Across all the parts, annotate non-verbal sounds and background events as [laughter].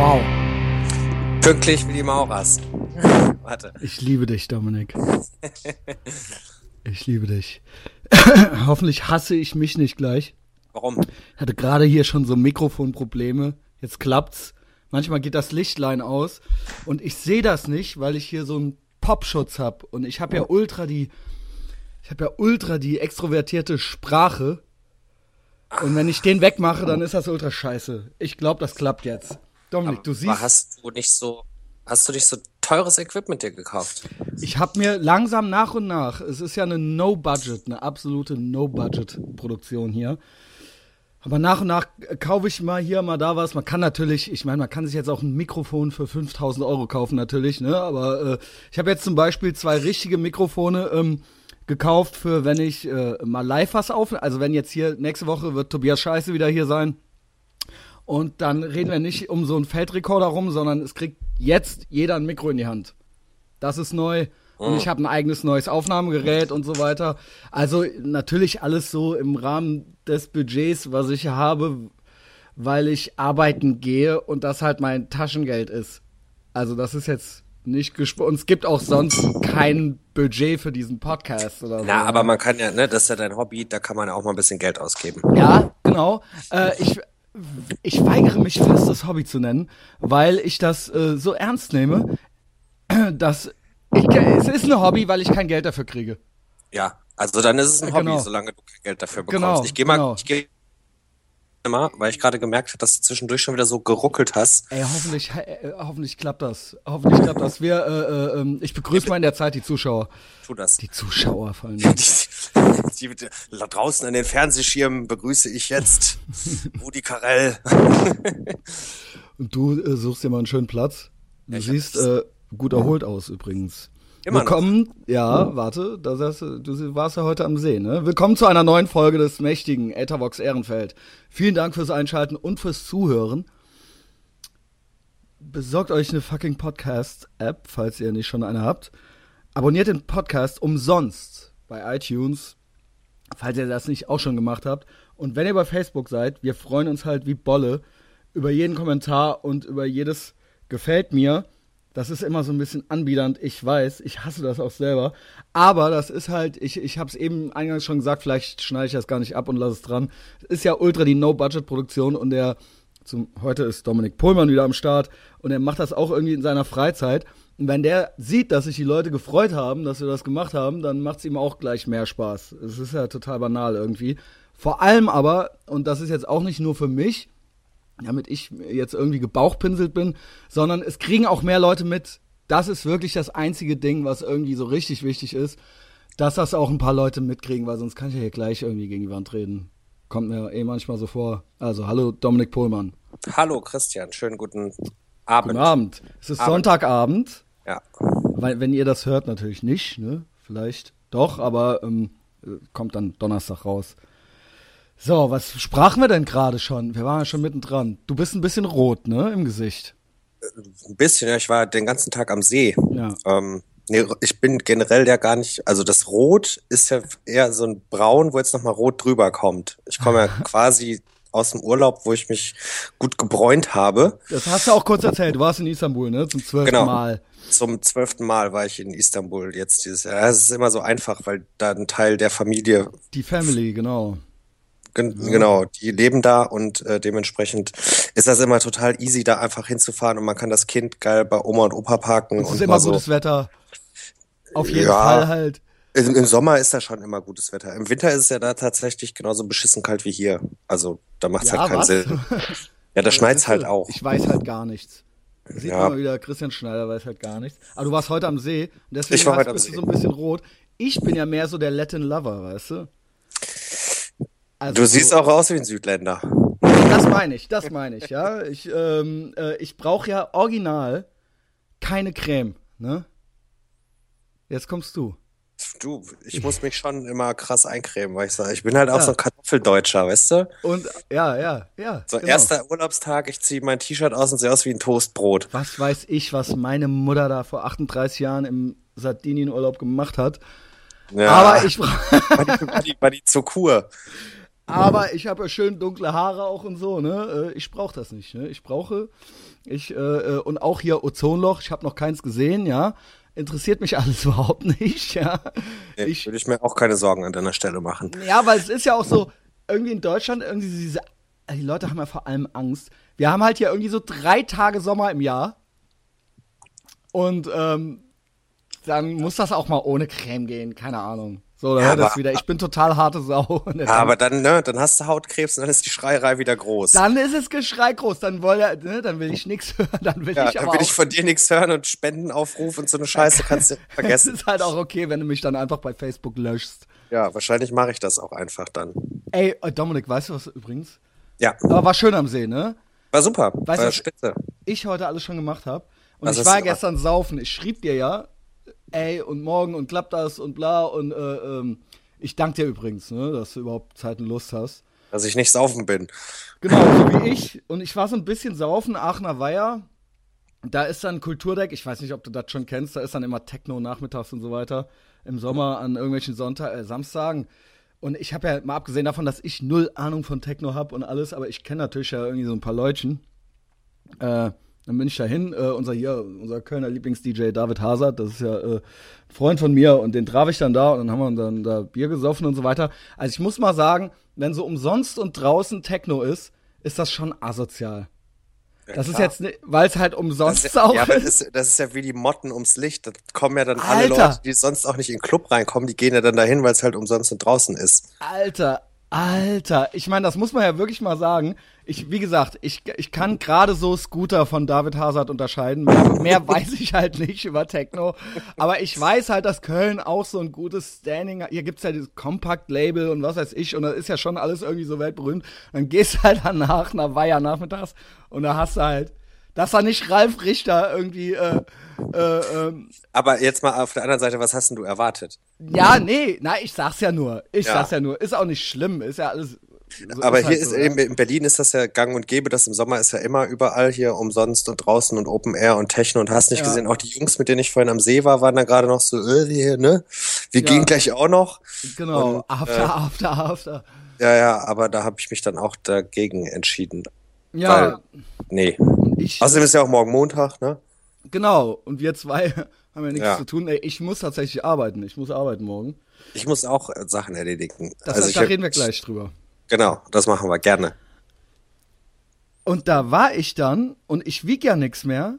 Wow. Pünktlich wie die Maurers. [laughs] Warte. Ich liebe dich, Dominik. [laughs] Ich liebe dich. [laughs] Hoffentlich hasse ich mich nicht gleich. Warum? Ich hatte gerade hier schon so Mikrofonprobleme. Jetzt klappt's. Manchmal geht das Lichtlein aus und ich sehe das nicht, weil ich hier so einen Popschutz hab und ich habe ja ultra die ich habe ja ultra die extrovertierte Sprache. Und wenn ich den wegmache, dann ist das ultra scheiße. Ich glaube, das klappt jetzt. Dominik, du siehst. Aber hast du nicht so, hast du nicht so teures Equipment dir gekauft? Ich habe mir langsam nach und nach, es ist ja eine No-Budget, eine absolute No-Budget-Produktion hier. Aber nach und nach kaufe ich mal hier, mal da was. Man kann natürlich, ich meine, man kann sich jetzt auch ein Mikrofon für 5000 Euro kaufen natürlich, ne? Aber äh, ich habe jetzt zum Beispiel zwei richtige Mikrofone ähm, gekauft für, wenn ich äh, mal live was aufnehme. Also wenn jetzt hier nächste Woche wird Tobias Scheiße wieder hier sein. Und dann reden wir nicht um so einen Feldrekorder rum, sondern es kriegt jetzt jeder ein Mikro in die Hand. Das ist neu. Und ich habe ein eigenes neues Aufnahmegerät und so weiter. Also natürlich alles so im Rahmen des Budgets, was ich habe, weil ich arbeiten gehe und das halt mein Taschengeld ist. Also das ist jetzt nicht gesprochen. Und es gibt auch sonst kein Budget für diesen Podcast oder so. Na, aber man kann ja, ne, das ist ja dein Hobby, da kann man ja auch mal ein bisschen Geld ausgeben. Ja, genau. Äh, ich, ich weigere mich fast, das Hobby zu nennen, weil ich das äh, so ernst nehme, [clears throat] dass ich, es ist ein Hobby, weil ich kein Geld dafür kriege. Ja, also dann ist es ein Hobby, Genau. solange du kein Geld dafür bekommst. Genau, ich gehe mal, genau. ich gehe mal, weil ich gerade gemerkt habe, dass du zwischendurch schon wieder so geruckelt hast. Ey, hoffentlich, äh, hoffentlich klappt das. Hoffentlich klappt das. Wir, äh, äh, ähm, ich begrüße mal in der Zeit die Zuschauer. Tu das. Die Zuschauer vor allem. [laughs] Die, die, die, da draußen an den Fernsehschirmen begrüße ich jetzt [laughs] Rudi Carell. Und du äh, suchst dir mal einen schönen Platz. Du ich siehst äh, gut erholt aus übrigens. Immer noch. Willkommen, ja, warte, da sagst du, du warst ja heute am See, ne? Willkommen zu einer neuen Folge des mächtigen Ethervox Ehrenfeld. Vielen Dank fürs Einschalten und fürs Zuhören. Besorgt euch eine fucking Podcast-App, falls ihr nicht schon eine habt. Abonniert den Podcast umsonst bei iTunes, falls ihr das nicht auch schon gemacht habt. Und wenn ihr bei Facebook seid, wir freuen uns halt wie Bolle über jeden Kommentar und über jedes gefällt mir. Das ist immer so ein bisschen anbiedernd, ich weiß, ich hasse das auch selber. Aber das ist halt, ich, ich habe es eben eingangs schon gesagt, vielleicht schneide ich das gar nicht ab und lasse es dran. Es ist ja ultra die No-Budget-Produktion und der, zum, heute ist Dominik Pohlmann wieder am Start und er macht das auch irgendwie in seiner Freizeit. Und wenn der sieht, dass sich die Leute gefreut haben, dass wir das gemacht haben, dann macht es ihm auch gleich mehr Spaß. Es ist ja total banal irgendwie. Vor allem aber, und das ist jetzt auch nicht nur für mich, damit ich jetzt irgendwie gebauchpinselt bin, sondern es kriegen auch mehr Leute mit. Das ist wirklich das einzige Ding, was irgendwie so richtig wichtig ist, dass das auch ein paar Leute mitkriegen, weil sonst kann ich ja hier gleich irgendwie gegen die Wand reden. Kommt mir eh manchmal so vor. Also, hallo Dominik Pohlmann. Hallo Christian, schönen guten Abend. Guten Abend. Es ist Abend. Sonntagabend, Ja. weil, wenn ihr das hört, natürlich nicht, ne? Vielleicht doch, aber ähm, kommt dann Donnerstag raus. So, was sprachen wir denn gerade schon? Wir waren ja schon mittendran. Du bist ein bisschen rot, ne, im Gesicht. Ein bisschen, ja, ich war den ganzen Tag am See. Ja. Ähm, nee, ich bin generell ja gar nicht, also das Rot ist ja eher so ein Braun, wo jetzt nochmal Rot drüber kommt. Ich komme ja [laughs] quasi aus dem Urlaub, wo ich mich gut gebräunt habe. Das hast du auch kurz erzählt. Du warst in Istanbul, ne? Zum zwölften Genau. Mal. Zum zwölften Mal war ich in Istanbul jetzt dieses Jahr. Es ist immer so einfach, weil da ein Teil der Familie Die Family, genau. Gen Genau, die leben da und äh, dementsprechend ist das immer total easy, da einfach hinzufahren und man kann das Kind geil bei Oma und Opa parken Es und ist mal immer so. gutes Wetter. Auf jeden Ja. Fall halt. Im, Im Sommer ist da schon immer gutes Wetter. Im Winter ist es ja da tatsächlich genauso beschissen kalt wie hier. Also da macht es Ja, halt keinen was? Sinn. [laughs] Ja, da schneit's halt auch. Ich weiß halt gar nichts. Sieht Ja. man wieder, Christian Schneider weiß halt gar nichts. Aber du warst heute am See und deswegen Ich war heute am bist du so ein bisschen rot. Ich bin ja mehr so der Latin Lover, weißt du? Also Du siehst auch aus wie ein Südländer. Das meine ich, das meine ich, ja. Ich, ähm, äh, ich brauche ja original keine Creme, ne? Jetzt kommst du. Du, ich muss mich schon immer krass eincremen, weil ich sage, ich bin halt auch Ja. so ein Kartoffeldeutscher, weißt du? Und ja, ja, ja. So genau. erster Urlaubstag, ich ziehe mein T-Shirt aus und sehe aus wie ein Toastbrot. Was weiß ich, was meine Mutter da vor 38 Jahren im Sardinienurlaub gemacht hat. Ja, Aber ich [laughs] war die, war die, war die zur Kur. Aber ich habe ja schön dunkle Haare auch und so, ne? Äh, ich brauche das nicht, ne? Ich brauche, ich, äh, äh, und auch hier Ozonloch, ich habe noch keins gesehen, ja. Interessiert mich [laughs] alles überhaupt nicht, ja. Nee, ich würde ich mir auch keine Sorgen an deiner Stelle machen. Ja, weil es ist ja auch so, irgendwie in Deutschland, irgendwie diese, die Leute haben ja vor allem Angst. Wir haben halt hier irgendwie so drei Tage Sommer im Jahr. Und ähm, dann muss das auch mal ohne Creme gehen, keine Ahnung. So, dann ja, hört das wieder. Ich bin total harte Sau. [laughs] Ja, aber dann, ne, dann hast du Hautkrebs und dann ist die Schreierei wieder groß. Dann ist es Geschrei groß. Dann, will, ne, dann will ich nichts [laughs] hören. Dann will ja, ich dann will ich von dir nichts hören und Spendenaufruf und so eine Scheiße kannst du [laughs] vergessen. Es ist halt auch okay, wenn du mich dann einfach bei Facebook löschst. Ja, wahrscheinlich mache ich das auch einfach dann. Ey, äh, Dominik, weißt du was übrigens? Ja. Aber war schön am See, ne? War super. Weißt war du, spitze. Ich heute alles schon gemacht habe. Und was ich war gestern saufen. Ich schrieb dir ja, ey, und morgen und klappt das und bla und äh, ähm, ich danke dir übrigens, ne, dass du überhaupt Zeit und Lust hast. Dass ich nicht saufen bin. Genau, so wie ich. Und ich war so ein bisschen saufen, Aachener Weiher. Da ist dann Kulturdeck, ich weiß nicht, ob du das schon kennst, da ist dann immer Techno nachmittags und so weiter. Im Sommer an irgendwelchen Sonntag, äh, Samstagen. Und ich habe ja mal abgesehen davon, dass ich null Ahnung von Techno habe und alles, aber ich kenne natürlich ja irgendwie so ein paar Leutchen. Äh, dann bin ich dahin, äh, unser hier, unser Kölner Lieblings-DJ David Hazard, das ist ja äh, ein Freund von mir und den traf ich dann da und dann haben wir dann da Bier gesoffen und so weiter. Also ich muss mal sagen, wenn so umsonst und draußen Techno ist, ist das schon asozial. Ja, das klar. ist jetzt, weil es halt umsonst das ist, auch ja, aber das ist, das ist ja wie die Motten ums Licht. Da kommen ja dann Alter. alle Leute, die sonst auch nicht in den Club reinkommen, die gehen ja dann dahin, weil es halt umsonst und draußen ist. Alter, Alter, ich meine, das muss man ja wirklich mal sagen. Ich, wie gesagt, ich, ich kann gerade so Scooter von David Hazard unterscheiden. Mehr, mehr [laughs] weiß ich halt nicht über Techno. Aber ich weiß halt, dass Köln auch so ein gutes Standing hat. Hier gibt's ja dieses Compact-Label und was weiß ich. Und da ist ja schon alles irgendwie so weltberühmt. Dann gehst du halt danach, nach Weiher nachmittags. Und da hast du halt dass da nicht Ralf Richter irgendwie. Äh, äh, ähm, Aber jetzt mal auf der anderen Seite, was hast denn du erwartet? Ja, nee, na, ich sag's ja nur. Ich ja. sag's ja nur. Ist auch nicht schlimm, ist ja alles. So aber ist hier halt ist so, eben, in Berlin ist das ja gang und gäbe, das im Sommer ist ja immer überall hier umsonst und draußen und Open Air und Techno und hast nicht ja. gesehen, auch die Jungs, mit denen ich vorhin am See war, waren da gerade noch so, äh, hier, ne? Wir ja. gehen gleich auch noch. Genau, und, after, äh, after, after. Ja, ja, aber da habe ich mich dann auch dagegen entschieden. Ja. Weil, nee. Ich, Außerdem ist ja auch morgen Montag, ne? Genau. Und wir zwei [laughs] haben ja nichts ja. zu tun. Ey, ich muss tatsächlich arbeiten. Ich muss arbeiten morgen. Ich muss auch Sachen erledigen. Das also heißt, da reden wir gleich drüber. Genau, das machen wir gerne. Und da war ich dann und ich wieg ja nichts mehr.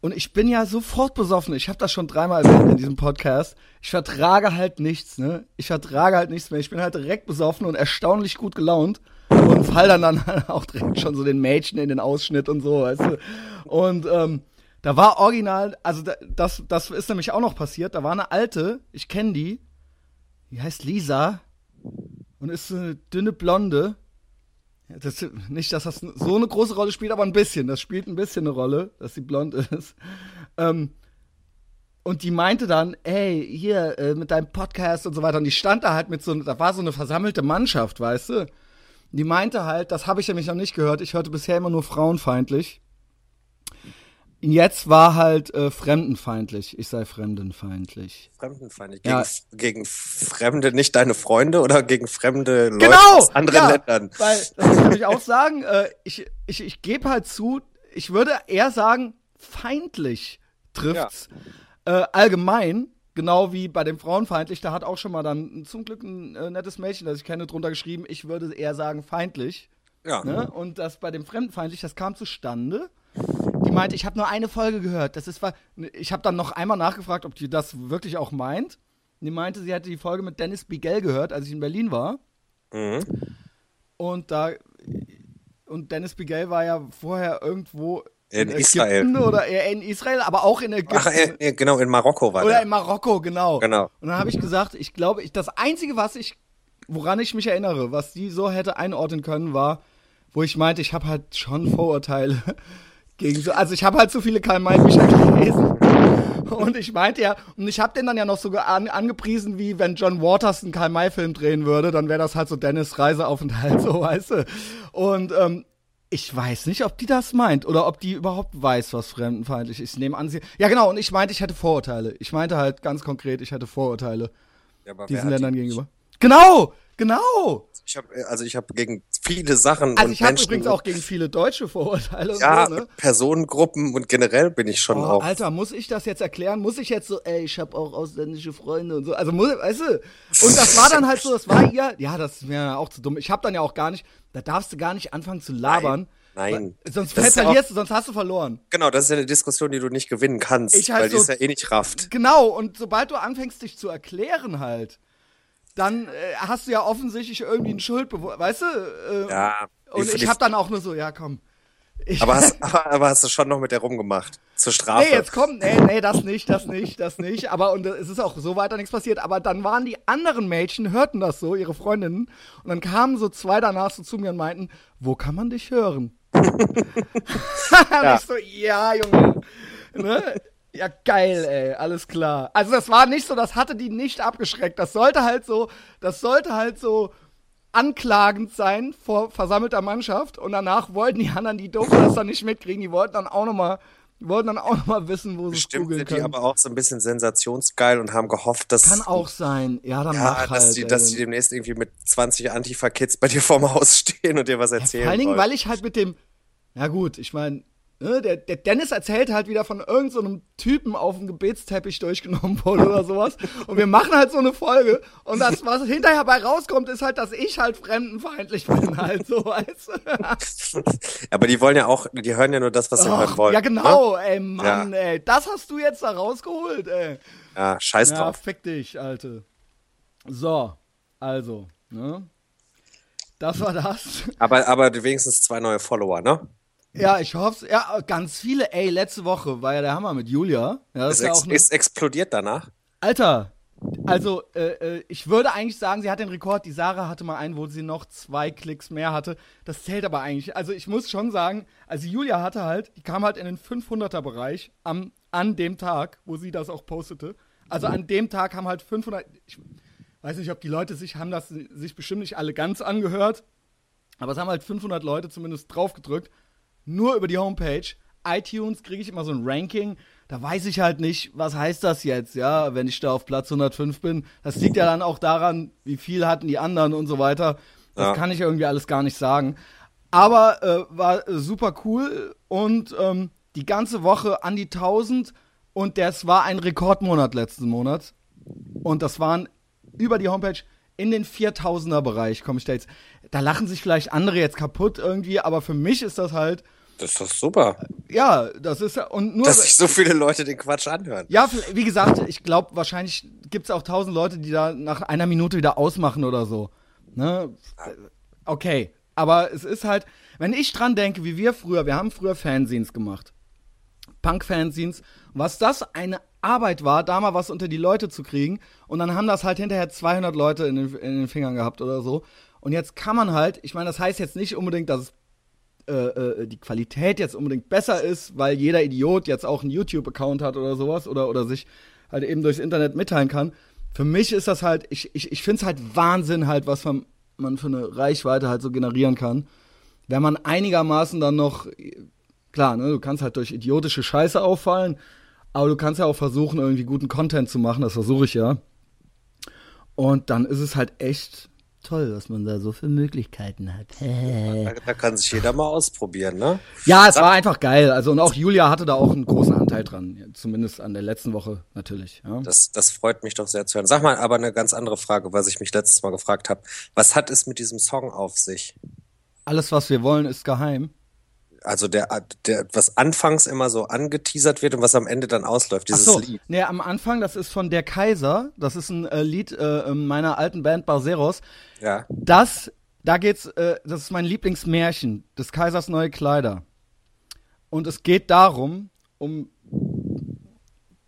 Und ich bin ja sofort besoffen. Ich habe das schon dreimal erwähnt in diesem Podcast. Ich vertrage halt nichts, ne? Ich vertrage halt nichts mehr. Ich bin halt direkt besoffen und erstaunlich gut gelaunt und fall dann dann [laughs] auch direkt schon so den Mädchen in den Ausschnitt und so, weißt du. Und ähm, da war original, also das, das ist nämlich auch noch passiert. Da war eine alte, ich kenne die, die heißt Lisa und ist so eine dünne Blonde. Das, nicht, dass das so eine große Rolle spielt, aber ein bisschen. Das spielt ein bisschen eine Rolle, dass sie blond [laughs] ist. Ähm, und die meinte dann, ey, hier, äh, mit deinem Podcast und so weiter. Und die stand da halt mit so, da war so eine versammelte Mannschaft, weißt du? Die meinte halt, das habe ich nämlich noch nicht gehört, ich hörte bisher immer nur frauenfeindlich. Jetzt war halt äh, fremdenfeindlich. Ich sei fremdenfeindlich. Fremdenfeindlich. Gegen, ja. gegen Fremde, nicht deine Freunde oder gegen fremde Leute genau! aus anderen ja, Ländern? Weil, das kann ich auch sagen, äh, ich, ich, ich gebe halt zu, ich würde eher sagen, feindlich trifft's. Ja. Äh, allgemein, Genau wie bei dem Frauenfeindlich, da hat auch schon mal dann zum Glück ein äh, nettes Mädchen, das ich kenne, drunter geschrieben, ich würde eher sagen feindlich. Ja. Ne? Und das bei dem Fremdenfeindlich, das kam zustande. Die meinte, ich habe nur eine Folge gehört. Das ist ich habe dann noch einmal nachgefragt, ob die das wirklich auch meint. die meinte, sie hätte die Folge mit Dennis Bigel gehört, als ich in Berlin war. Mhm. Und da und Dennis Bigel war ja vorher irgendwo in, in Israel. Oder in Israel, aber auch in Ägypten. Ach, äh, genau, in Marokko war Oder der. in Marokko, genau. Genau. Und dann habe ich gesagt, ich glaube, ich, das Einzige, was ich, woran ich mich erinnere, was die so hätte einordnen können, war, wo ich meinte, ich habe halt schon Vorurteile [laughs] gegen so, also ich habe halt so viele Karl-May-Bücher gelesen. Und ich meinte ja, und ich habe den dann ja noch so an, angepriesen, wie wenn John Waters einen Karl-May-Film drehen würde, dann wäre das halt so Dennis Reiseaufenthalt, [laughs] so weißt du. Und ähm, ich weiß nicht, ob die das meint oder ob die überhaupt weiß, was fremdenfeindlich ist. Ich nehme an, sie. Ja, genau, und ich meinte, ich hätte Vorurteile. Ich meinte halt ganz konkret, ich hätte Vorurteile ja, diesen Ländern die gegenüber. Genau! Genau. Ich habe also ich habe gegen viele Sachen Also und ich habe übrigens auch gegen viele deutsche Vorurteile ja, und so, ne? Personengruppen und generell bin ich schon Oh, auch. Alter, muss ich das jetzt erklären? Muss ich jetzt so, ey, ich habe auch ausländische Freunde und so. Also, muss, weißt du? Und das war dann halt so, das war ihr, ja, das ist mir auch zu dumm. Ich habe dann ja auch gar nicht, da darfst du gar nicht anfangen zu labern. Nein. Weil, sonst ja verlierst du, sonst hast du verloren. Genau, das ist ja eine Diskussion, die du nicht gewinnen kannst, Ich halt weil die so- ist ja eh nicht rafft. Genau, und sobald du anfängst, dich zu erklären halt, dann äh, hast du ja offensichtlich irgendwie ein Schuldbewusstsein, weißt du? Äh, Ja. Und ich die- habe dann auch nur so, ja, komm. Ich, aber, hast, [laughs] aber, aber hast du schon noch mit der rumgemacht? Zur Strafe. Nee, jetzt kommt, nee, nee, das nicht, das nicht, das nicht. Aber und es ist auch so weiter nichts passiert. Aber dann waren die anderen Mädchen, hörten das so, ihre Freundinnen. Und dann kamen so zwei danach so zu mir und meinten, wo kann man dich hören? [laughs] [laughs] ja. Ich so, ja, Junge. Ne? Ja, geil, ey, alles klar. Also das war nicht so, das hatte die nicht abgeschreckt. Das sollte halt so, das sollte halt so anklagend sein vor versammelter Mannschaft und danach wollten die anderen, die durften das dann nicht mitkriegen, die wollten dann auch nochmal, die wollten dann auch noch mal wissen, wo sie es Bestimmt sind die können. aber auch so ein bisschen sensationsgeil und haben gehofft, dass, Kann auch sein. Ja, dann ja, mach dass, halt. die, ey. dass die demnächst irgendwie mit 20 Antifa-Kids bei dir vorm Haus stehen und dir was erzählen Vor allen Dingen, wollen. weil ich halt mit dem, ja gut, ich meine, ne, der, der Dennis erzählt halt wieder von irgendeinem so einem Typen auf dem Gebetsteppich durchgenommen wurde oder sowas. Und wir machen halt so eine Folge. Und das, was hinterher bei rauskommt, ist halt, dass ich halt fremdenfeindlich bin, [laughs] halt so, weißt du? aber die wollen ja auch, die hören ja nur das, was sie hören Och, wollen. ja, Ne? genau, ey, Mann, Ja. ey. Das hast du jetzt da rausgeholt, ey. Ja, scheiß Ja, drauf. fick dich, Alte. So, also, ne? Das war das. Aber, aber wenigstens zwei neue Follower, ne? Ja, ich hoffe Ja, ganz viele. Ey, letzte Woche war ja der Hammer mit Julia. Ja, Es ex eine, ist explodiert danach. Alter, also äh, äh, ich würde eigentlich sagen, sie hat den Rekord. Die Sarah hatte mal einen, wo sie noch zwei Klicks mehr hatte. Das zählt aber eigentlich. Also ich muss schon sagen, also Julia hatte halt, die kam halt in den 500er Bereich am, an dem Tag, wo sie das auch postete. Also an dem Tag haben halt 500. Ich weiß nicht, ob die Leute sich haben das sich bestimmt nicht alle ganz angehört, aber es haben halt 500 Leute zumindest draufgedrückt nur über die Homepage. iTunes kriege ich immer so ein Ranking. Da weiß ich halt nicht, was heißt das jetzt, ja, wenn ich da auf Platz 105 bin. Das liegt ja dann auch daran, wie viel hatten die anderen und so weiter. Das Ja. kann ich irgendwie alles gar nicht sagen. Aber äh, war äh, super cool und ähm, die ganze Woche an die 1000 und das war ein Rekordmonat letzten Monat. Und das waren über die Homepage in den 4000er Bereich komme ich da jetzt. Da lachen sich vielleicht andere jetzt kaputt irgendwie, aber für mich ist das halt, Das ist doch super, ja, das ist ja, und nur, dass sich so viele Leute den Quatsch anhören. ja, wie gesagt, ich glaube, wahrscheinlich gibt es auch tausend Leute, die da nach einer Minute wieder ausmachen oder so. Ne? Okay, aber es ist halt, wenn ich dran denke, wie wir früher, wir haben früher Fanzines gemacht. Punk-Fanzines, was das eine Arbeit war, da mal was unter die Leute zu kriegen. Und dann haben das halt hinterher 200 Leute in den, in den Fingern gehabt oder so. Und jetzt kann man halt, ich meine, das heißt jetzt nicht unbedingt, dass es äh, äh, die Qualität jetzt unbedingt besser ist, weil jeder Idiot jetzt auch einen YouTube-Account hat oder sowas oder, oder sich halt eben durchs Internet mitteilen kann. Für mich ist das halt, ich, ich, ich finde es halt Wahnsinn halt, was man, man für eine Reichweite halt so generieren kann. Wenn man einigermaßen dann noch, klar, ne, du kannst halt durch idiotische Scheiße auffallen, aber du kannst ja auch versuchen, irgendwie guten Content zu machen, das versuche ich ja. Und dann ist es halt echt toll, dass man da so viele Möglichkeiten hat. Da, da kann sich jeder mal ausprobieren, ne? Ja, es war einfach geil. Also und auch Julia hatte da auch einen großen Anteil dran, zumindest an der letzten Woche natürlich. Ja. Das, das freut mich doch sehr zu hören. Sag mal aber eine ganz andere Frage, was ich mich letztes Mal gefragt habe. Was hat es mit diesem Song auf sich? Alles, was wir wollen, ist geheim. Also der, der, was anfangs immer so angeteasert wird und was am Ende dann ausläuft, Ach dieses so, Lied. nee, am Anfang, das ist von Der Kaiser. Das ist ein äh, Lied äh, meiner alten Band Barceros. Ja. Das, da geht's, äh, das ist mein Lieblingsmärchen, des Kaisers neue Kleider. Und es geht darum, um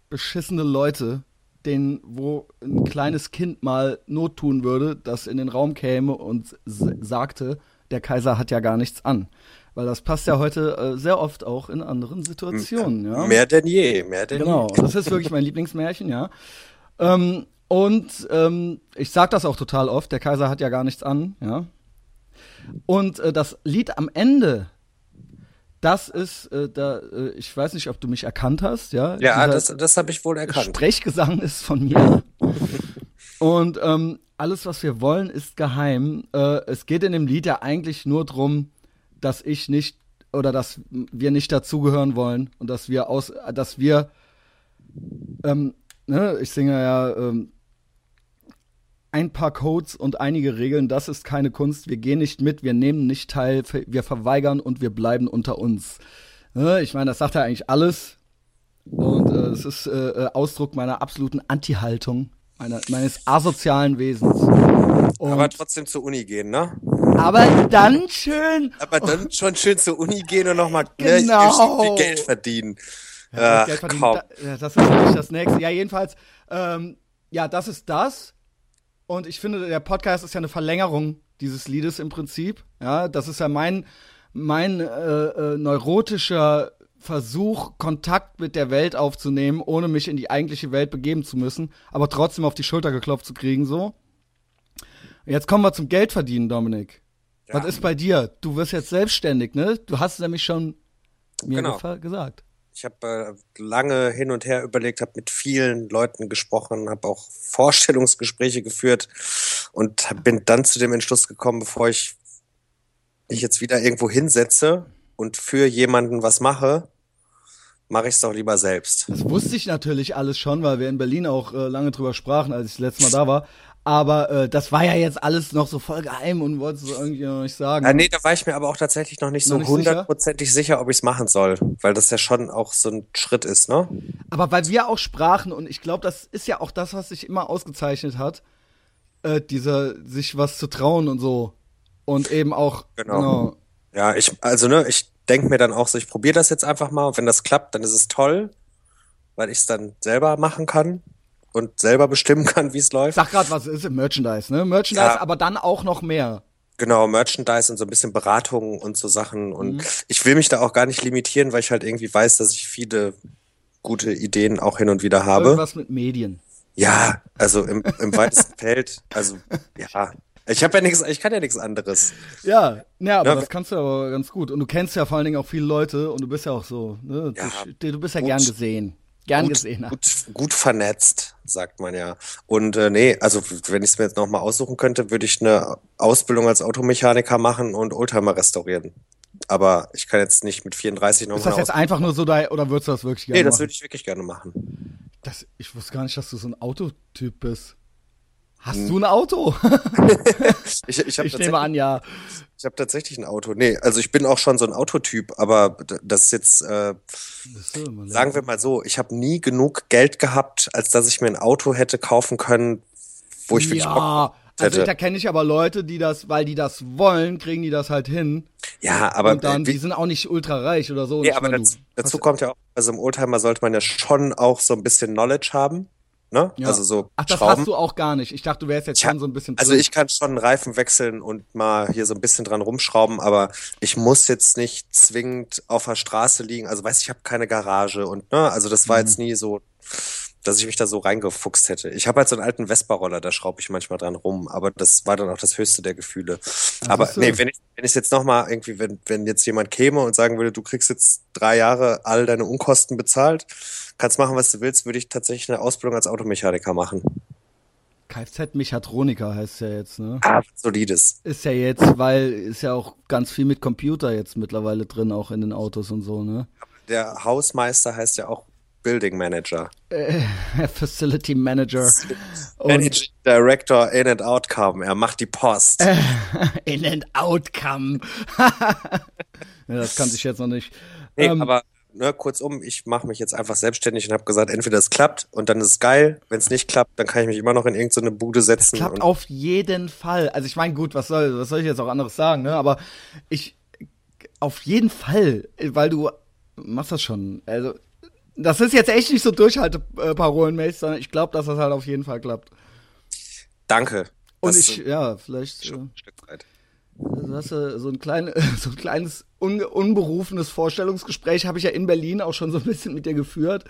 beschissene Leute, denen, wo ein kleines Kind mal Not tun würde, das in den Raum käme und sagte, der Kaiser hat ja gar nichts an. Weil das passt ja heute äh, sehr oft auch in anderen Situationen, ja. Mehr denn je, mehr denn Genau, je. das ist wirklich mein [laughs] Lieblingsmärchen, ja. Ähm, und ähm, ich sag das auch total oft, der Kaiser hat ja gar nichts an, ja. Und äh, das Lied am Ende, das ist, äh, da, äh, ich weiß nicht, ob du mich erkannt hast, ja. Ja, Dieser das, das habe ich wohl erkannt. Sprechgesang ist von mir. [laughs] Und ähm, alles, was wir wollen, ist geheim. Äh, es geht in dem Lied ja eigentlich nur drum, dass ich nicht oder dass wir nicht dazugehören wollen und dass wir aus, dass wir, ähm, ne, ich singe ja ähm, ein paar Codes und einige Regeln, das ist keine Kunst. Wir gehen nicht mit, wir nehmen nicht teil, wir verweigern und wir bleiben unter uns. Ne, ich meine, das sagt ja eigentlich alles. Und äh, es ist äh, äh, Ausdruck meiner absoluten Anti-Haltung, meiner, meines asozialen Wesens. Und aber trotzdem zur Uni gehen, ne? Aber dann schön. Aber dann [laughs] schon schön zur Uni gehen und nochmal ne, genau. viel Geld verdienen. Ja, Ach, Geld verdienen. Da, das ist natürlich das nächste. Ja, jedenfalls, ähm, ja, das ist das. Und ich finde, der Podcast ist ja eine Verlängerung dieses Liedes im Prinzip. Ja, das ist ja mein, mein äh, äh, neurotischer Versuch, Kontakt mit der Welt aufzunehmen, ohne mich in die eigentliche Welt begeben zu müssen, aber trotzdem auf die Schulter geklopft zu kriegen, so. Jetzt kommen wir zum Geldverdienen, Dominik. Ja. Was ist bei dir? Du wirst jetzt selbstständig, ne? Du hast es nämlich schon mir genau. gesagt. Ich habe äh, lange hin und her überlegt, habe mit vielen Leuten gesprochen, habe auch Vorstellungsgespräche geführt und bin dann zu dem Entschluss gekommen, bevor ich mich jetzt wieder irgendwo hinsetze und für jemanden was mache, mache ich es doch lieber selbst. Das wusste ich natürlich alles schon, weil wir in Berlin auch äh, lange drüber sprachen, als ich das letzte Mal da war. Aber äh, das war ja jetzt alles noch so voll geheim und wollte es irgendwie noch nicht sagen. Ja, nee, da war ich mir aber auch tatsächlich noch nicht noch so hundertprozentig sicher? sicher, ob ich es machen soll, weil das ja schon auch so ein Schritt ist, ne? Aber weil wir auch sprachen und ich glaube, das ist ja auch das, was sich immer ausgezeichnet hat, äh, dieser sich was zu trauen und so und eben auch genau. genau. Ja, ich also ne, ich denke mir dann auch so, ich probiere das jetzt einfach mal und wenn das klappt, dann ist es toll, weil ich es dann selber machen kann und selber bestimmen [laughs] kann, wie es läuft. Sag grad, was ist im Merchandise, ne? Merchandise, ja. aber dann auch noch mehr. Genau, Merchandise und so ein bisschen Beratungen und so Sachen. Und mhm. ich will mich da auch gar nicht limitieren, weil ich halt irgendwie weiß, dass ich viele gute Ideen auch hin und wieder habe. Irgendwas mit Medien. Ja, also im, im weitesten [laughs] Feld, also ja, ich habe ja nichts, ich kann ja nichts anderes. Ja, ja, aber ja, das kannst du aber ganz gut. Und du kennst ja vor allen Dingen auch viele Leute und du bist ja auch so, ne? Ja, du, du, bist ja gut, gern gesehen. Gern gut, gesehen. Gut, gut vernetzt, sagt man ja. Und äh, nee, also wenn ich es mir jetzt nochmal aussuchen könnte, würde ich eine Ausbildung als Automechaniker machen und Oldtimer restaurieren. Aber ich kann jetzt nicht mit 34 nochmal. Ist das jetzt einfach nur so da, oder würdest du das wirklich gerne machen? Nee, das würde ich wirklich gerne machen. Das, ich wusste gar nicht, dass du so ein Autotyp bist. Hast hm. du ein Auto? [laughs] ich ich, ich nehme an, ja. Ich habe tatsächlich ein Auto. Nee, also ich bin auch schon so ein Autotyp, aber das ist jetzt, äh, so, sagen wir mal so, ich habe nie genug Geld gehabt, als dass ich mir ein Auto hätte kaufen können, wo ich wirklich ja. Bock hätte. Also da kenne ich aber Leute, die das, weil die das wollen, kriegen die das halt hin. Ja, aber und dann, äh, die sind auch nicht ultra reich oder so. Nee, aber meine, dazu, dazu kommt ja auch, also im Oldtimer sollte man ja schon auch so ein bisschen Knowledge haben. Ne? Ja. Also so Ach, das Schrauben. hast du auch gar nicht. Ich dachte, du wärst jetzt schon so ein bisschen. Also ich kann schon einen Reifen wechseln und mal hier so ein bisschen dran rumschrauben, aber ich muss jetzt nicht zwingend auf der Straße liegen. Also weiß ich, habe keine Garage und ne, also das war mhm. jetzt nie so, dass ich mich da so reingefuchst hätte. Ich habe halt so einen alten Vespa-Roller, da schraube ich manchmal dran rum, aber das war dann auch das höchste der Gefühle. Ach, aber nee, wenn ich wenn ich jetzt noch mal irgendwie, wenn wenn jetzt jemand käme und sagen würde, du kriegst jetzt drei Jahre all deine Unkosten bezahlt kannst machen, was du willst, würde ich tatsächlich eine Ausbildung als Automechaniker machen. Kfz-Mechatroniker heißt ja jetzt, ne? Ah, solides. Ist ja jetzt, weil ist ja auch ganz viel mit Computer jetzt mittlerweile drin, auch in den Autos und so, ne? Der Hausmeister heißt ja auch Building Manager. Äh, [laughs] Facility Manager. [laughs] Managing Director In and Outcome. Er macht die Post. Äh, [laughs] in and Outcome. ja, das kannte ich jetzt noch nicht. Nee, ähm, aber ne, kurzum, ich mache mich jetzt einfach selbstständig und habe gesagt, entweder es klappt und dann ist es geil, wenn es nicht klappt, dann kann ich mich immer noch in irgendeine Bude setzen. Es klappt auf jeden Fall. Also ich meine, gut, was soll, was soll ich jetzt auch anderes sagen, ne? Aber ich auf jeden Fall, weil du machst das schon. Also das ist jetzt echt nicht so Durchhalteparolenmäßig, sondern ich glaube, dass das halt auf jeden Fall klappt. Danke. Und ich, ja, vielleicht. Schon äh, Du hast ja so ein, klein, [laughs] so ein kleines un, unberufenes Vorstellungsgespräch habe ich ja in Berlin auch schon so ein bisschen mit dir geführt.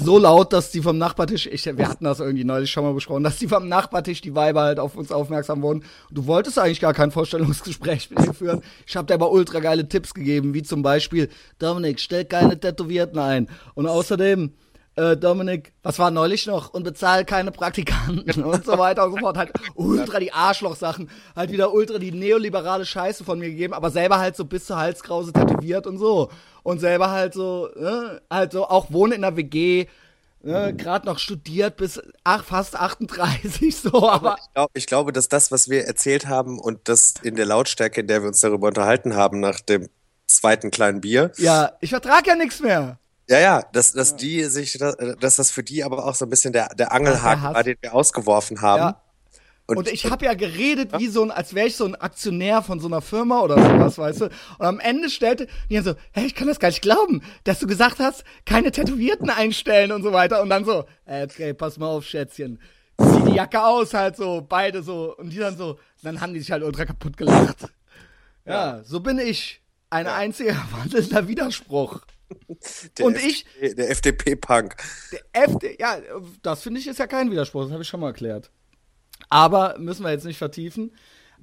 So laut, dass die vom Nachbartisch, ich, wir hatten das irgendwie neulich schon mal besprochen, dass die vom Nachbartisch die Weiber halt auf uns aufmerksam wurden. Du wolltest eigentlich gar kein Vorstellungsgespräch mit mir führen. Ich habe dir aber ultra geile Tipps gegeben, wie zum Beispiel, Dominik, stell keine Tätowierten ein. Und außerdem, äh, Dominik, was war neulich noch? Und bezahl keine Praktikanten und so weiter und so fort. Halt ultra die Arschloch-Sachen, halt wieder ultra die neoliberale Scheiße von mir gegeben, aber selber halt so bis zur Halskrause tätowiert und so. Und selber halt so, ne, halt so auch wohne in der WG, ne, gerade noch studiert bis ach, fast 38 so, aber Ich, glaub, ich glaube, dass das, was wir erzählt haben und das in der Lautstärke, in der wir uns darüber unterhalten haben, nach dem zweiten kleinen Bier, ja, ich vertrag ja nichts mehr. Ja, ja, dass, dass die sich, dass das für die aber auch so ein bisschen der, der Angelhaken war, den wir ausgeworfen haben. Ja. Und, ich habe ja geredet wie so ein, als wäre ich so ein Aktionär von so einer Firma oder sowas, weißt du. Und am Ende stellte die so, hey, ich kann das gar nicht glauben, dass du gesagt hast, keine Tätowierten einstellen und so weiter. Und dann so, äh, okay, pass mal auf, Schätzchen. Zieh die Jacke aus, halt so, beide so. Und die dann so, dann haben die sich halt ultra kaputt gelacht. Ja, so bin ich. Ein einziger [laughs] wandelnder Widerspruch. Der und ich- FDP Der FDP-Punk. Der FD, ja, das finde ich ist ja kein Widerspruch, das habe ich schon mal erklärt. Aber müssen wir jetzt nicht vertiefen.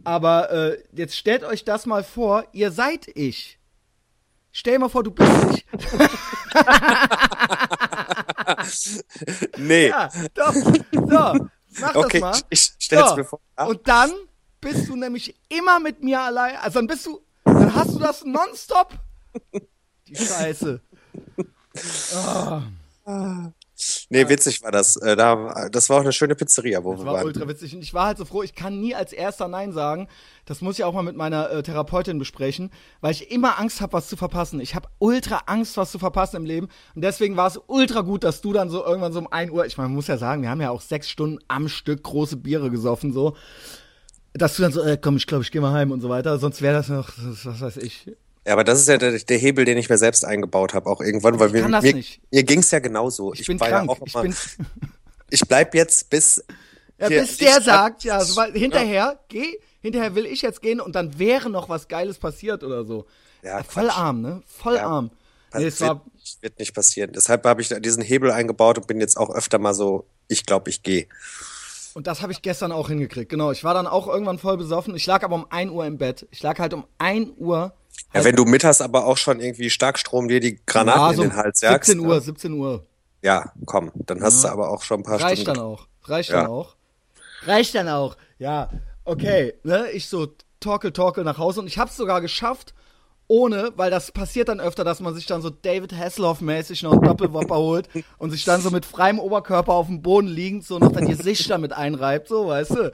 Aber äh, jetzt stellt euch das mal vor, ihr seid ich. Stell dir mal vor, du bist ich. [laughs] Nee. Ja, doch. So, mach okay, das mal. ich, ich stell's So, mir vor. Ja. Und dann bist du nämlich immer mit mir allein. Also dann bist du, dann hast du das nonstop. Die Scheiße. [laughs] nee, witzig war das. Äh, Da, das war auch eine schöne Pizzeria, wo Das wir war waren. ultra witzig. Und ich war halt so froh, ich kann nie als erster Nein sagen. Das muss ich auch mal mit meiner äh, Therapeutin besprechen, weil ich immer Angst habe, was zu verpassen. Ich habe ultra Angst, was zu verpassen im Leben. Und deswegen war es ultra gut, dass du dann so irgendwann so um 1 Uhr, ich meine, man muss ja sagen, wir haben ja auch sechs Stunden am Stück große Biere gesoffen, so. Dass du dann so, äh, komm, ich glaube, ich gehe mal heim und so weiter. Sonst wäre das noch, was weiß ich. Ja, aber das ist ja der, der Hebel, den ich mir selbst eingebaut habe, auch irgendwann, weil Ich mir, das mir, mir ging's ja genauso. Ich, bin war krank. Ja auch ich bin, [laughs] ich bleib jetzt bis [laughs] ja, hier bis der sagt, ja, so, hinterher, geh, hinterher will ich jetzt gehen und dann wäre noch was Geiles passiert oder so. Ja, Ja, voll Quatsch. arm, ne? Voll Ja. arm. Nee, es wird, war, wird nicht passieren. Deshalb habe ich diesen Hebel eingebaut und bin jetzt auch öfter mal so, ich glaube, ich gehe. und das habe ich gestern auch hingekriegt. Genau, ich war dann auch irgendwann voll besoffen. Ich lag aber um 1 Uhr im Bett. Ich lag halt um 1 Uhr. Ja, halt, wenn du mittags aber auch schon irgendwie Starkstrom dir die Granaten ja, so in den Hals jagst. 17 Uhr, ne? 17 Uhr. Ja, komm, dann hast du aber auch schon ein paar Reicht Stunden. dann auch. Reicht Ja. dann auch. Reicht dann auch. Ja, okay. Ne? Ich so torkel, torkel nach Hause und ich hab's sogar geschafft, ohne, weil das passiert dann öfter, dass man sich dann so David Hasselhoff-mäßig noch einen Doppelwopper [laughs] holt und sich dann so mit freiem Oberkörper auf dem Boden liegend so noch dann die Sicht damit einreibt, so, weißt du.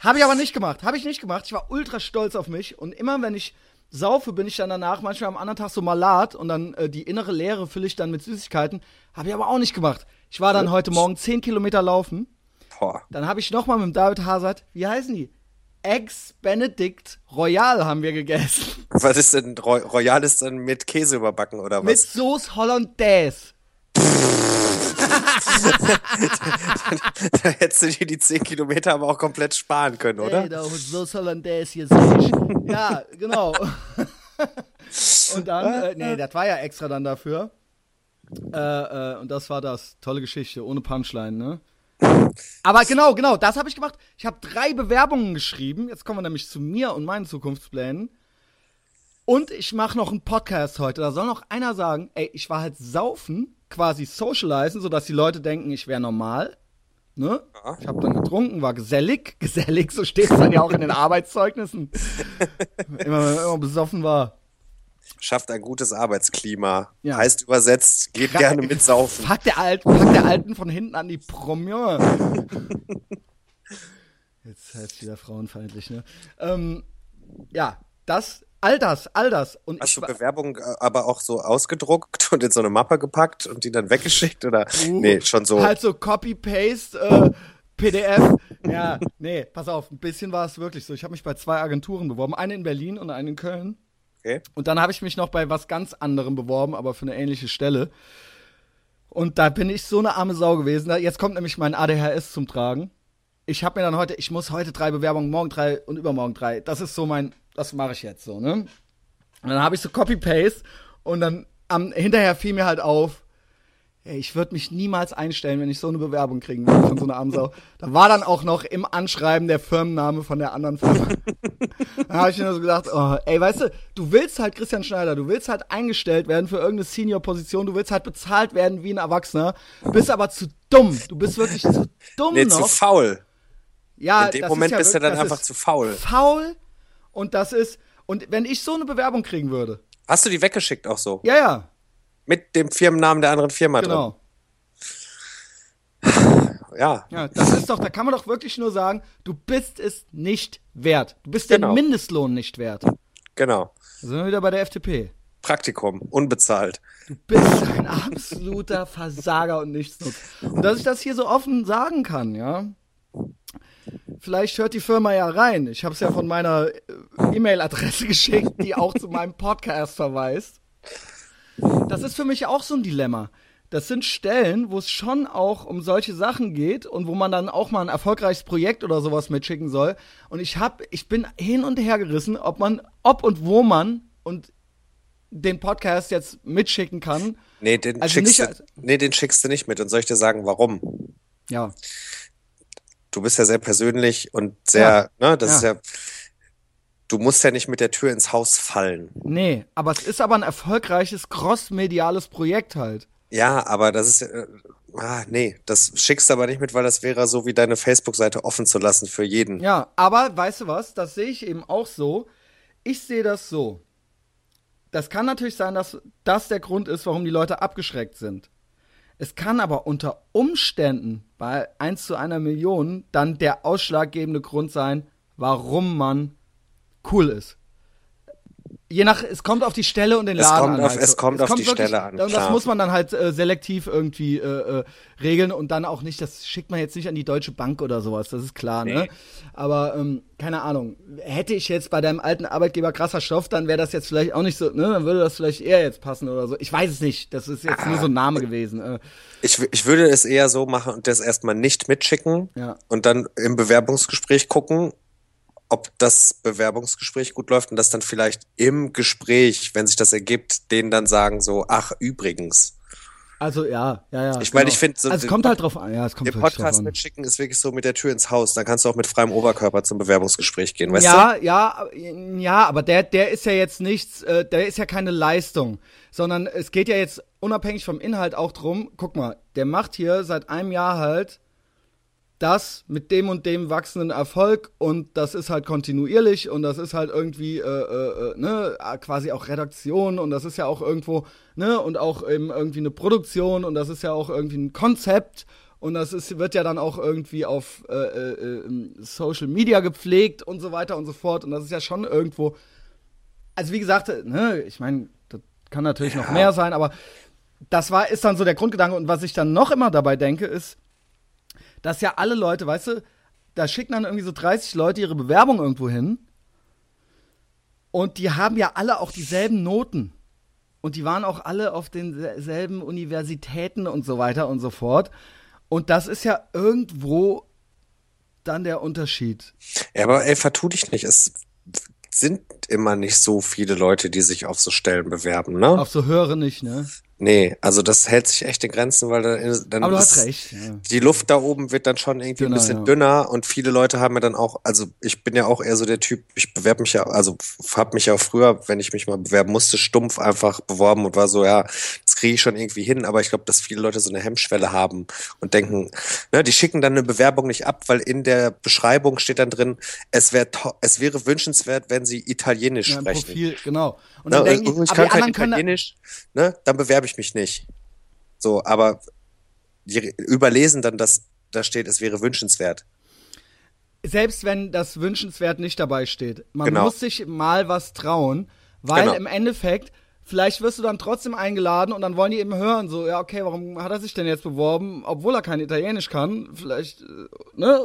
Habe ich aber nicht gemacht. Habe ich nicht gemacht. Ich war ultra stolz auf mich und immer wenn ich saufe, bin ich dann danach manchmal am anderen Tag so malat und dann äh, die innere Leere fülle ich dann mit Süßigkeiten. Habe ich aber auch nicht gemacht. Ich war dann heute Morgen 10 Kilometer laufen. Boah. Dann habe ich noch mal mit David Hazard, wie heißen die? Eggs Benedict Royal haben wir gegessen. [laughs] Was ist denn, Roy Royal ist dann mit Käse überbacken oder Mit was? Sauce Hollandaise. [laughs] da hättest du dir die 10 Kilometer aber auch komplett sparen können, oder? Ey, da mit Sauce Hollandaise hier. Ja, genau. [laughs] und dann, äh, nee, das war ja extra dann dafür. Äh, äh, und das war das. Tolle Geschichte, ohne Punchline, ne? Aber genau, genau, das habe ich gemacht. Ich habe drei Bewerbungen geschrieben. Jetzt kommen wir nämlich zu mir und meinen Zukunftsplänen. Und ich mache noch einen Podcast heute. Da soll noch einer sagen, ey, ich war halt saufen, quasi socialisen, sodass die Leute denken, ich wäre normal. Ne? Ja. Ich habe dann getrunken, war gesellig. [laughs] Gesellig, so steht es dann ja auch in den [laughs] Arbeitszeugnissen. immer, wenn man immer besoffen war. Schafft ein gutes Arbeitsklima. Ja. Heißt übersetzt, geht gerne mit saufen. Fuck der, Alt, der Alten von hinten an die Promier. [laughs] Jetzt heißt wieder frauenfeindlich, ne? Ähm, ja, das, all das, all das. Und Hast du war- Bewerbung äh, aber auch so ausgedruckt und in so eine Mappe gepackt und die dann weggeschickt oder? Uh, nee, schon so. Halt so Copy-Paste, äh, PDF. Ja, nee, pass auf, ein bisschen war es wirklich so. Ich habe mich bei zwei Agenturen beworben. Eine in Berlin und eine in Köln. Okay. Und dann habe ich mich noch bei was ganz anderem beworben, aber für eine ähnliche Stelle. Und da bin ich so eine arme Sau gewesen. Da- Jetzt kommt nämlich mein ADHS zum Tragen. Ich habe mir dann heute, ich muss heute drei Bewerbungen, morgen drei und übermorgen drei. Das ist so mein, das mache ich jetzt so, ne? Und dann habe ich so Copy-Paste und dann am, hinterher fiel mir halt auf, Ey, ich würde mich niemals einstellen, wenn ich so eine Bewerbung kriegen würde von so einer Amsau. Da war dann auch noch im Anschreiben der Firmenname von der anderen Firma. [laughs] da habe ich mir so gedacht, oh, ey, weißt du, du willst halt Christian Schneider, du willst halt eingestellt werden für irgendeine Senior-Position, du willst halt bezahlt werden wie ein Erwachsener, bist aber zu dumm. Du bist wirklich zu dumm Nee, noch. zu faul. Ja, In dem Moment ist ja bist du dann einfach zu faul. Faul und das ist und wenn ich so eine Bewerbung kriegen würde. Hast du die weggeschickt auch so? Ja, ja, Mit dem Firmennamen der anderen Firma genau. drin? [sighs] Ja. Ja, das ist doch, da kann man doch wirklich nur sagen, du bist es nicht wert. Du bist den Genau. Mindestlohn nicht wert. Da Genau. sind wir wieder bei der FDP. Praktikum, unbezahlt. Du bist ein absoluter Versager und Nichtsnutz. Und dass ich das hier so offen sagen kann, ja. Vielleicht hört die Firma ja rein. Ich habe es ja von meiner äh, E-Mail-Adresse [laughs] geschickt, die auch zu meinem Podcast verweist. Das ist für mich auch so ein Dilemma. Das sind Stellen, wo es schon auch um solche Sachen geht und wo man dann auch mal ein erfolgreiches Projekt oder sowas mitschicken soll. Und ich hab, ich bin hin und her gerissen, ob man, ob und wo man und den Podcast jetzt mitschicken kann. Nee, den, Also schickst nicht du, nee, den schickst du nicht mit. Und soll ich dir sagen, warum? Ja, Du bist ja sehr persönlich und sehr, ne, das Ja. ist ja, du musst ja nicht mit der Tür ins Haus fallen. nee, aber es ist aber ein erfolgreiches crossmediales Projekt halt. Ja, aber das ist, äh, ah, nee, das schickst du aber nicht mit, weil das wäre so wie deine Facebook-Seite offen zu lassen für jeden. Ja, aber weißt du was? Das sehe ich eben auch so. Ich sehe das so. Das kann natürlich sein, dass das der Grund ist, warum die Leute abgeschreckt sind. Es kann aber unter Umständen bei 1 zu einer Million dann der ausschlaggebende Grund sein, warum man cool ist. Je nach, es kommt auf die Stelle und den Es Laden kommt an. auf- halt. es kommt auf die Stelle an, Und das muss man dann halt äh, selektiv irgendwie äh, äh, regeln und dann auch nicht, das schickt man jetzt nicht an die Deutsche Bank oder sowas, das ist klar, ne? Nee. Aber ähm, keine Ahnung, hätte ich jetzt bei deinem alten Arbeitgeber krasser Stoff, dann wäre das jetzt vielleicht auch nicht so, ne? Dann würde das vielleicht eher jetzt passen oder so. Ich weiß es nicht, das ist jetzt nur so ein Name gewesen. Äh, Ich, ich würde es eher so machen und das erstmal nicht mitschicken Ja. und dann im Bewerbungsgespräch gucken, ob das Bewerbungsgespräch gut läuft und das dann vielleicht im Gespräch, wenn sich das ergibt, denen dann sagen so, ach, übrigens. also ja, ja, ja. Ich meine, ich finde so also es kommt halt drauf an, ja, es kommt Den Podcast mitschicken ist wirklich so mit der Tür ins Haus. Dann kannst du auch mit freiem Oberkörper zum Bewerbungsgespräch gehen, weißt ja, ja, ja, aber der, der ist ja jetzt nichts, äh, der ist ja keine Leistung, sondern es geht ja jetzt unabhängig vom Inhalt auch drum, guck mal, der macht hier seit einem Jahr halt das mit dem und dem wachsenden Erfolg und das ist halt kontinuierlich und das ist halt irgendwie, äh, äh, äh, ne, äh, quasi auch Redaktion und das ist ja auch irgendwo, ne, und auch eben irgendwie eine Produktion und das ist ja auch irgendwie ein Konzept und das ist, wird ja dann auch irgendwie auf äh, äh, äh, Social Media gepflegt und so weiter und so fort und das ist ja schon irgendwo, also wie gesagt, ne, ich meine, das kann natürlich noch mehr sein, aber das war, ist dann so der Grundgedanke und was ich dann noch immer dabei denke, ist, dass ja alle Leute, weißt du, da schicken dann irgendwie so 30 Leute ihre Bewerbung irgendwo hin. Und die haben ja alle auch dieselben Noten. Und die waren auch alle auf denselben Universitäten und so weiter und so fort. Und das ist ja irgendwo dann der Unterschied. Ja, aber ey, vertu dich nicht. Es sind immer nicht so viele Leute, die sich auf so Stellen bewerben, ne? Auf so höhere nicht, ne? Nee, also das hält sich echt in Grenzen, weil dann, dann Aber du ist- hast recht. Ja. die Luft da oben wird dann schon irgendwie Dünner, ein bisschen ja. dünner und viele Leute haben ja dann auch, also ich bin ja auch eher so der Typ, ich bewerbe mich ja, also habe mich ja früher, wenn ich mich mal bewerben musste, stumpf einfach beworben und war so, ja, das kriege ich schon irgendwie hin, aber ich glaube, dass viele Leute so eine Hemmschwelle haben und denken, ne, die schicken dann eine Bewerbung nicht ab, weil in der Beschreibung steht dann drin, es wäre es wäre wünschenswert, wenn sie Italienisch Ja, sprechen. Profil, genau. Und Ne, dann denken und die, ich aber kann die kein Italienisch, ne, dann bewerbe ich mich nicht. So, aber die überlesen dann, dass da steht, es wäre wünschenswert. selbst wenn das wünschenswert nicht dabei steht, man Genau. muss sich mal was trauen, weil Genau. im Endeffekt, vielleicht wirst du dann trotzdem eingeladen und dann wollen die eben hören, so, ja, okay, warum hat er sich denn jetzt beworben, obwohl er kein Italienisch kann? Vielleicht, äh, ne?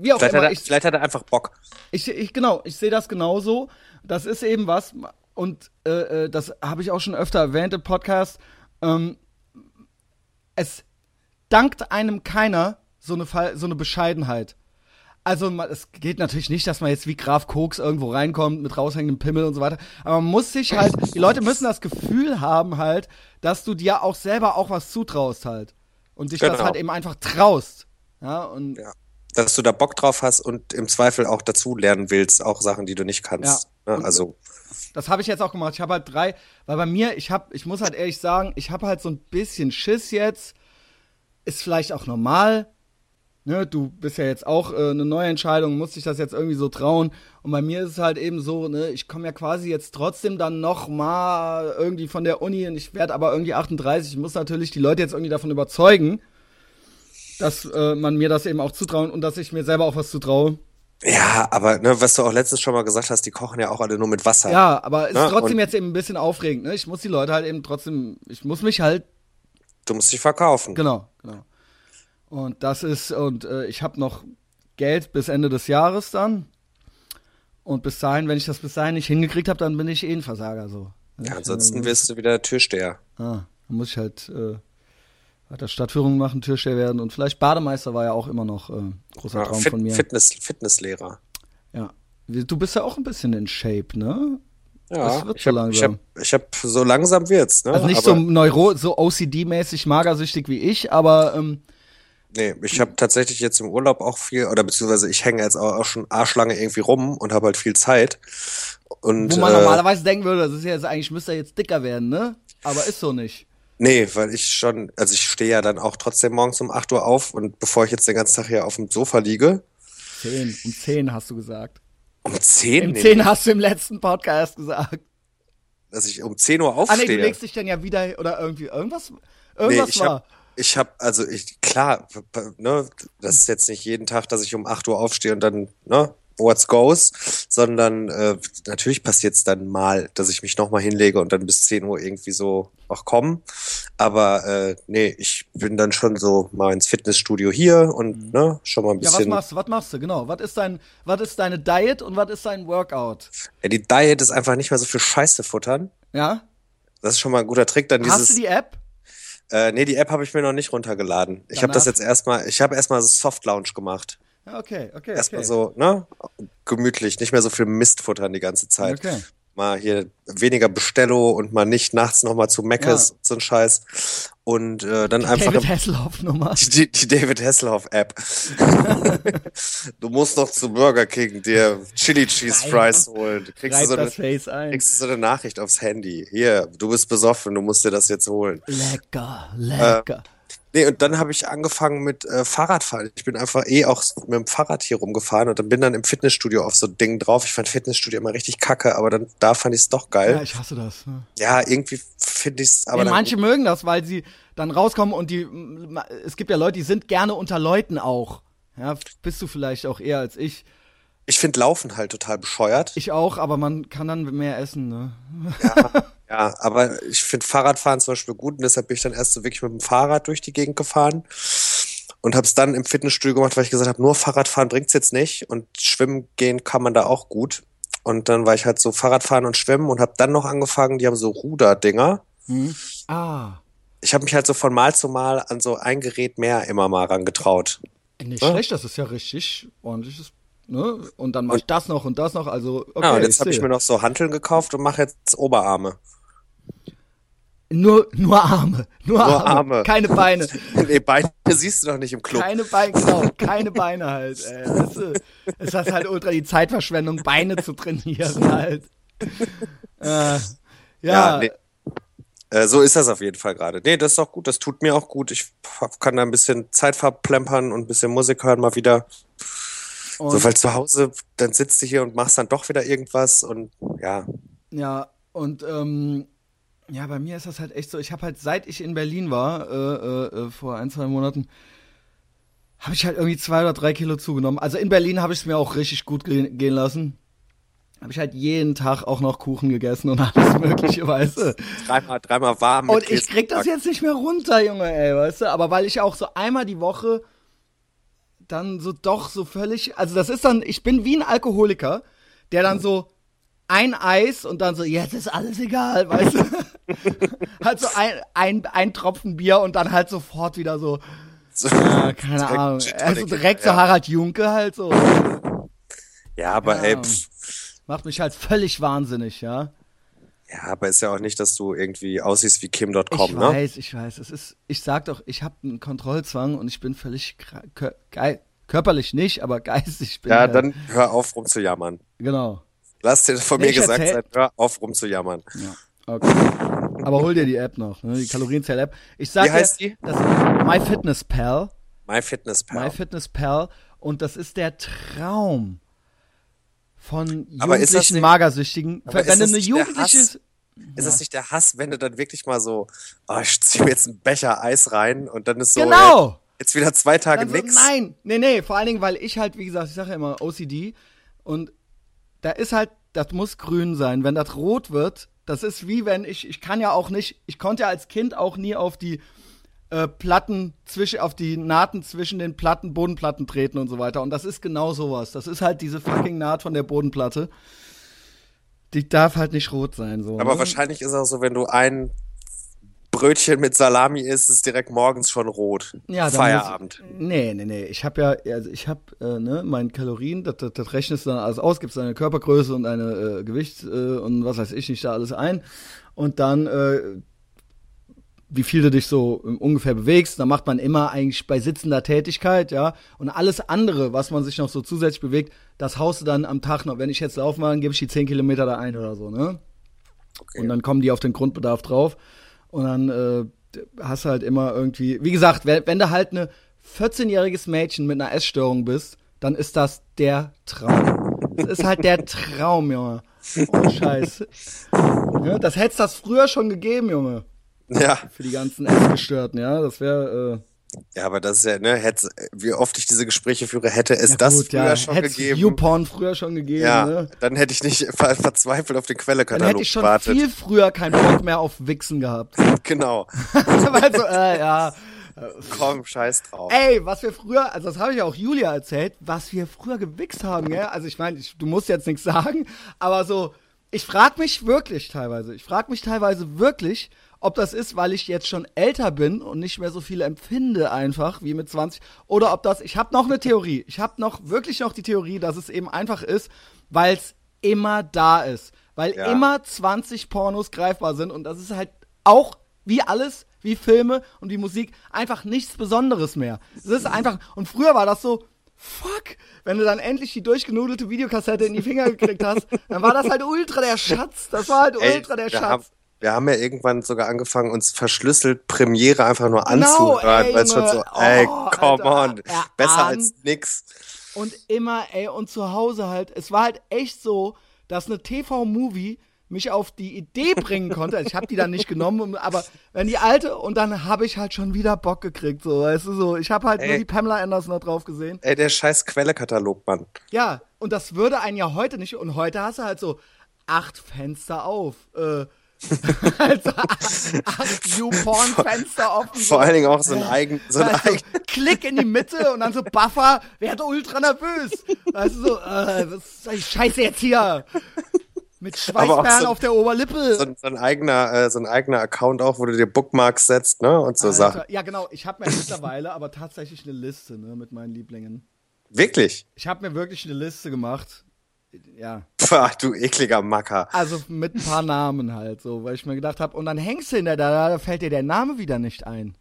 Wie auch Vielleicht hat, immer. er, Ich, vielleicht hat er einfach Bock. ich, ich, genau, ich sehe das genauso. Das ist eben was, und äh, äh, das habe ich auch schon öfter erwähnt im Podcast. Ähm, es dankt einem keiner so eine, Fall, so eine Bescheidenheit. Also es geht natürlich nicht, dass man jetzt wie Graf Koks irgendwo reinkommt mit raushängendem Pimmel und so weiter. Aber man muss sich halt, die Leute müssen das Gefühl haben halt, dass du dir auch selber auch was zutraust halt. Und dich genau. das halt eben einfach traust. Ja, und ja. Dass du da Bock drauf hast und im Zweifel auch dazu lernen willst, auch Sachen, die du nicht kannst. Ja. Ne? Also. Das habe ich jetzt auch gemacht. Ich habe halt drei, weil bei mir, ich habe, ich muss halt ehrlich sagen, ich habe halt so ein bisschen Schiss jetzt. Ist vielleicht auch normal ne, du bist ja jetzt auch äh, eine neue Entscheidung, musst dich das jetzt irgendwie so trauen. Und bei mir ist es halt eben so, ne, ich komme ja quasi jetzt trotzdem dann noch mal irgendwie von der Uni und ich werde aber irgendwie 38. Ich muss natürlich die Leute jetzt irgendwie davon überzeugen, dass äh, man mir das eben auch zutrauen und dass ich mir selber auch was zutraue. Ja, aber ne, was du auch letztes schon mal gesagt hast, die kochen ja auch alle nur mit Wasser. Ja, aber es ne? ist trotzdem und jetzt eben ein bisschen aufregend. Ne? Ich muss die Leute halt eben trotzdem, ich muss mich halt. Du musst dich verkaufen. Genau, genau. Und das ist, und äh, ich habe noch Geld bis Ende des Jahres dann. Und bis dahin, wenn ich das bis dahin nicht hingekriegt habe, dann bin ich eh ein Versager so. Ja, ansonsten wirst du wieder Türsteher. Ah, dann muss ich halt äh, weiter Stadtführung machen, Türsteher werden und vielleicht Bademeister war ja auch immer noch äh, großer ja, Traum Fit, von mir. Fitness, Fitnesslehrer. Ja. Du bist ja auch ein bisschen in Shape, ne? Ja, das wird ich so hab, langsam. Ich habe hab, so langsam wird's, ne? Also nicht aber so Neuro, so OCD-mäßig magersüchtig wie ich, aber ähm, Nee, ich habe tatsächlich jetzt im Urlaub auch viel, oder beziehungsweise ich hänge jetzt auch, auch schon arschlange irgendwie rum und habe halt viel Zeit. Und, Wo man äh, normalerweise denken würde, das ist ja jetzt eigentlich, müsste er jetzt dicker werden, ne? Aber ist so nicht. Nee, weil ich schon, also ich stehe ja dann auch trotzdem morgens um 8 Uhr auf und bevor ich jetzt den ganzen Tag hier auf dem Sofa liege. 10, um 10 hast du gesagt. Um 10? Um 10 hast du im letzten Podcast gesagt. Dass ich um 10 Uhr aufstehe. Ah nee, du legst dich dann ja wieder, oder irgendwie, irgendwas, irgendwas nee, ich war. Hab, ich habe, also ich, klar, ne, das ist jetzt nicht jeden Tag, dass ich um 8 Uhr aufstehe und dann, ne, what's goes, sondern äh, natürlich passiert es dann mal, dass ich mich nochmal hinlege und dann bis 10 Uhr irgendwie so auch kommen. Aber äh, nee, ich bin dann schon so mal ins Fitnessstudio hier und mhm. ne, schon mal ein bisschen. Ja, was machst du? Was machst du? Genau. Was ist dein, was ist deine Diet und was ist dein Workout? Ja, die Diet ist einfach nicht mehr so viel Scheiße futtern. Ja. Das ist schon mal ein guter Trick. Dann Hast du die App? Äh, nee, die App habe ich mir noch nicht runtergeladen. Ich habe das jetzt erstmal, ich habe erstmal Soft Launch gemacht. Okay, okay. Erstmal okay. so, ne? Gemütlich, nicht mehr so viel Mist futtern die ganze Zeit. Okay mal hier weniger Bestello und mal nicht nachts nochmal zu Meckes, ja. so ein Scheiß. Und äh, dann die einfach. David Hasselhoff-Nummer. [laughs] Die, die David Hasselhoff-App. [laughs] du musst noch zu Burger King dir Chili Cheese Fries holen. Du kriegst, so eine, kriegst so eine Nachricht aufs Handy. Hier, du bist besoffen, du musst dir das jetzt holen. Lecker, lecker. Äh, Nee, und dann habe ich angefangen mit äh, Fahrradfahren. Ich bin einfach eh auch mit dem Fahrrad hier rumgefahren und dann bin dann im Fitnessstudio auf so Ding drauf. Ich fand Fitnessstudio immer richtig kacke, aber dann da fand ich es doch geil. Ja, ich hasse das. Ne? Ja, irgendwie finde ich es aber. Ja, manche mögen das, weil sie dann rauskommen und die es gibt ja Leute, die sind gerne unter Leuten auch. Ja, bist du vielleicht auch eher als ich. Ich finde Laufen halt total bescheuert. Ich auch, aber man kann dann mehr essen, ne? Ja. [laughs] Ja, aber ich finde Fahrradfahren zum Beispiel gut und deshalb bin ich dann erst so wirklich mit dem Fahrrad durch die Gegend gefahren und habe es dann im Fitnessstudio gemacht, weil ich gesagt habe, nur Fahrradfahren bringt's jetzt nicht und schwimmen gehen kann man da auch gut. Und dann war ich halt so Fahrradfahren und schwimmen und habe dann noch angefangen, die haben so Ruderdinger. Hm. Ah. Ich habe mich halt so von Mal zu Mal an so ein Gerät mehr immer mal rangetraut. Nicht ja? schlecht, das ist ja richtig ordentliches Ne? Und dann mach ich das noch und das noch. Also, okay, ja, und jetzt habe ich mir noch so Hanteln gekauft und mache jetzt Oberarme. Nur, nur Arme. Nur, nur Arme. Arme. Keine Beine. [laughs] nee, Beine siehst du doch nicht im Club. Keine Beine, genau. Keine Beine halt. Ey. Weißt du, es ist halt ultra die Zeitverschwendung, Beine zu trainieren halt. Äh, ja. ja nee. äh, so ist das auf jeden Fall gerade. Nee, das ist auch gut. Das tut mir auch gut. Ich kann da ein bisschen Zeit verplempern und ein bisschen Musik hören mal wieder. Und so, weil zu Hause, dann sitzt du hier und machst dann doch wieder irgendwas und ja. Ja, und ähm, ja, bei mir ist das halt echt so. Ich habe halt, seit ich in Berlin war, äh, äh, äh vor ein, zwei Monaten, habe ich halt irgendwie zwei oder drei Kilo zugenommen. Also in Berlin habe ich es mir auch richtig gut ge gehen lassen. Habe ich halt jeden Tag auch noch Kuchen gegessen und [laughs] alles mögliche, weißt du. Dreimal, dreimal warm. und ich krieg das jetzt nicht mehr runter, Junge, ey, weißt du. Aber weil ich auch so einmal die Woche dann so doch so völlig, also das ist dann, ich bin wie ein Alkoholiker, der dann so ein Eis und dann so, jetzt ist alles egal, weißt du? [laughs] halt so ein, ein, ein Tropfen Bier und dann halt sofort wieder so. So, Ja, keine [laughs] direkt Ahnung. Also direkt so ja. Harald Junke halt so. Ja, aber Ja. ey, pff, Macht mich halt völlig wahnsinnig, ja. Ja, aber ist ja auch nicht, dass du irgendwie aussiehst wie Kim.com, Ich ne? weiß, ich weiß. Es ist, ich sag doch, ich habe einen Kontrollzwang und ich bin völlig kra- kö- gei- körperlich nicht, aber [laughs] geistig bin Ja, ich halt, dann hör auf rumzujammern. Genau. Lass dir von Nee, mir ich gesagt sein, hör auf rumzujammern. Ja. Okay. Aber hol dir die App noch, ne? die Kalorienzähl-App. Ich sag Wie heißt dir, die? das ist MyFitnessPal. MyFitnessPal. MyFitnessPal und das ist der Traum von jugendlichen nicht- Magersüchtigen. aber ist Wenn du eine nicht der jugendliche Hass? Ist das nicht der Hass, wenn du dann wirklich mal so, oh, ich zieh mir jetzt einen Becher Eis rein und dann ist so, Genau! ey, jetzt wieder zwei Tage Dann so, nix? nein, nee, nee, vor allen Dingen, weil ich halt, wie gesagt, ich sage ja immer OCD und da ist halt, das muss grün sein. Wenn das rot wird, das ist wie wenn ich, ich kann ja auch nicht, ich konnte ja als Kind auch nie auf die äh, Platten zwischen, auf die Nahten zwischen den Platten, Bodenplatten treten und so weiter. Und das ist genau sowas. Das ist halt diese fucking Naht von der Bodenplatte. Die darf halt nicht rot sein, so. Aber ne? wahrscheinlich ist auch so, wenn du ein Brötchen mit Salami isst, ist direkt morgens schon rot. Ja, Feierabend. Muss, nee, nee, nee. Ich habe ja, also ich habe äh, ne, meinen Kalorien, das, das, das rechnest du dann alles aus, gibst deine Körpergröße und deine äh, Gewicht äh, und was weiß ich nicht da alles ein. Und dann, äh, wie viel du dich so ungefähr bewegst, dann macht man immer eigentlich bei sitzender Tätigkeit, ja. Und alles andere, was man sich noch so zusätzlich bewegt, das haust du dann am Tag noch. Wenn ich jetzt laufen dann gebe ich die 10 Kilometer da ein oder so, ne? Okay. Und dann kommen die auf den Grundbedarf drauf. Und dann äh, hast du halt immer irgendwie, wie gesagt, wenn, wenn du halt eine 14-jähriges Mädchen mit einer Essstörung bist, dann ist das der Traum. Das ist halt der Traum, Junge. Oh Scheiß. Ja, das hätte das früher schon gegeben, Junge. Ja. Für die ganzen Essgestörten, ja. Das wäre, Ja, aber das ist ja, ne, hätte, wie oft ich diese Gespräche führe, hätte es äh, das gut, früher ja. schon Hätte gegeben. YouPorn früher schon gegeben, ja, ne? dann hätte ich nicht ver verzweifelt auf den Dann Quellekatalog hätte ich schon gewartet. viel früher keinen Bock mehr auf Wichsen gehabt. [laughs] Genau. Weil [laughs] so, äh, ja. Komm, scheiß drauf. Ey, was wir früher, also das habe ich auch Julia erzählt, was wir früher gewichst haben, gell? Also ich meine, du musst jetzt nichts sagen, aber so, ich frag mich wirklich teilweise, ich frag mich teilweise wirklich, ob das ist, weil ich jetzt schon älter bin und nicht mehr so viel empfinde einfach wie mit 20 oder ob das, ich habe noch eine Theorie, ich habe noch wirklich noch die Theorie, dass es eben einfach ist, weil es immer da ist, weil Ja. immer 20 Pornos greifbar sind und das ist halt auch wie alles, wie Filme und wie Musik, einfach nichts Besonderes mehr. Es ist einfach, und früher war das so, fuck, wenn du dann endlich die durchgenudelte Videokassette in die Finger gekriegt hast, dann war das halt ultra der Schatz. Das war halt Ey, ultra der wir haben, Schatz. Wir haben ja irgendwann sogar angefangen, uns verschlüsselt Premiere einfach nur anzuhören, ey, weil es schon so, ey, Oh, come Alter, on, besser als nix. Und immer, ey, und zu Hause halt, es war halt echt so, dass eine TV-Movie mich auf die Idee bringen konnte. Also ich habe die dann nicht genommen, aber wenn die alte und dann habe ich halt schon wieder Bock gekriegt, so, weißt du so. Ich habe halt nur Ey. die Pamela Anderson da drauf gesehen. Ey, der scheiß Quellekatalog, Mann. Ja, und das würde einen ja heute nicht. Und heute hast du halt so acht Fenster auf. Äh, [laughs] also acht, YouPorn-Fenster offen. Vor allen Dingen auch so ein eigen, so ein eigen, [laughs] Klick in die Mitte und dann so Buffer, werde ultra nervös. Du, so, äh, was ist die Scheiße jetzt hier? Mit [laughs] Schweißperlen so- auf der Oberlippe. so, ein- so ein eigener, äh, so ein eigener Account auch, wo du dir Bookmarks setzt, ne, und so Sachen. Ja, genau. Ich habe mir mittlerweile aber tatsächlich eine Liste ne, mit meinen Lieblingen. Wirklich? Ich habe mir wirklich eine Liste gemacht. Ja, Pah, du ekliger Macker. also mit ein paar Namen halt so, weil ich mir gedacht habe, und dann hängst du hinter da, da fällt dir der Name wieder nicht ein.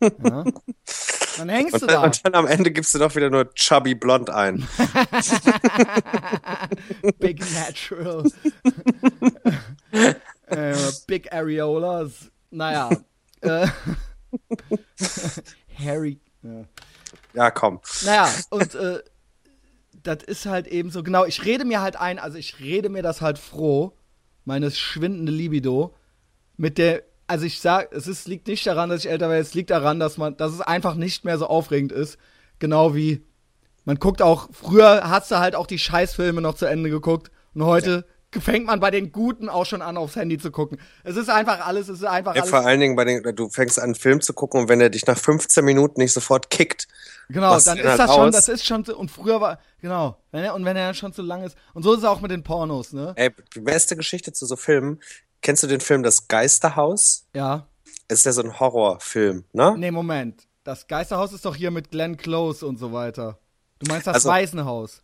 Ja? Dann hängst du Und dann, da. und dann am Ende gibst du doch wieder nur Chubby Blond ein. [laughs] Big Natural. [laughs] äh, Big Areolas. Naja. Äh, [laughs] Harry. Ja. Ja, komm. Naja, und äh, das ist halt eben so, genau, ich rede mir halt ein, also ich rede mir das halt froh, meine schwindende Libido, mit der, also ich sag, es ist, liegt nicht daran, dass ich älter werde, es liegt daran, dass man, dass es einfach nicht mehr so aufregend ist. Genau wie, man guckt auch, früher hast du halt auch die Scheißfilme noch zu Ende geguckt und heute fängt man bei den Guten auch schon an, aufs Handy zu gucken. Es ist einfach alles, es ist einfach Ja, alles. vor allen Dingen bei den, du fängst an, einen Film zu gucken und wenn er dich nach 15 Minuten nicht sofort kickt, Genau, dann ist halt das schon, das ist schon, zu, und früher war, genau, wenn er, und wenn er schon zu lang ist, und so ist es auch mit den Pornos, ne? ey, die beste Geschichte zu so Filmen, kennst du den Film Das Geisterhaus? Ja. Es ist ja so ein Horrorfilm, ne? Nee, Moment. das Geisterhaus ist doch hier mit Glenn Close und so weiter. Du meinst das Also- Waisenhaus.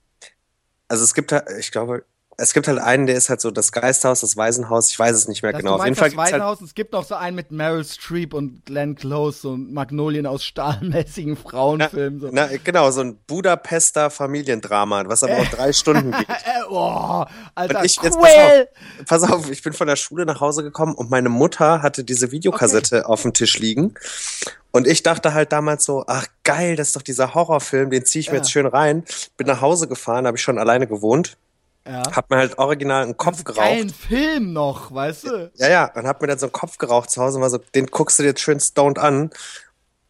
Also es gibt halt, ich glaube, es gibt halt einen, der ist halt so das Geisthaus, das Waisenhaus, ich weiß es nicht mehr Das, genau. Auf jeden Fall das halt, Waisenhaus. Es gibt noch so einen mit Meryl Streep und Glenn Close, so ein Magnolien aus stahlmäßigen Frauenfilmen. So. na, genau, so ein Budapester Familiendrama, was aber auch [laughs] drei Stunden geht. Äh, [laughs] oh, Alter, Und ich- jetzt pass Quell! Pass auf, ich bin von der Schule nach Hause gekommen und meine Mutter hatte diese Videokassette auf dem Tisch liegen. Und ich dachte halt damals so, ach geil, das ist doch dieser Horrorfilm, den ziehe ich mir Ja. jetzt schön rein. Bin nach Hause gefahren, habe ich schon alleine gewohnt, Ja. hab mir halt original einen Kopf geraucht. Geilen Film noch, weißt du? Ja, ja, und hab mir dann so einen Kopf geraucht zu Hause und war so, den guckst du dir jetzt schön stoned an.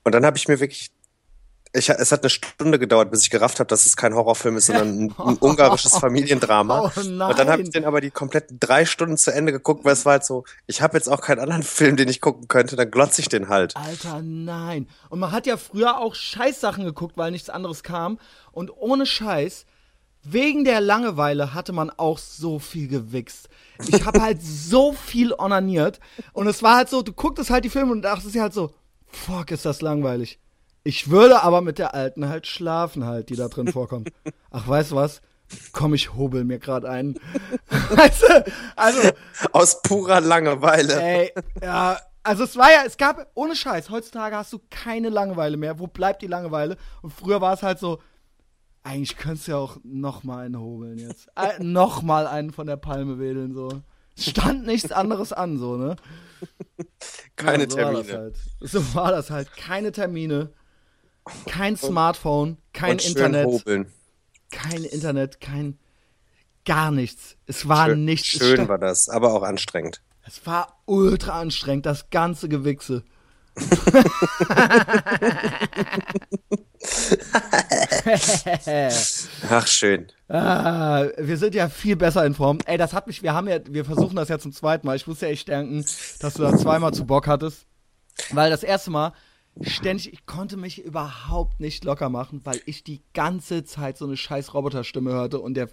Und dann habe ich mir wirklich, ich, es hat eine Stunde gedauert, bis ich gerafft habe, dass es kein Horrorfilm ist, sondern ein, ein [laughs] ungarisches Familiendrama. Oh nein. Und dann habe ich den aber die kompletten drei Stunden zu Ende geguckt, weil es war halt so, ich habe jetzt auch keinen anderen [laughs] Film, den ich gucken könnte, dann glotze ich den halt. Alter, nein. Und man hat ja früher auch Scheißsachen geguckt, weil nichts anderes kam. Und ohne Scheiß, wegen der Langeweile hatte man auch so viel gewichst. Ich habe halt so viel onaniert. Und es war halt so, du gucktest halt die Filme und dachtest dir halt so, fuck, ist das langweilig. Ich würde aber mit der alten halt schlafen halt, die da drin [laughs] vorkommt. Ach, weißt du was? Komm, ich hobel mir gerade ein. [laughs] weißt du? Also, Aus purer Langeweile. Ey, ja, also es war ja, es gab, ohne Scheiß, heutzutage hast du keine Langeweile mehr. Wo bleibt die Langeweile? Und früher war es halt so, eigentlich könntest du ja auch noch mal einen hobeln jetzt. Äh, noch mal einen von der Palme wedeln, so. Es stand nichts anderes an, so, ne? Keine Ja, so War Termine. halt. So war das halt. Keine Termine, kein Smartphone, kein und Internet, hobeln. kein Internet, kein gar nichts. Es war Schön, nichts. Schön war das, aber auch anstrengend. Es war ultra anstrengend, das ganze Gewichse. [laughs] Ach, schön. ah, wir sind ja viel besser in Form. Ey, das hat mich, wir haben ja, wir versuchen das ja zum zweiten Mal. Ich muss ja echt denken, dass du da zweimal zu Bock hattest. Weil das erste Mal ständig, ich konnte mich überhaupt nicht locker machen, weil ich die ganze Zeit so eine scheiß Roboterstimme hörte und der,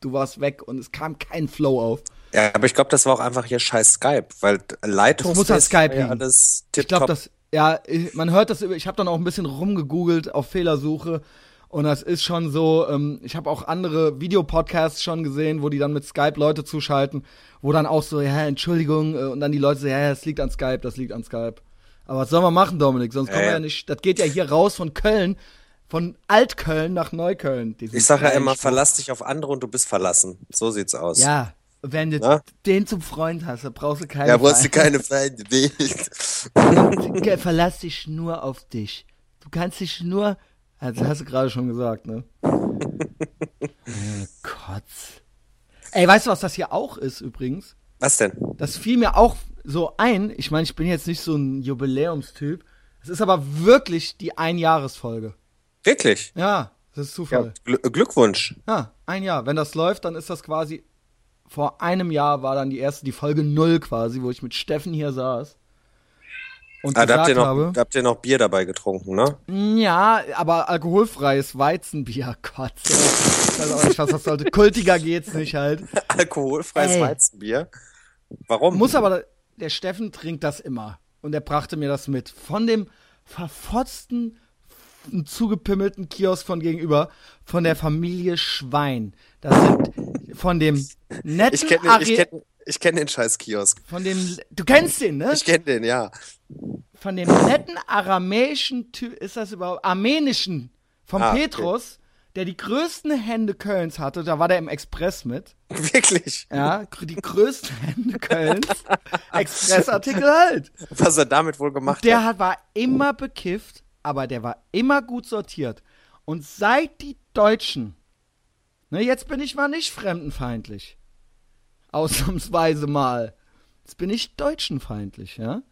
du warst weg und es kam kein Flow auf. Ja, aber ich glaube, das war auch einfach hier scheiß Skype, weil Leitung Das muss an Skype liegen. alles Ich glaube, das, ja, man hört das ich habe dann auch ein bisschen rumgegoogelt auf Fehlersuche und das ist schon so, ähm, ich habe auch andere Videopodcasts schon gesehen, wo die dann mit Skype Leute zuschalten, wo dann auch so, ja, Entschuldigung, äh, und dann die Leute so, ja, das liegt an Skype, das liegt an Skype. Aber was soll man machen, Dominik? Sonst kommen wir Ja, nicht, das geht ja hier raus von Köln, von Altköln nach Neukölln. Ich sage ja immer, verlass dich auf andere und du bist verlassen. So sieht's aus. Ja, wenn du Na? den zum Freund hast, dann brauchst du keine Ja, brauchst du keine Feinde. [laughs] [laughs] Verlass dich nur auf dich. Du kannst dich nur. Also hast du gerade schon gesagt, ne? [laughs] oh Gott. Ey, weißt du, was das hier auch ist übrigens? Was denn? Das fiel mir auch so ein. Ich meine, ich bin jetzt nicht so ein Jubiläumstyp. Es ist aber wirklich die Einjahresfolge. Wirklich? Ja, das ist Ja, Zufall. Gl Glückwunsch. Ja, ein Jahr. Wenn das läuft, dann ist das quasi. Vor einem Jahr war dann die erste, die Folge null quasi, wo ich mit Steffen hier saß. Und Ah, da habt, gesagt ihr noch, habe. da habt ihr noch Bier dabei getrunken, ne? Ja, aber alkoholfreies Weizenbier, [laughs] Gott. Ich weiß auch nicht, was das sollte. Kultiger geht's nicht halt. [laughs] Alkoholfreies Ey. Weizenbier. Warum? Muss aber, der Steffen trinkt das immer. Und er brachte mir das mit. Von dem verfotzten, zugepimmelten Kiosk von gegenüber, von der Familie Schwein. Das sind von dem netten ich kenne Ari- ich kenn, kenn den scheiß Kiosk. von dem, du kennst den, ne? Ich kenne den, ja. von dem netten aramäischen Typ, ist das überhaupt, armenischen, vom Ah, okay. Petrus, der die größten Hände Kölns hatte, da war der im Express mit, Wirklich. ja, die größten Hände Kölns, Expressartikel halt. Was er damit wohl gemacht Der hat. hat, war immer bekifft, aber der war immer gut sortiert. Und seit die Deutschen, ne, jetzt bin ich mal nicht fremdenfeindlich, ausnahmsweise mal, jetzt bin ich deutschenfeindlich, ja.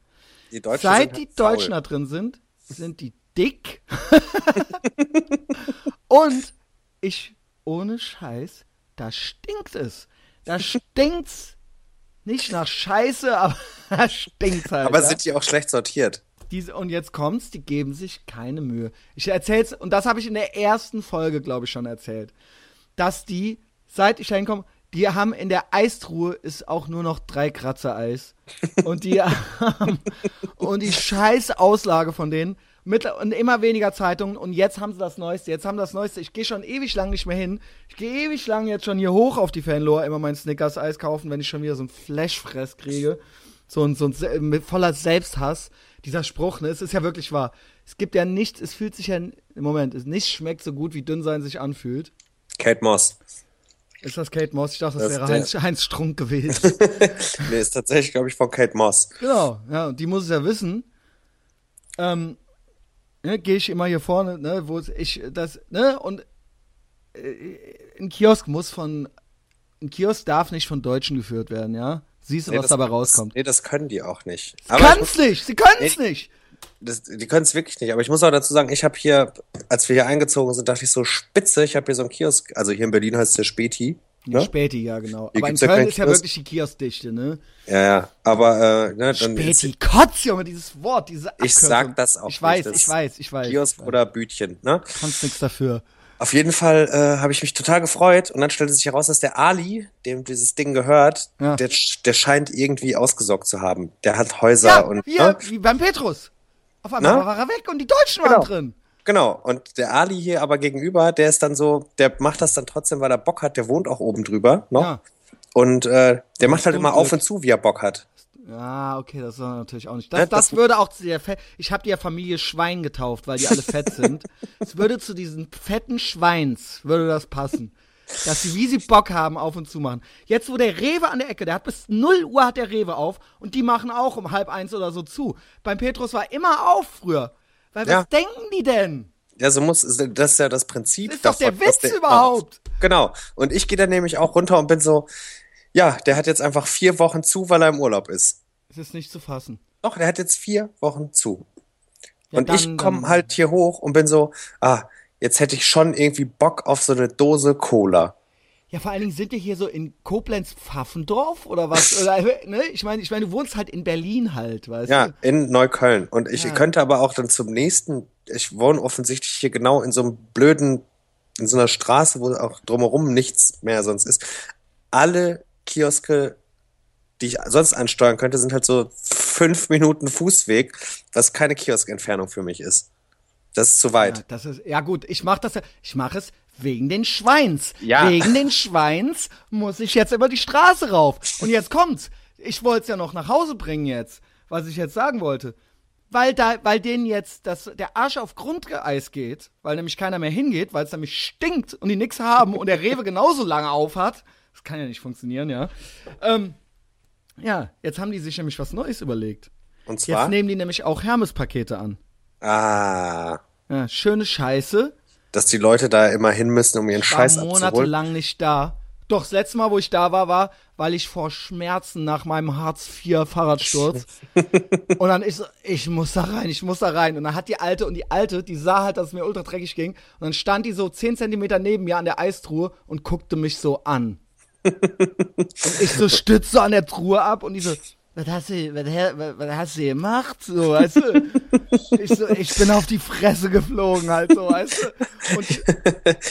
Die Deutschen Seit die halt faul. Deutschen da drin sind, sind die dick. [laughs] Und ich, ohne Scheiß, da stinkt es. Da [laughs] stinkt's. Nicht nach Scheiße, aber [laughs] da stinkt's halt. Aber ja? sind die auch schlecht sortiert? Diese, und jetzt kommt's, die geben sich keine Mühe. Ich erzähl's, und das habe ich in der ersten Folge, glaube ich, schon erzählt. Dass die, seit ich da hinkomme, die haben in der Eistruhe ist auch nur noch drei Kratzer Eis. [laughs] Und die haben, und die scheiß Auslage von denen Mit, und immer weniger Zeitungen und jetzt haben sie das Neueste, jetzt haben sie das Neueste. Ich gehe schon ewig lang nicht mehr hin. Ich gehe ewig lang jetzt schon hier hoch auf die Fanlore, immer mein Snickers-Eis kaufen, wenn ich schon wieder so ein Flashfress kriege. So ein, so ein mit voller Selbsthass. Dieser Spruch, ne, es ist ja wirklich wahr. Es gibt ja nichts, es fühlt sich ja, im Moment, es nichts schmeckt so gut, wie dünn sein sich anfühlt. Kate Moss. Ist das Kate Moss? Ich dachte, das, Das wäre Heinz, Heinz Strunk gewesen. [laughs] Nee, ist tatsächlich, glaube ich, von Kate Moss. Genau, ja, und die muss es ja wissen. Ähm, ne, gehe ich immer hier vorne, ne, wo ich das, ne, und äh, ein Kiosk muss von, ein Kiosk darf nicht von Deutschen geführt werden, ja. Siehst du, Nee, was das- dabei das- rauskommt. Nee, das können die auch nicht. Ich kannen's nicht, sie können's Nee. nicht. Das, die können es wirklich nicht. Aber ich muss auch dazu sagen, ich habe hier, als wir hier eingezogen sind, dachte ich so, spitze, ich habe hier so einen Kiosk, also hier in Berlin heißt der Späti. Ja, Ne? Späti, ja, genau. Hier Aber in Köln ist ja wirklich die Kioskdichte, ne? Ja, ja. Aber äh, ne, dann Späti, Kotz, Junge, dieses Wort, diese Ich Abkürzung. sag das auch Ich weiß, nicht, ich weiß, ich weiß. Kiosk oder Bütchen. Ne? Kannst nix dafür. Auf jeden Fall äh, habe ich mich total gefreut und dann stellte sich heraus, dass der Ali, dem dieses Ding gehört, Ja. der, der scheint irgendwie ausgesorgt zu haben. Der hat Häuser Ja, und hier, ne? wie beim Petrus. Auf einmal Na? war er weg und die Deutschen waren Genau. drin. Genau. Und der Ali hier aber gegenüber, der ist dann so, der macht das dann trotzdem, weil er Bock hat. Der wohnt auch oben drüber noch. Ja. Und äh, der macht halt immer auf und zu, wie er Bock hat. Ja, okay, das war natürlich auch nicht. Das, Ne, das, das- würde auch zu der Fe Ich habe die ja Familie Schwein getauft, weil die alle fett [laughs] sind. Es würde zu diesen fetten Schweins würde das passen. Dass sie, wie sie Bock haben, auf und zu machen. Jetzt, wo der Rewe an der Ecke, der hat bis 0 Uhr hat der Rewe auf und die machen auch um halb eins oder so zu. Beim Petrus war immer auf früher. Weil Ja. was denken die denn? Ja, so muss, das ist ja das Prinzip. Das ist doch der davon, was Witz überhaupt. Genau. Und ich gehe dann nämlich auch runter und bin so, ja, der hat jetzt einfach vier Wochen zu, weil er im Urlaub ist. Es ist nicht zu fassen. Doch, der hat jetzt vier Wochen zu. Ja, und ich dann- komme dann- halt hier hoch und bin so, ah, jetzt hätte ich schon irgendwie Bock auf so eine Dose Cola. Ja, vor allen Dingen sind wir hier so in Koblenz-Pfaffendorf oder was? [laughs] Oder, ne? Ich meine, ich meine, du wohnst halt in Berlin halt, weißt Ja, du? in Neukölln. Und ich Ja. könnte aber auch dann zum nächsten, ich wohne offensichtlich hier genau in so einem blöden, in so einer Straße, wo auch drumherum nichts mehr sonst ist. Alle Kioske, die ich sonst ansteuern könnte, sind halt so fünf Minuten Fußweg, was keine Kioskentfernung für mich ist. Das ist zu Ja, weit. das ist, ja gut, ich mach das ja, ich mache es wegen den Schweins. Ja. Wegen den Schweins muss ich jetzt über die Straße rauf. Und jetzt kommt's. Ich wollte es ja noch nach Hause bringen jetzt, was ich jetzt sagen wollte. Weil da, weil denen jetzt das, der Arsch auf Grundeis geht, weil nämlich keiner mehr hingeht, weil es nämlich stinkt und die nix haben und der Rewe genauso lange auf hat. Das kann ja nicht funktionieren, ja. Ähm, ja, jetzt haben die sich nämlich was Neues überlegt. Und Jetzt zwar, nehmen die nämlich auch Hermes-Pakete an. ah, Ja, schöne Scheiße. dass die Leute da immer hin müssen, um ihren war Scheiß abzuholen. monatelang nicht da. Doch, das letzte Mal, wo ich da war, war, weil ich vor Schmerzen nach meinem Hartz-IV-Fahrradsturz. [laughs] und dann ist, ich muss da rein, ich muss da rein. Und dann hat die Alte, und die Alte, die sah halt, dass es mir ultra dreckig ging. Und dann stand die so 10 Zentimeter neben mir an der Eistruhe und guckte mich so an. [laughs] und ich so stütze an der Truhe ab und die so, was hast du, was, was, hast du gemacht? So, weißt du? [laughs] Ich, so, ich bin auf die Fresse geflogen halt so, weißt du? Und,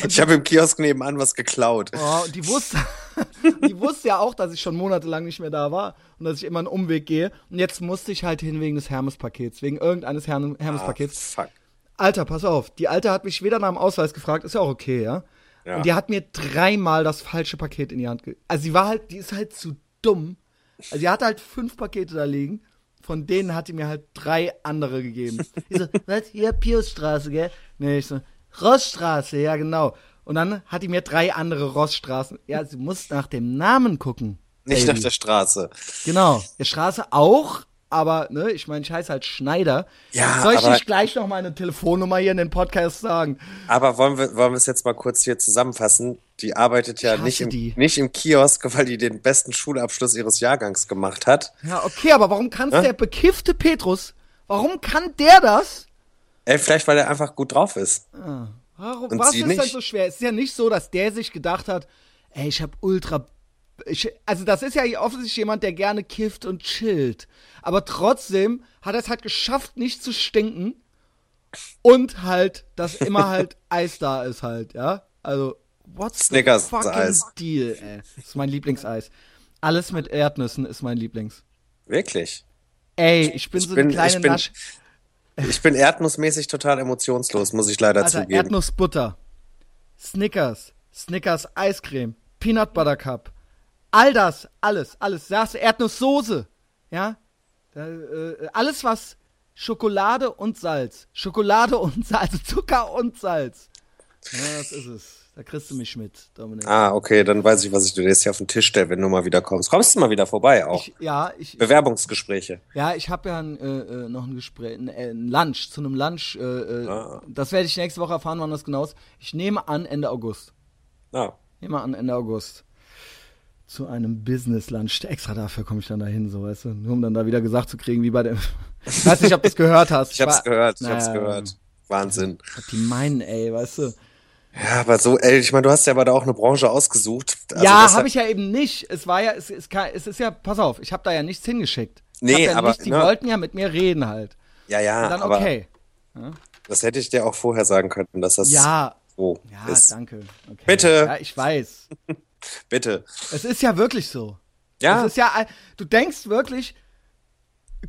[laughs] Ich habe im Kiosk nebenan was geklaut. Oh, und die wusste, [laughs] die wusste ja auch, dass ich schon monatelang nicht mehr da war und dass ich immer einen Umweg gehe. Und jetzt musste ich halt hin wegen des Hermes-Pakets, wegen irgendeines Her Ah, Hermes-Pakets. fuck. Alter, pass auf, die Alte hat mich wieder nach dem Ausweis gefragt, ist ja auch okay, ja? Ja. Und die hat mir dreimal das falsche Paket in die Hand gegeben. Also sie war halt, die ist halt zu dumm. Also sie hatte halt fünf Pakete da liegen. Von denen hat die mir halt drei andere gegeben. [laughs] Ich so, was? Hier, Piusstraße, gell? Nee, ich so, Rossstraße, ja genau. Und dann hat die mir drei andere Rossstraßen. Ja, sie muss nach dem Namen gucken. Nicht Baby. nach der Straße. Genau. Der Straße auch, aber, ne, ich meine, ich heiße halt Schneider. Ja, Soll ich aber- nicht gleich noch meine Telefonnummer hier in den Podcast sagen? Aber wollen wir, wollen wir es jetzt mal kurz hier zusammenfassen? Die arbeitet ja nicht im, die. nicht im Kiosk, weil die den besten Schulabschluss ihres Jahrgangs gemacht hat. Ja, okay, aber warum kann Hä? der bekiffte Petrus, warum kann der das? Ey, vielleicht weil er einfach gut drauf ist. Warum, Und was ist denn nicht? so schwer? Es ist ja nicht so, dass der sich gedacht hat, ey, ich hab ultra. Also, das ist ja offensichtlich jemand, der gerne kifft und chillt. Aber trotzdem hat er es halt geschafft, nicht zu stinken. Und halt, dass immer halt [laughs] Eis da ist halt, ja? Also, what's Snickers the fucking Eis. deal, ey? Das ist mein Lieblingseis. Alles mit Erdnüssen ist mein Lieblings. Wirklich. Ey, ich bin Ich so bin- eine kleine ich bin- Nasch. ich bin erdnussmäßig total emotionslos, muss ich leider Alter, zugeben. Erdnussbutter, Snickers, Snickers Eiscreme, Peanut Butter Cup, all das, alles, alles. Du Erdnusssoße, ja? Äh, alles was Schokolade und Salz, Schokolade und [laughs] Salz, also Zucker und Salz. Ja, das ist es. Da kriegst du mich mit, Dominik. Ah, okay, dann weiß ich, was ich dir jetzt hier auf den Tisch stelle, wenn du mal wieder kommst. Kommst du mal wieder vorbei auch? Ich, ja, ich, Bewerbungsgespräche. ja, ich habe ja ein, äh, äh, noch ein Gespräch, ein, äh, ein Lunch, zu einem Lunch. Äh, äh, Ah. Das werde ich nächste Woche erfahren, wann das genau ist. Ich nehme an Ende August. Ah, Nehme an Ende August. Zu einem Business Lunch. Extra dafür komme ich dann dahin, so weißt du. Nur um dann da wieder gesagt zu kriegen, wie bei dem. Ich [laughs] weiß nicht, ob du es gehört hast. ich hab's gehört, ich hab's gehört. Wahnsinn. Was die meinen, ey, weißt du. Ja, aber so, ey, ich meine, du hast ja aber da auch eine Branche ausgesucht. Also ja, habe ich ja eben nicht. Es war ja, es ist, kein- es ist ja, pass auf, ich habe da ja nichts hingeschickt. Nee, ja aber, nichts, die ne? wollten ja mit mir reden halt. Ja, ja, Und dann aber okay. das hätte ich dir auch vorher sagen können, dass das Ja, so ja, ist. danke. Okay. Bitte. Ja, ich weiß. [laughs] Bitte. Es ist ja wirklich so. Ja, Es ist ja, du denkst wirklich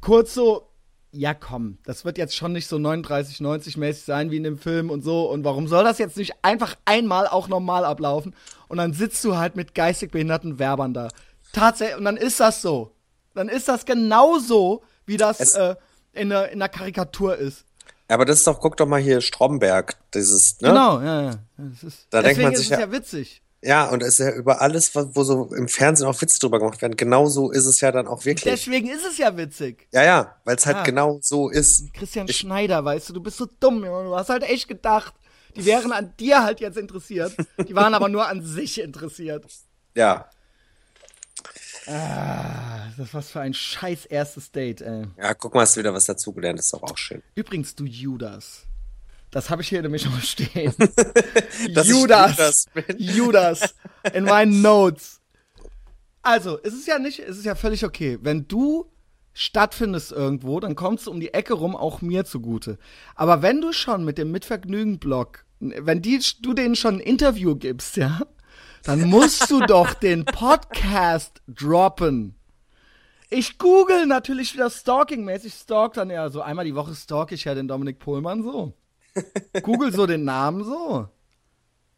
kurz so, ja komm, das wird jetzt schon nicht so 39, 90 mäßig sein wie in dem Film und so. Und warum soll das jetzt nicht einfach einmal auch normal ablaufen? Und dann sitzt du halt mit geistig behinderten Werbern da. Tatsächlich, und dann ist das so. Dann ist das genau so, wie das äh, in, der, in der Karikatur ist. aber das ist doch, guck doch mal hier Stromberg, dieses, ne? Genau, ja, ja. Das ist, Da denkt man ist sich es ja- ja witzig. Ja, und es ist ja über alles, wo so im Fernsehen auch Witze drüber gemacht werden, genau so ist es ja dann auch wirklich. Deswegen ist es ja witzig. Ja, ja, weil es halt Ja. genau so ist. Christian Ich- Schneider, weißt du, du bist so dumm. Du hast halt echt gedacht, die wären an dir halt jetzt interessiert. Die waren aber nur an sich interessiert. Ja. Ah, das was für ein scheiß erstes Date, ey. Ja, guck mal, hast du wieder was dazugelernt, ist doch auch schön. Übrigens, du Judas. Das habe ich hier nämlich schon [laughs] stehen. [laughs] Judas. Judas. In [laughs] meinen Notes. Also, es ist ja nicht, es ist ja völlig okay. Wenn du stattfindest irgendwo, dann kommst du um die Ecke rum auch mir zugute. Aber wenn du schon mit dem Mitvergnügen-Blog, wenn die, du denen schon ein Interview gibst, ja, dann musst du doch den Podcast droppen. Ich google natürlich wieder stalking-mäßig, stalk dann ja so einmal die Woche stalk ich ja den Dominik Pohlmann so. Google so den Namen so.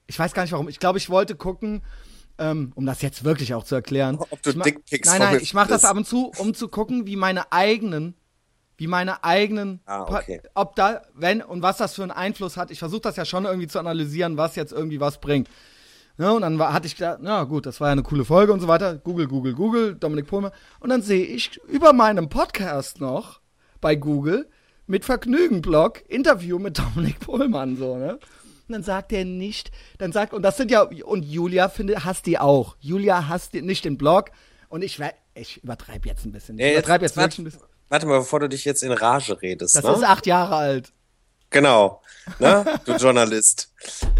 Ich weiß gar nicht warum. Ich glaube, ich wollte gucken, ähm, um das jetzt wirklich auch zu erklären. [laughs] Ob du Dickpics Nein, nein, ich mache das ab und zu, um zu gucken, wie meine eigenen, wie meine eigenen, Ah, okay. ob da, wenn und was das für einen Einfluss hat. Ich versuche das ja schon irgendwie zu analysieren, was jetzt irgendwie was bringt. Ja, und dann war, hatte ich gedacht, na gut, das war ja eine coole Folge und so weiter. Google, Google, Google, Dominik Pohlmann. Und dann sehe ich über meinem Podcast noch bei Google mit Vergnügen-Blog Interview mit Dominik Pohlmann, so, ne? Und dann sagt er nicht, dann sagt, und das sind ja, und Julia finde, hasst die auch. Julia hasst die, nicht den Blog. Und ich, ich übertreibe jetzt ein bisschen. Ich Ja, übertreibe jetzt warte, ein bisschen. warte mal, bevor du dich jetzt in Rage redest. Das ne? ist acht Jahre alt. Genau. Ne? Du Journalist.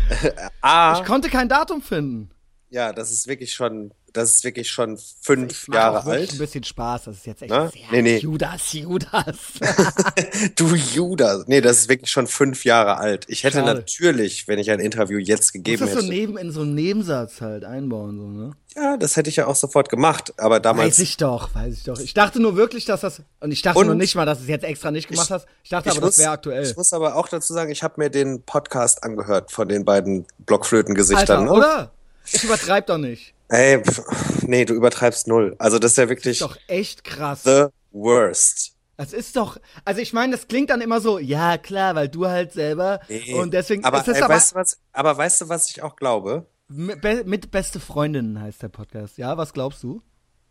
[laughs] A, Ich konnte kein Datum finden. ja, das ist wirklich schon, das ist wirklich schon fünf Macht Jahre wirklich ein alt. bisschen Spaß. Das ist jetzt echt Ne? sehr Nee, nee. Judas, Judas. [laughs] Du Judas. Nee, das ist wirklich schon fünf Jahre alt. Ich hätte Schade. natürlich, wenn ich ein Interview jetzt gegeben das so hätte. neben in so einen Nebensatz halt einbauen, so, ne? Ja, das hätte ich ja auch sofort gemacht. Aber damals. Weiß ich doch, weiß ich doch. Ich dachte nur wirklich, dass das, und ich dachte Und- nur nicht mal, dass du es jetzt extra nicht gemacht Ich- hast. Ich dachte ich aber, das muss- wäre aktuell. Ich muss aber auch dazu sagen, ich habe mir den Podcast angehört von den beiden Blockflötengesichtern. Alter, ne? oder? Ich übertreib doch nicht. Ey, pf, nee, du übertreibst null. Also das ist ja wirklich Ist doch echt krass. the worst. Das ist doch, also ich meine, das klingt dann immer so, ja klar, weil du halt selber Nee. und deswegen, aber, ist ey, aber, weißt du was, aber weißt du, was ich auch glaube? mit, mit beste Freundinnen heißt der Podcast. Ja, was glaubst du?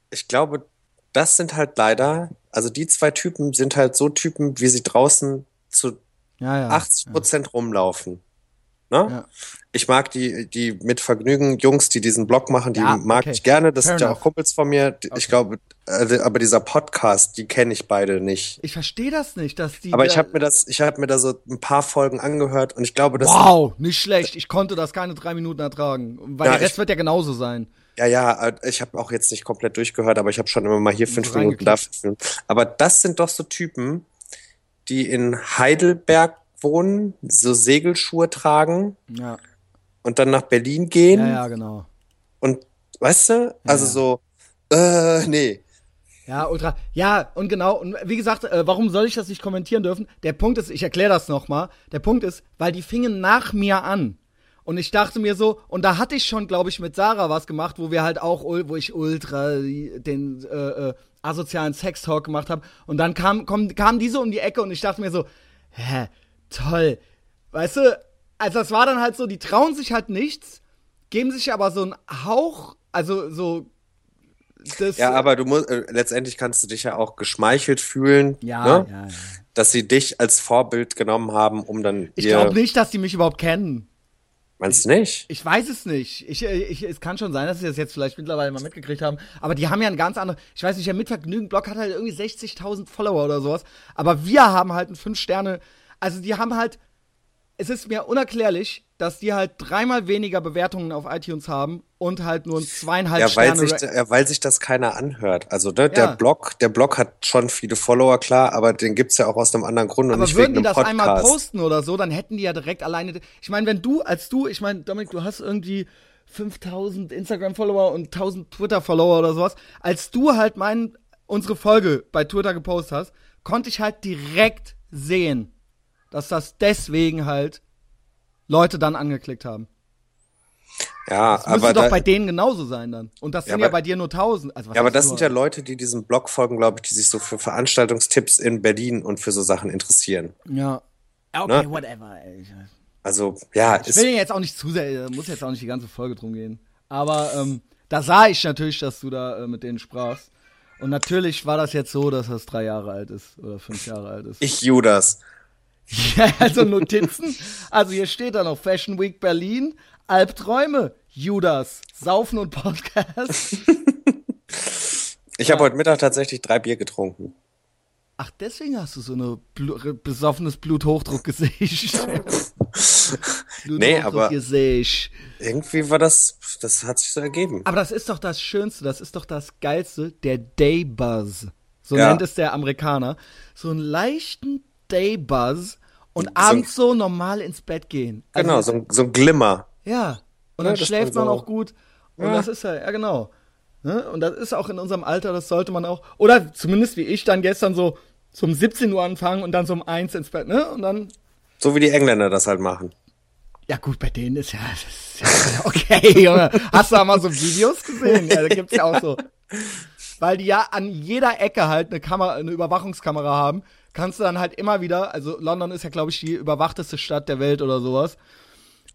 Ich glaube, das sind halt leider, also die zwei Typen sind halt so Typen, wie sie draußen zu Ja, ja. 80 Prozent rumlaufen. Ne? Ja. Ich mag die, die mit Vergnügen Jungs, die diesen Blog machen, die Ja, mag okay. ich gerne. Das Fair sind ja auch Kumpels von mir. Die- Ich glaube, äh, aber dieser Podcast, die kenne ich beide nicht. Ich verstehe das nicht, dass die. Aber ich habe mir das, ich habe mir da so ein paar Folgen angehört und ich glaube, das Wow, nicht schlecht. Ich konnte das keine drei Minuten ertragen. Weil Ja, der Rest ich- wird ja genauso sein. Ja, ja, äh, ich habe auch jetzt nicht komplett durchgehört, aber ich habe schon immer mal hier fünf Minuten da. Aber das sind doch so Typen, die in Heidelberg wohnen, so Segelschuhe tragen Ja, und dann nach Berlin gehen ja, ja genau. und, weißt du, also Ja. so, äh, nee. Ja, ultra. Ja, und genau. Und wie gesagt, äh, warum soll ich das nicht kommentieren dürfen? Der Punkt ist, ich erkläre das nochmal. Der Punkt ist, weil die fingen nach mir an. Und ich dachte mir so, und da hatte ich schon, glaube ich, mit Sarah was gemacht, wo wir halt auch, wo ich ultra den äh, äh, asozialen Sex-Talk gemacht habe. Und dann kam, kam, kam diese um die Ecke und ich dachte mir so, hä, toll. Weißt du, also das war dann halt so, die trauen sich halt nichts, geben sich aber so einen Hauch, also so das, ja, aber du musst äh, letztendlich kannst du dich ja auch geschmeichelt fühlen, ja, ne? ja, ja. dass sie dich als Vorbild genommen haben, um dann. Ich glaube nicht, dass die mich überhaupt kennen. Meinst du nicht? Ich weiß es nicht. Ich, ich, es kann schon sein, dass sie das jetzt vielleicht mittlerweile mal mitgekriegt haben. Aber die haben ja ein ganz anderes. Ich weiß nicht, der Mitvergnügen-Blog hat halt irgendwie 60.000 Follower oder sowas. Aber wir haben halt ein 5 Sterne. Also die haben halt. Es ist mir unerklärlich, dass die halt dreimal weniger Bewertungen auf iTunes haben und halt nur ein zweieinhalb ja, weil Sterne. Sich, ja, weil sich das keiner anhört. Also ne, ja. der Blog, der Blog hat schon viele Follower, klar, aber den gibt's ja auch aus einem anderen Grund aber und nicht würden wegen die einem das Podcast. einmal posten oder so, dann hätten die ja direkt alleine. Ich meine, wenn du, als du, ich meine, Dominik, du hast irgendwie 5000 Instagram-Follower und 1000 Twitter-Follower oder sowas. Als du halt mein, unsere Folge bei Twitter gepostet hast, konnte ich halt direkt sehen, dass das deswegen halt Leute dann angeklickt haben. Ja, Das müsste aber doch da, bei denen genauso sein dann. Und das Ja, sind ja aber- bei dir nur 1000. Also was ja, aber das nur? sind ja Leute, die diesem Blog folgen, glaube ich, die sich so für Veranstaltungstipps in Berlin und für so Sachen interessieren. Ja. Okay, Ne? whatever. Ey. Also ja, Ich ist, will jetzt auch nicht zu sehr, muss jetzt auch nicht die ganze Folge drum gehen. Aber ähm, da sah ich natürlich, dass du da äh, mit denen sprachst. Und natürlich war das jetzt so, dass das drei Jahre alt ist oder fünf Jahre alt ist. ich Judas. Ja, also Notizen. Also hier steht da noch Fashion Week Berlin, Albträume, Judas, Saufen und Podcast. [laughs] Ich habe heute Mittag tatsächlich drei Bier getrunken. Ach, deswegen hast du so eine Blu besoffenes Bluthochdruckgesicht. [laughs] Nee, aber- Bluthochdruckgesicht. Irgendwie war das, das hat sich so ergeben. Aber das ist doch das Schönste, das ist doch das Geilste, der Daybuzz. So Ja. nennt es der Amerikaner. So einen leichten Daybuzz und abends so normal ins Bett gehen. Also, Genau, so ein, so ein Glimmer. Ja. Und Ja, dann schläft man auch gut. Und Ja. das ist ja, ja genau. Ne? Und das ist auch in unserem Alter, das sollte man auch, oder zumindest wie ich dann gestern so zum 17 Uhr anfangen und dann so um 1 ins Bett, ne? Und dann So wie die Engländer das halt machen. Ja gut, bei denen ist ja, ist ja [laughs] okay, Junge. Hast du da mal so Videos gesehen? Ja, da gibt's ja auch so. [laughs] Weil die ja an jeder Ecke halt eine Kamera, eine Überwachungskamera haben, kannst du dann halt immer wieder, also London ist ja, glaube ich, die überwachteste Stadt der Welt oder sowas.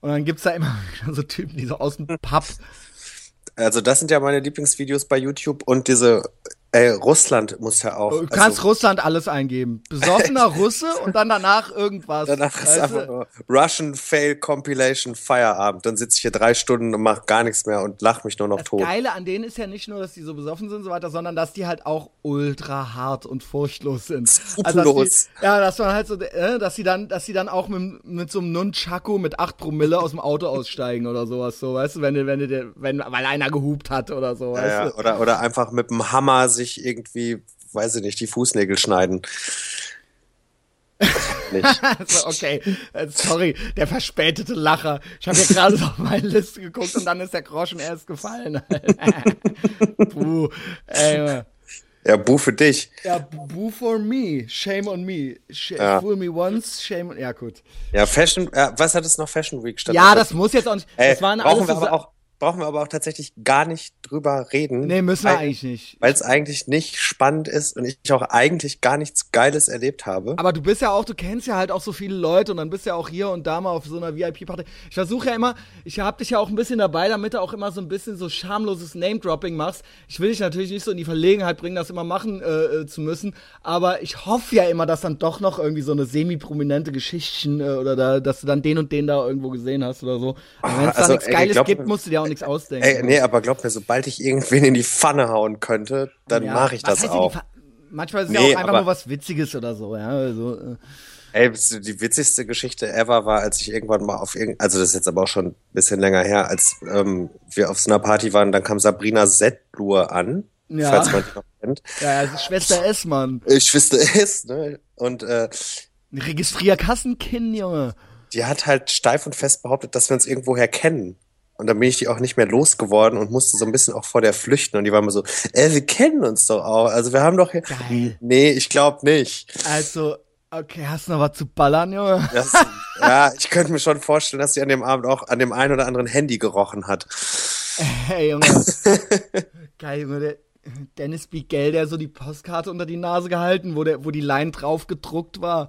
Und dann gibt's da immer [laughs] so Typen, die so aus dem Pub. Also das sind ja meine Lieblingsvideos bei YouTube und diese, ey, Russland muss ja auch. Du kannst also, Russland alles eingeben. Besoffener [laughs] Russe und dann danach irgendwas. danach ist weißt einfach nur Russian Fail Compilation Feierabend. Dann sitze ich hier drei Stunden und mache gar nichts mehr und lach mich nur noch Das tot. Geile an denen ist ja nicht nur, dass die so besoffen sind und so weiter, sondern dass die halt auch ultra hart und furchtlos sind. Also, Skrupellos. dass die, ja, dass man halt so, äh, dass sie dann, dass sie dann auch mit, mit so einem Nunchaku mit 8 Promille aus dem Auto aussteigen oder sowas, so, weißt du, wenn, wenn, dir- wenn, weil einer gehupt hat oder so, weißt Ja, ja, du. oder, oder einfach mit dem Hammer sich irgendwie, weiß ich nicht, die Fußnägel schneiden. nicht. [laughs] Also, okay, äh, sorry, der verspätete Lacher. Ich habe hier gerade auf meine Liste geguckt und dann ist der Groschen erst gefallen. [laughs] Puh, ey, Ja, Bu für dich. Ja, boo for me, shame on me. Sh Ja. Fool me once, shame on. Ja, gut. Ja, Fashion, ja, was hat es noch Fashion Week statt? Ja, das muss jetzt auch nicht. Ey, das waren brauchen alles wir so aber auch, brauchen wir aber auch tatsächlich gar nicht drüber reden. Nee, müssen wir eigentlich nicht. Weil es eigentlich nicht spannend ist und ich auch eigentlich gar nichts Geiles erlebt habe. Aber du bist ja auch, du kennst ja halt auch so viele Leute und dann bist du ja auch hier und da mal auf so einer VIP-Party. Ich versuche ja immer, ich hab dich ja auch ein bisschen dabei, damit du auch immer so ein bisschen so schamloses Name-Dropping machst. Ich will dich natürlich nicht so in die Verlegenheit bringen, das immer machen äh, äh, zu müssen, aber ich hoffe ja immer, dass dann doch noch irgendwie so eine semi-prominente Geschichten äh, oder da, dass du dann den und den da irgendwo gesehen hast oder so. Aber wenn es da also, nichts ey, Geiles glaub gibt, musst du dir auch nichts ausdenken. Ey, nee, aber glaub mir, sobald ich irgendwen in die Pfanne hauen könnte, dann Ja, mache ich das auch. Manchmal ist es ja Nee, auch einfach nur was Witziges oder so, ja. Also, äh, Ey, die witzigste Geschichte ever war, als ich irgendwann mal auf irgend, also das ist jetzt aber auch schon ein bisschen länger her, als ähm, wir auf so einer Party waren, dann kam Sabrina Settlur an, Ja. falls man die noch kennt. ja, das ist Schwester S, Mann. Ich wüsste es, ne? Und äh, Registrier Kassenkind, Junge. die hat halt steif und fest behauptet, dass wir uns irgendwoher kennen. Und dann bin ich die auch nicht mehr losgeworden und musste so ein bisschen auch vor der flüchten. Und die waren immer so, äh, wir kennen uns doch auch. Also wir haben doch. Geil. Nee, ich glaube nicht. Also, okay, hast du noch was zu ballern, Junge? Das, ja, ich könnte mir schon vorstellen, dass sie an dem Abend auch an dem einen oder anderen Handy gerochen hat. Hey, Junge. [laughs] Geil, Junge. Der Dennis Bigel, der so die Postkarte unter die Nase gehalten, wo, der, wo die Line drauf gedruckt war.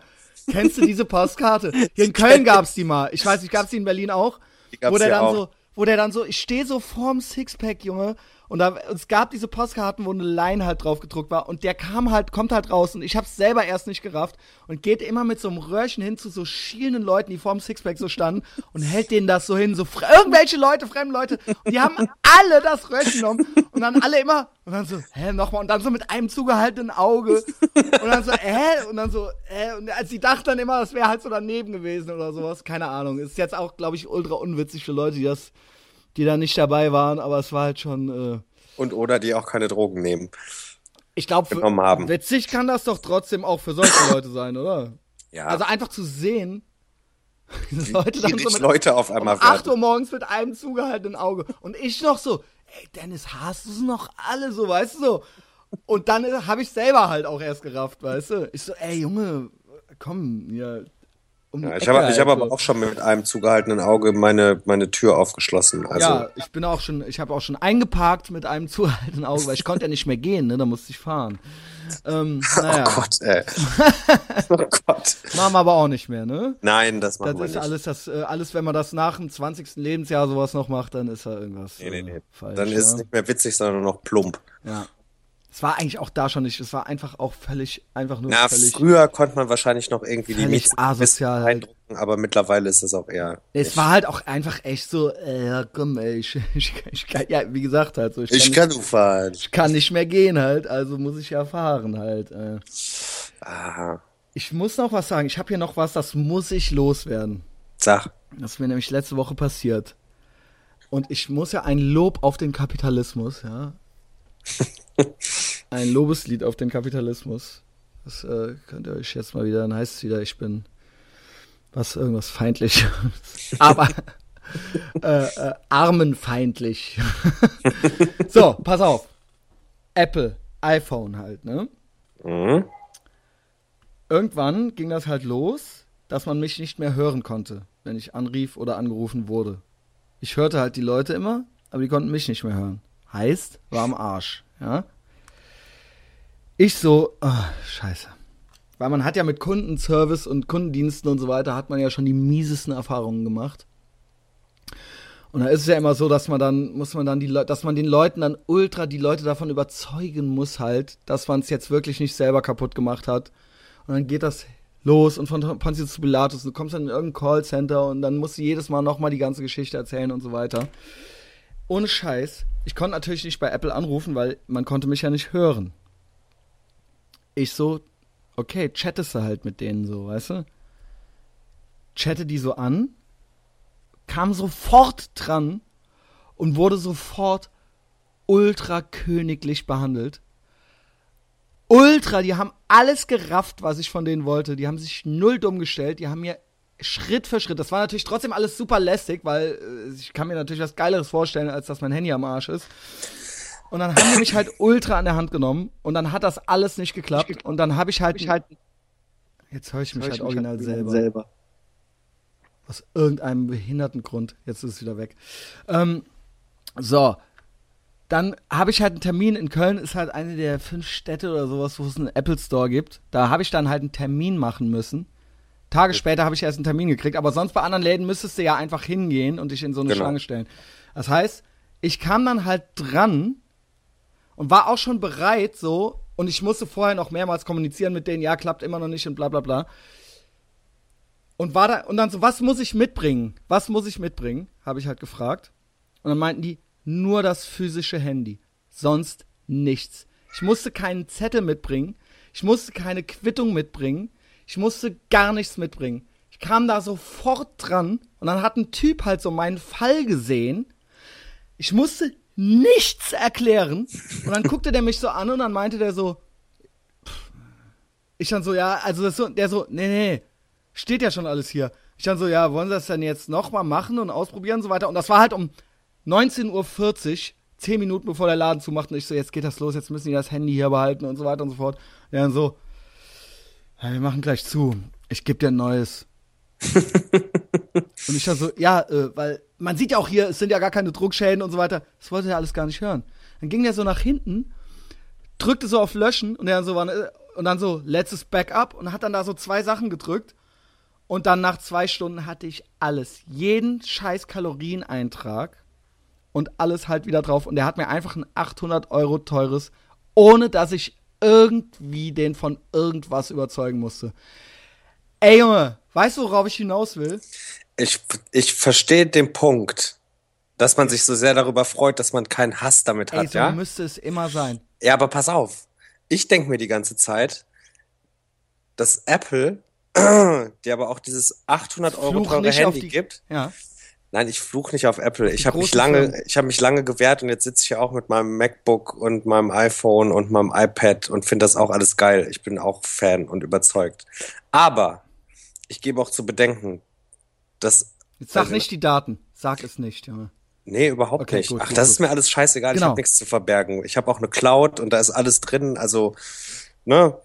Kennst du diese Postkarte? Hier in Köln [laughs] gab's die mal. Ich weiß nicht, gab's die in Berlin auch? Die gab's wo der dann auch. so, wo der dann so, ich stehe so vorm Sixpack, Junge, und da, es gab diese Postkarten, wo eine Line halt drauf gedruckt war, und der kam halt, kommt halt raus, und ich hab's selber erst nicht gerafft, und geht immer mit so einem Röhrchen hin zu so schielenden Leuten, die vorm Sixpack so standen, und hält denen das so hin, so irgendwelche Leute, fremde Leute, und die haben alle das Röhrchen genommen, und dann alle immer, und dann so, hä, nochmal, und dann so mit einem zugehaltenen Auge, und dann so, hä, und dann so, hä, und als sie dachten dann immer, das wäre halt so daneben gewesen oder sowas, keine Ahnung, ist jetzt auch, glaube ich, ultra unwitzig für Leute, die das, die da nicht dabei waren, aber es war halt schon, äh, Und oder die auch keine Drogen nehmen. ich glaube, witzig kann das doch trotzdem auch für solche [laughs] Leute sein, oder? Ja. Also einfach zu sehen, [laughs] wie Leute dann so mit Leute auf um einmal 8 Uhr morgens mit einem zugehaltenen Auge. Und ich noch so, ey, Dennis, hast du es noch alle so, weißt du so? Und dann äh, habe ich selber halt auch erst gerafft, weißt du? Ich so, ey, Junge, komm, ja. Um Ja, ich habe halt hab aber auch schon mit einem zugehaltenen Auge meine, meine Tür aufgeschlossen. Also, ja, ich bin auch schon, ich habe auch schon eingeparkt mit einem [laughs] zugehaltenen Auge, weil ich konnte ja nicht mehr gehen, ne? Da musste ich fahren. Ähm, [laughs] naja, oh Gott, ey. [laughs] oh Gott. machen wir aber auch nicht mehr, ne? Nein, das machen Das wir ist nicht. alles, das, äh, alles, wenn man das nach dem 20. Lebensjahr sowas noch macht, dann ist da irgendwas Nee, nee, nee. Äh, falsch. Dann ist es ja. nicht mehr witzig, sondern noch plump. Ja. Es war eigentlich auch da schon nicht. Es war einfach auch völlig, einfach nur Na, völlig. früher konnte man wahrscheinlich noch irgendwie die Mieten asozial halt. beeindrucken, aber mittlerweile ist es auch eher. Es war halt auch einfach echt so, äh, komm, ey, ich, [laughs] ich, ich kann, ja, wie gesagt halt so, ich, Ich kann, kann du fahren. nicht, ich kann nicht mehr gehen halt, also muss ich ja fahren halt. Äh. Ah, Ich muss noch was sagen, ich habe hier noch was, das muss ich loswerden. sag. Das ist mir nämlich letzte Woche passiert. Und ich muss ja ein Lob auf den Kapitalismus, ja. [laughs] ein Lobeslied auf den Kapitalismus. Das äh, könnt ihr euch jetzt mal wieder, dann heißt es wieder, ich bin was, irgendwas feindlich. [laughs] Aber äh, äh, armenfeindlich. [laughs] so, pass auf. Apple, iPhone halt, ne? Mhm. irgendwann ging das halt los, dass man mich nicht mehr hören konnte, wenn ich anrief oder angerufen wurde. Ich hörte halt die Leute immer, aber die konnten mich nicht mehr hören. Heißt, war am Arsch, ja. Ich so, ah, scheiße. Weil man hat ja mit Kundenservice und Kundendiensten und so weiter, hat man ja schon die miesesten Erfahrungen gemacht. Und da ist es ja immer so, dass man dann, muss man dann die Leute, dass man den Leuten dann ultra die Leute davon überzeugen muss halt, dass man es jetzt wirklich nicht selber kaputt gemacht hat. Und dann geht das los und von Pontius zu Pilatus, du kommst dann in irgendein Callcenter und dann musst du jedes Mal nochmal die ganze Geschichte erzählen und so weiter. Ohne Scheiß. Ich konnte natürlich nicht bei Apple anrufen, weil man konnte mich ja nicht hören. Ich so, okay, chattest du halt mit denen so, weißt du? Chatte die so an, kam sofort dran und wurde sofort ultra königlich behandelt. Ultra, die haben alles gerafft, was ich von denen wollte. Die haben sich null dumm gestellt. Die haben mir Schritt für Schritt, das war natürlich trotzdem alles super lästig, weil äh, ich kann mir natürlich was Geileres vorstellen, als dass mein Handy am Arsch ist. Und dann haben die mich halt ultra an der Hand genommen und dann hat das alles nicht geklappt. Und dann habe ich halt, jetzt höre ich mich halt original selber. Aus irgendeinem behinderten Grund. Jetzt ist es wieder weg. Ähm, so. Dann habe ich halt einen Termin in Köln, ist halt eine der fünf Städte oder sowas, wo es einen Apple Store gibt. Da habe ich dann halt einen Termin machen müssen. Tage später habe ich erst einen Termin gekriegt, aber sonst bei anderen Läden müsstest du ja einfach hingehen und dich in so eine Genau. Schlange stellen. Das heißt, ich kam dann halt dran und war auch schon bereit so und ich musste vorher noch mehrmals kommunizieren mit denen, ja, klappt immer noch nicht und bla bla bla. Und war da und dann so, was muss ich mitbringen? Was muss ich mitbringen? Habe ich halt gefragt. Und dann meinten die, nur das physische Handy, sonst nichts. Ich musste keinen Zettel mitbringen, ich musste keine Quittung mitbringen, ich musste gar nichts mitbringen. Ich kam da sofort dran und dann hat ein Typ halt so meinen Fall gesehen. Ich musste nichts erklären und dann guckte der mich so an und dann meinte der so, pff. ich dann so, ja, also so, der so, nee, nee, steht ja schon alles hier. Ich dann so, ja, wollen Sie das denn jetzt nochmal machen und ausprobieren und so weiter? Und das war halt um 19.40 Uhr, 10 Minuten bevor der Laden zumacht und ich so, jetzt geht das los, jetzt müssen die das Handy hier behalten und so weiter und so fort. Ja, dann so, ja, wir machen gleich zu. Ich gebe dir ein neues. [laughs] und ich dann so, ja, äh, weil man sieht ja auch hier, es sind ja gar keine Druckschäden und so weiter. Das wollte er alles gar nicht hören. Dann ging der so nach hinten, drückte so auf Löschen und dann so war, und dann so letztes Backup und hat dann da so zwei Sachen gedrückt. Und dann nach zwei Stunden hatte ich alles, jeden scheiß Kalorieneintrag und alles halt wieder drauf. Und der hat mir einfach ein 800 Euro teures, ohne dass ich irgendwie den von irgendwas überzeugen musste. Ey Junge, weißt du, worauf ich hinaus will? Ich, ich verstehe den Punkt, dass man sich so sehr darüber freut, dass man keinen Hass damit hat, Ey, so ja? müsste es immer sein. Ja, aber pass auf. Ich denke mir die ganze Zeit, dass Apple, [clears throat] die aber auch dieses 800 Euro Fluch teure Handy die- gibt. Ja. Nein, ich fluche nicht auf Apple. Ich habe mich lange, Firmen. ich habe mich lange gewehrt und jetzt sitze ich ja auch mit meinem MacBook und meinem iPhone und meinem iPad und finde das auch alles geil. Ich bin auch Fan und überzeugt. Aber ich gebe auch zu bedenken, dass Jetzt sag Also- nicht die Daten. Sag es nicht, Junge. Nee, überhaupt Okay, nicht. gut, Ach, gut, das gut. ist mir alles scheißegal. Ich Genau. habe nichts zu verbergen. Ich habe auch eine Cloud und da ist alles drin. Also, ne?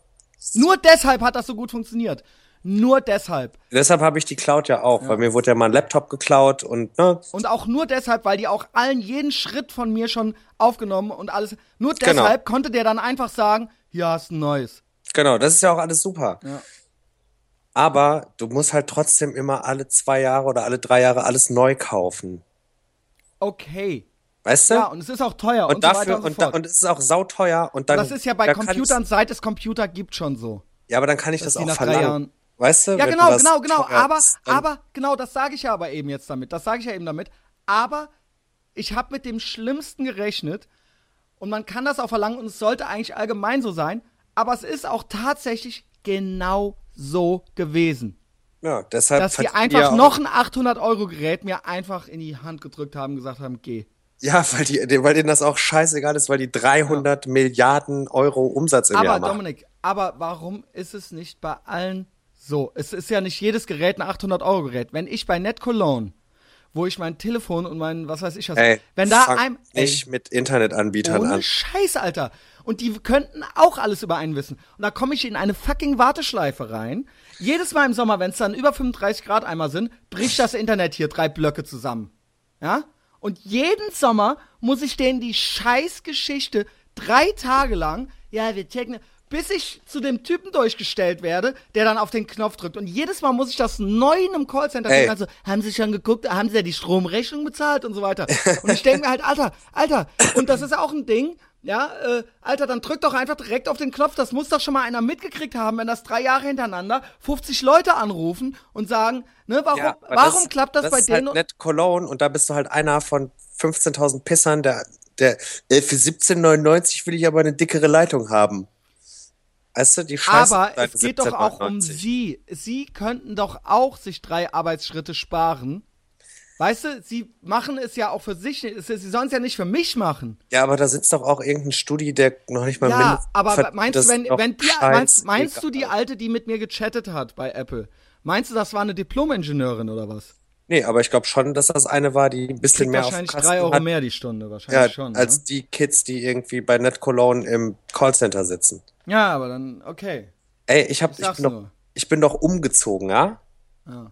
Nur deshalb hat das so gut funktioniert. Nur deshalb. Deshalb habe ich die Cloud ja auch, weil mir wurde ja mal ein Laptop geklaut und ne? Und auch nur deshalb, weil die auch allen jeden Schritt von mir schon aufgenommen und alles. Nur Genau. deshalb konnte der dann einfach sagen, hier hast du ein neues. Genau, das ist ja auch alles super. Ja. Aber du musst halt trotzdem immer alle zwei Jahre oder alle drei Jahre alles neu kaufen. Okay. Weißt du? Ja, und es ist auch teuer und, und so dafür weiter und so und, da, und es ist auch sauteuer und dann das ist ja bei Computern, seit es Computer gibt, schon so. Ja, aber dann kann ich das auch verlangen. Weißt du? Ja, genau, du genau, genau. teuer Aber, aber, genau, das sage ich ja aber eben jetzt damit. Das sage ich ja eben damit. Aber ich habe mit dem Schlimmsten gerechnet und man kann das auch verlangen und es sollte eigentlich allgemein so sein. Aber es ist auch tatsächlich genau so gewesen. ja, deshalb Dass die einfach noch ein 800-Euro-Gerät mir einfach in die Hand gedrückt haben und gesagt haben, geh. Ja, weil, die, weil denen das auch scheißegal ist, weil die 300 Milliarden Euro Umsatz im Jahr Aber machen. Dominik, aber warum ist es nicht bei allen so? Es ist ja nicht jedes Gerät ein 800-Euro-Gerät. Wenn ich bei NetCologne, wo ich mein Telefon und mein, was weiß ich was, Ey, wenn da ein, ey, nicht mit Internetanbietern ohne an. Scheiß, Alter. Und die könnten auch alles über einen wissen. Und da komme ich in eine fucking Warteschleife rein. Jedes Mal im Sommer, wenn es dann über 35 Grad einmal sind, bricht das Internet hier drei Blöcke zusammen. Ja? Und jeden Sommer muss ich denen die Scheißgeschichte drei Tage lang, ja, wir checken, bis ich zu dem Typen durchgestellt werde, der dann auf den Knopf drückt. Und jedes Mal muss ich das neu in einem Callcenter kriegen. Also, haben Sie schon geguckt, haben Sie ja die Stromrechnung bezahlt und so weiter. Und ich denke mir halt, Alter, Alter, und das ist auch ein Ding, ja, äh, Alter, dann drück doch einfach direkt auf den Knopf. Das muss doch schon mal einer mitgekriegt haben, wenn das drei Jahre hintereinander 50 Leute anrufen und sagen, ne, warum, Ja, warum das- klappt das, bei ist denen? halt net Cologne und da bist du halt einer von 15.000 Pissern, der, der äh, für 17,99 will ich aber eine dickere Leitung haben. Weißt du, die Scheiße. Aber es geht doch auch um 17,99. sie. Sie könnten doch auch sich drei Arbeitsschritte sparen. Weißt du, sie machen es ja auch für sich. Sie sollen es ja nicht für mich machen. Ja, aber da sitzt doch auch irgendein Studi, der noch nicht mal Ja, aber meinst du, wenn, wenn die, meinst, meinst du die alte, die mit mir gechattet hat bei Apple? Meinst du, das war eine Diplom-Ingenieurin oder was? Nee, aber ich glaube schon, dass das eine war, die ein bisschen Kriegt mehr auf wahrscheinlich Kasten drei Euro hat. mehr die Stunde, wahrscheinlich Ja, schon. als ne? die Kids, die irgendwie bei Net Cologne im Callcenter sitzen. Ja, aber dann, okay. Ey, ich hab, Ich bin doch, ich bin doch umgezogen, ja? Ja.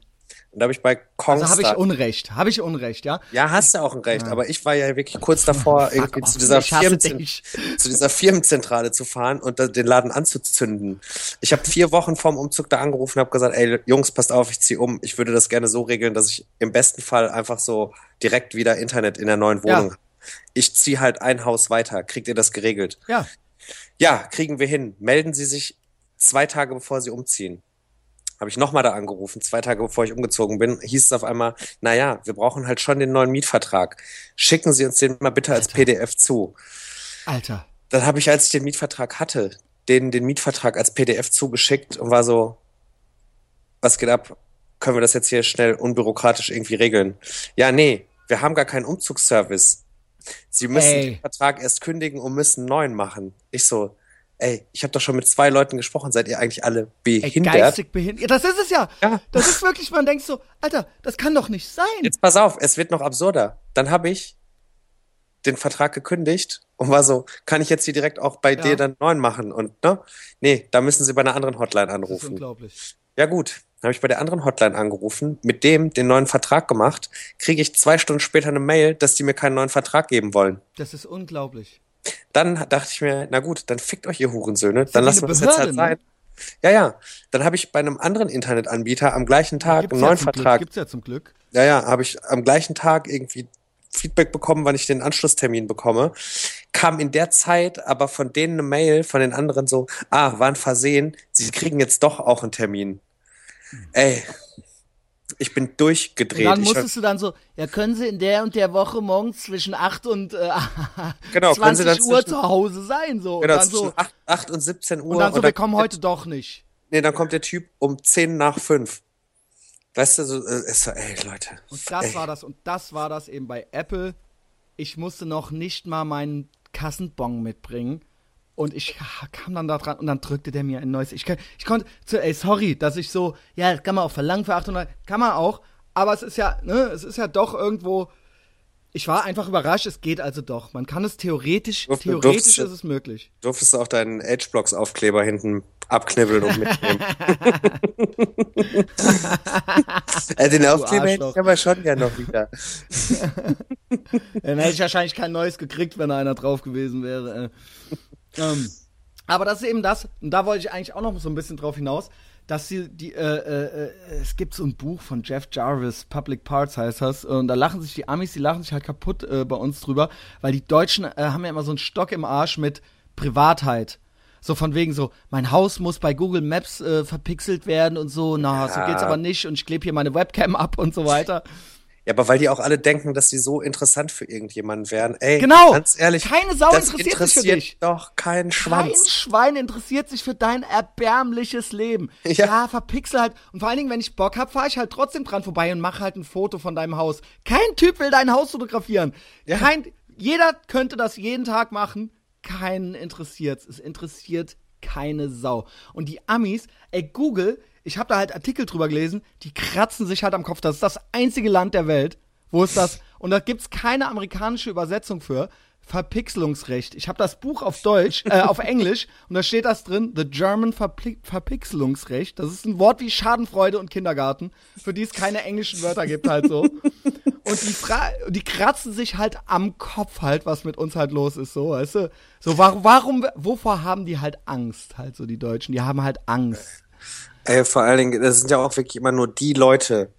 Und da habe ich bei Kongstar. Also habe ich Unrecht. Habe ich Unrecht, ja? ja, hast du auch ein Recht, aber ich war ja wirklich kurz davor, [laughs] irgendwie off, zu dieser, Firmenzent dich. zu dieser Firmenzentrale zu fahren und den Laden anzuzünden. Ich habe vier Wochen vorm Umzug da angerufen und habe gesagt, ey Jungs, passt auf, ich zieh um. Ich würde das gerne so regeln, dass ich im besten Fall einfach so direkt wieder Internet in der neuen Ja. Wohnung habe. Ich zieh halt ein Haus weiter. Kriegt ihr das geregelt? Ja. Ja, kriegen wir hin. Melden Sie sich zwei Tage bevor Sie umziehen. Habe ich nochmal da angerufen, zwei Tage bevor ich umgezogen bin, hieß es auf einmal, naja, wir brauchen halt schon den neuen Mietvertrag. Schicken Sie uns den mal bitte als PDF zu. Alter. Dann habe ich, als ich den Mietvertrag hatte, den, den Mietvertrag als PDF zugeschickt und war so, was geht ab? Können wir das jetzt hier schnell unbürokratisch irgendwie regeln? Ja, nee, wir haben gar keinen Umzugsservice. Sie müssen Ey. den Vertrag erst kündigen und müssen einen neuen machen. Ich so, ey, ich habe doch schon mit zwei Leuten gesprochen, seid ihr eigentlich alle Ey, behindert? geistig behindert. Ja, das ist es ja. Ja. Das ist wirklich, man denkt so, Alter, das kann doch nicht sein. Jetzt pass auf, es wird noch absurder. Dann habe ich den Vertrag gekündigt und war so, kann ich jetzt hier direkt auch bei Ja. dir dann neuen machen? Und ne? Nee, da müssen sie bei einer anderen Hotline anrufen. unglaublich. Ja gut, dann habe ich bei der anderen Hotline angerufen, mit dem den neuen Vertrag gemacht, kriege ich zwei Stunden später eine Mail, dass die mir keinen neuen Vertrag geben wollen. Das ist unglaublich. Dann dachte ich mir, na gut, dann fickt euch ihr Hurensöhne, ja dann lassen wir das jetzt halt ne? sein. Ja, ja. Dann habe ich bei einem anderen Internetanbieter am gleichen Tag Gibt's einen ja neuen Glück, Vertrag. Gibt's ja zum Glück. Ja, ja, habe ich am gleichen Tag irgendwie Feedback bekommen, wann ich den Anschlusstermin bekomme. Kam in der Zeit aber von denen eine Mail, von den anderen so, ah, war ein Versehen, sie kriegen jetzt doch auch einen Termin. Ey, ich bin Und durchgedreht. dann Ich war- musstest du dann so, ja, können Sie in der und der Woche morgens zwischen 8 und äh, [laughs] Genau, können 20 Sie dann Uhr zwischen- zu Hause sein, so. genau, und dann zwischen so, 8, 8 und 17 Uhr. und dann so, wir kommen heute doch nicht. nee, dann kommt der Typ um 10 nach 5. Weißt du, so, äh, ist so, ey, Leute. Und das ey. war das, und das war das eben bei Apple. Ich musste noch nicht mal meinen Kassenbon mitbringen. Und ich kam dann da dran und dann drückte der mir ein neues. Ich, ich konnte, zu, ey, sorry, dass ich so, ja, das kann man auch verlangen für 800, kann man auch. Aber es ist ja, ne, es ist ja doch irgendwo. Ich war einfach überrascht, es geht also doch. Man kann es theoretisch, Durf- theoretisch durfst du- ist es möglich. Durftest du auch deinen Edgeblocks-Aufkleber hinten abknibbeln und mitnehmen. [laughs] äh, den Aufkleber hätte ich aber schon gern noch wieder. [laughs] Dann hätte ich wahrscheinlich kein neues gekriegt, wenn da einer drauf gewesen wäre. Äh. Ähm, aber das ist eben das, und da wollte ich eigentlich auch noch so ein bisschen drauf hinaus, dass sie die, äh, äh, äh, es gibt so ein Buch von Jeff Jarvis, Public Parts heißt das, und da lachen sich die Amis, die lachen sich halt kaputt äh, bei uns drüber, weil die Deutschen äh, haben ja immer so einen Stock im Arsch mit Privatheit. So von wegen so, mein Haus muss bei Google Maps äh, verpixelt werden und so, na, so Ja. geht's aber nicht und ich klebe hier meine Webcam ab und so weiter. [laughs] Ja, aber weil die auch alle denken, dass sie so interessant für irgendjemanden wären. Ey, Genau. ganz ehrlich, Keine Sau das interessiert sich für interessiert dich. doch Kein Schwanz. Schwein interessiert sich für dein erbärmliches Leben. Ja. Ja, verpixel halt. Und vor allen Dingen, wenn ich Bock hab, fahre ich halt trotzdem dran vorbei und mache halt ein Foto von deinem Haus. Kein Typ will dein Haus fotografieren. Ja. Kein, jeder könnte das jeden Tag machen. Keinen interessiert's. Es interessiert keine Sau. Und die Amis, ey, Google, ich habe da halt Artikel drüber gelesen, die kratzen sich halt am Kopf. Das ist das einzige Land der Welt, wo es das, und da gibt's keine amerikanische Übersetzung für, Verpixelungsrecht. Ich habe das Buch auf Deutsch, äh, auf [laughs] Englisch, und da steht das drin, The German Verpli Verpixelungsrecht. Das ist ein Wort wie Schadenfreude und Kindergarten, für die es keine englischen Wörter gibt halt so. Und die, Fra die kratzen sich halt am Kopf halt, was mit uns halt los ist, so, weißt du? So, warum, warum, wovor haben die halt Angst, halt so die Deutschen? Die haben halt Angst. Ey, vor allen Dingen, das sind ja auch wirklich immer nur die Leute,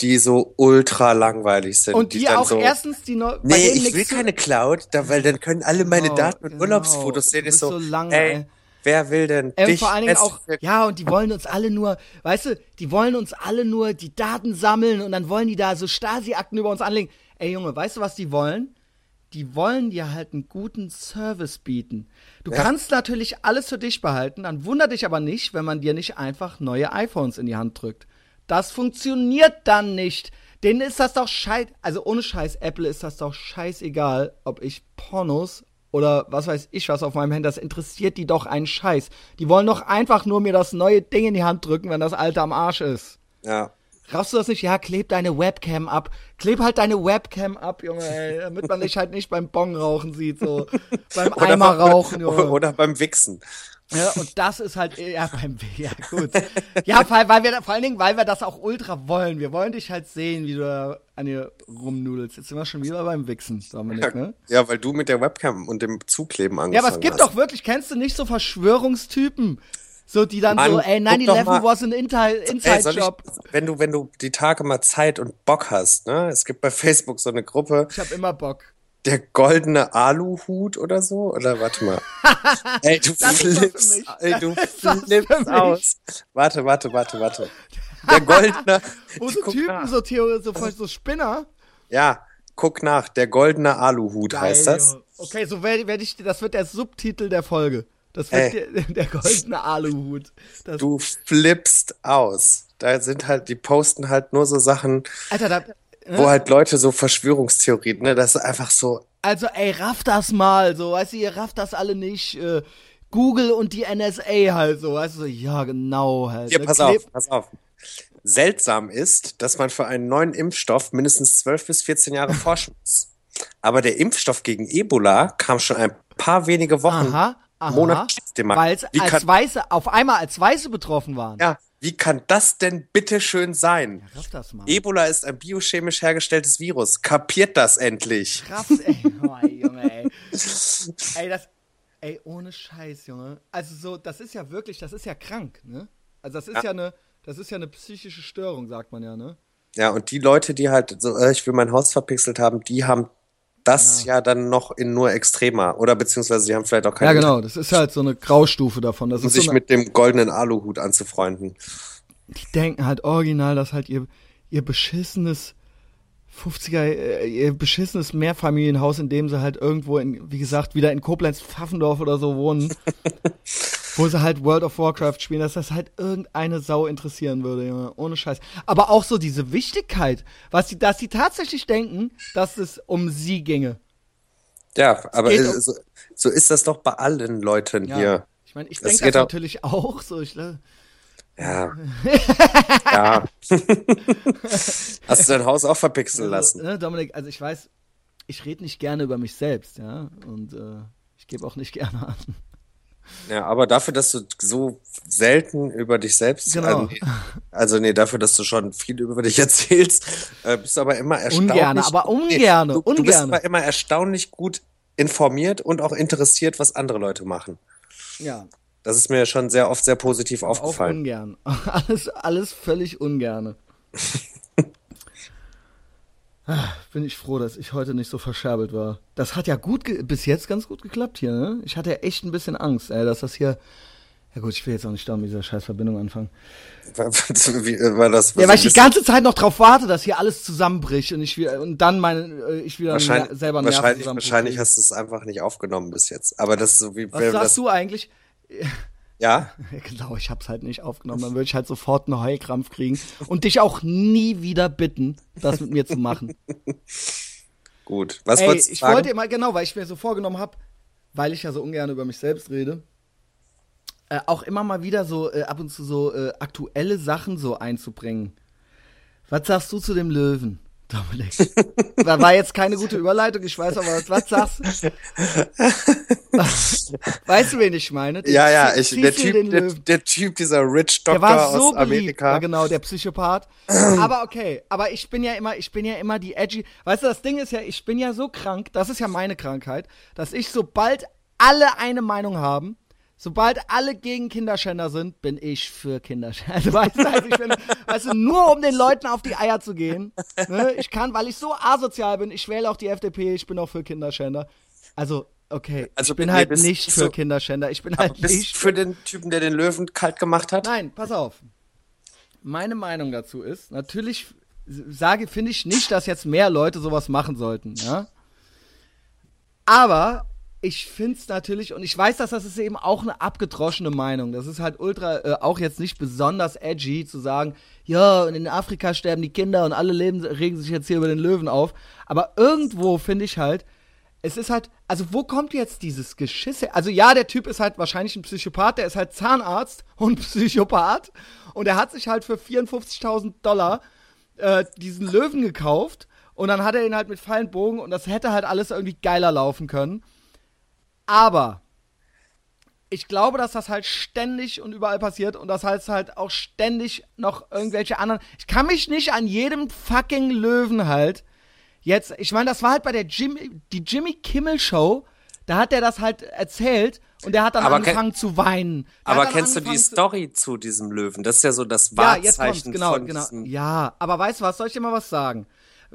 die so ultra langweilig sind. Und die, dann auch so, erstens, die bei Nee, ich will keine Cloud, da, weil dann können alle meine Genau, Daten und genau. Urlaubsfotos sehen. Ist so, so lang, ey, ey. wer will denn Ähm, dich? vor allen Dingen auch, ja, und die wollen uns alle nur, weißt du, die wollen uns alle nur die Daten sammeln und dann wollen die da so Stasi-Akten über uns anlegen. Ey Junge, weißt du, was die wollen? Die wollen dir halt einen guten Service bieten. Du Ja. kannst natürlich alles für dich behalten, dann wundert dich aber nicht, wenn man dir nicht einfach neue iPhones in die Hand drückt. Das funktioniert dann nicht. Denen ist das doch scheiß, also ohne Scheiß, Apple ist das doch scheißegal, ob ich Pornos oder was weiß ich was auf meinem Handy, das interessiert die doch einen Scheiß. Die wollen doch einfach nur mir das neue Ding in die Hand drücken, wenn das alte am Arsch ist. Ja. Raffst du das nicht? Ja, kleb deine Webcam ab. Kleb halt deine Webcam ab, Junge, ey, damit man dich halt nicht beim Bong rauchen sieht, so. beim Oder Eimer rauchen, Junge. Oder beim Wichsen. Ja, und das ist halt, ja, beim, ja, gut. Ja, weil, weil wir, vor allen Dingen, weil wir das auch ultra wollen. Wir wollen dich halt sehen, wie du da an dir rumnudelst. Jetzt sind wir schon wieder beim Wichsen, Dominik, ne? Ja, weil du mit der Webcam und dem Zukleben angefangen Ja, aber es gibt hast. doch wirklich, kennst du nicht so Verschwörungstypen? So, die dann so, Mann, ey, guck doch 9-11 mal. was Ey, soll Inside-Job. wenn du, wenn du die Tage mal Zeit und Bock hast, ne? Es gibt bei Facebook so eine Gruppe, Ich hab immer Bock. der goldene Aluhut oder so, oder warte mal. [laughs] Ey, du Das flippst, mich. ey, du [laughs] Das flippst mich. aus. Warte, warte, warte, warte. Der [laughs] goldene, Wo so Typen, nach. so Theorie, so, so Spinner. ja, guck nach, der goldene Aluhut heißt Geil, das. Junge. Okay, so werde werd ich, das wird der Subtitel der Folge. Das wird der, der goldene Aluhut. Das, Du flippst aus. Da sind halt, die posten halt nur so Sachen, Alter, da, wo halt Leute so Verschwörungstheorien, ne, das ist einfach so, also ey, rafft das mal, so, weißt du, ihr rafft das alle nicht. Äh, Google und die NSA halt so, weißt du, so, ja, genau halt. Hier, ne, pass kleb- auf, pass auf. Seltsam ist, dass man für einen neuen Impfstoff mindestens 12 bis 14 Jahre [laughs] forschen muss. aber der Impfstoff gegen Ebola kam schon ein paar wenige Wochen, Aha, Markt. Weil es als kann, Weiße, auf einmal als Weiße betroffen waren. ja, wie kann das denn bitte schön sein? Raff das mal. Ebola ist ein biochemisch hergestelltes Virus. Kapiert das endlich? Krass, ey. [laughs] Oh, Junge, ey. Ey, das. Ey, ohne Scheiß, Junge. Also so, das ist ja wirklich, das ist ja krank, ne? Also das ist ja, Ja. eine, das ist ja eine psychische Störung, sagt man ja, ne? Ja, und die Leute, die halt so, äh, ich will mein Haus verpixelt haben, die haben das ja, dann noch in nur extremer. Oder beziehungsweise die haben vielleicht auch Ja, keine genau. Das ist halt so eine Graustufe davon. Das um so sich eine, mit dem goldenen Aluhut anzufreunden. die denken halt original, dass halt ihr, ihr beschissenes 50er, äh, beschissenes Mehrfamilienhaus, in dem sie halt irgendwo in, wie gesagt, wieder in Koblenz, Pfaffendorf oder so wohnen, [laughs] wo sie halt World of Warcraft spielen, dass das halt irgendeine Sau interessieren würde, Junge. Ohne Scheiß. Aber auch so diese Wichtigkeit, was die, dass sie tatsächlich denken, dass es um sie ginge. Ja, aber um- so, so ist das doch bei allen Leuten Ja. hier. Ich meine, ich denke das natürlich auch so. Ich, äh, Ja. [laughs] ja. Hast du dein Haus auch verpixeln Also, lassen? ne, Dominik, also ich weiß, ich rede nicht gerne über mich selbst, ja, und äh, ich gebe auch nicht [laughs] gerne an. Ja, aber dafür, dass du so selten über dich selbst, Genau. also, nee, also nee, dafür, dass du schon viel über dich [laughs] erzählst, äh, bist du aber immer erstaunlich. Ungerne, aber ungerne, du, du bist aber immer erstaunlich gut informiert und auch interessiert, was andere Leute machen. Ja, Das ist mir schon sehr oft sehr positiv auch aufgefallen. ungern. [laughs] Alles, alles völlig ungerne. [laughs] Ah, Bin ich froh, dass ich heute nicht so verscherbelt war. Das hat ja gut bis jetzt ganz gut geklappt hier, ne? Ich hatte ja echt ein bisschen Angst, ey, dass das hier. Ja gut, ich will jetzt auch nicht da mit dieser scheiß Verbindung anfangen. [laughs] Wie, äh, war das, Ja, weil ich die ganze Zeit noch drauf warte, dass hier alles zusammenbricht und ich wieder, und dann meine, äh, ich wieder wahrscheinlich, selber Nerven wahrscheinlich, wahrscheinlich hast du es einfach nicht aufgenommen bis jetzt. Aber das ist so wie Was sagst das, du eigentlich? Ja, [laughs] genau, ich hab's halt nicht aufgenommen. Dann würde ich halt sofort einen Heulkrampf kriegen und dich auch nie wieder bitten, das mit mir zu machen. [laughs] gut. Was Ey, wolltest du ich sagen? wollte immer, genau, weil ich mir so vorgenommen habe, weil ich ja so ungern über mich selbst rede, äh, auch immer mal wieder so äh, ab und zu so äh, aktuelle Sachen so einzubringen. Was sagst du zu dem Löwen, Dominik? [laughs] da war jetzt keine gute Überleitung, ich weiß aber, was, sagst du? [laughs] weißt du, wen ich meine? Den ja, ja, ich, der den Typ, der, Löwen. der Typ, dieser Rich Der Doctor war so aus beliebt, Amerika. ja, genau, der Psychopath. [clears throat] aber okay, aber ich bin ja immer, ich bin ja immer die edgy. Weißt du, das Ding ist ja, ich bin ja so krank, das ist ja meine Krankheit, dass ich sobald alle eine Meinung haben, sobald alle gegen Kinderschänder sind, bin ich für Kinderschänder. [laughs] Also, weißt du, also ich bin, weißt du, nur um den Leuten auf die Eier zu gehen. Ne? Ich kann, weil ich so asozial bin, ich wähle auch die FDP, ich bin auch für Kinderschänder. Also, okay, Also, ich bin nee, halt nicht für du- Kinderschänder, ich bin halt Bist nicht für den Typen, der den Löwen kalt gemacht hat? Nein, pass auf. Meine Meinung dazu ist, natürlich sage, finde ich nicht, dass jetzt mehr Leute sowas machen sollten, ja. Aber ich finde es natürlich, und ich weiß, dass das ist eben auch eine abgedroschene Meinung. Das ist halt ultra, äh, auch jetzt nicht besonders edgy zu sagen, ja, in Afrika sterben die Kinder und alle leben, regen sich jetzt hier über den Löwen auf. Aber irgendwo finde ich halt, es ist halt, also wo kommt jetzt dieses Geschiss her? Also ja, der Typ ist halt wahrscheinlich ein Psychopath, der ist halt Zahnarzt [laughs] und Psychopath und er hat sich halt für 54.000 Dollar äh, diesen Löwen gekauft und dann hat er ihn halt mit Pfeil Bogen und das hätte halt alles irgendwie geiler laufen können. Aber ich glaube, dass das halt ständig und überall passiert und das heißt halt auch ständig noch irgendwelche anderen. Ich kann mich nicht an jedem fucking Löwen halt jetzt, ich meine, das war halt bei der Jimmy, die Jimmy Kimmel Show, da hat er das halt erzählt und der hat dann Aber angefangen zu weinen. Der Aber kennst du die Story zu diesem Löwen? Das ist ja so das ja, jetzt kommt's, Wahrzeichen genau, von genau. Ja, aber weißt du was, soll ich dir mal was sagen?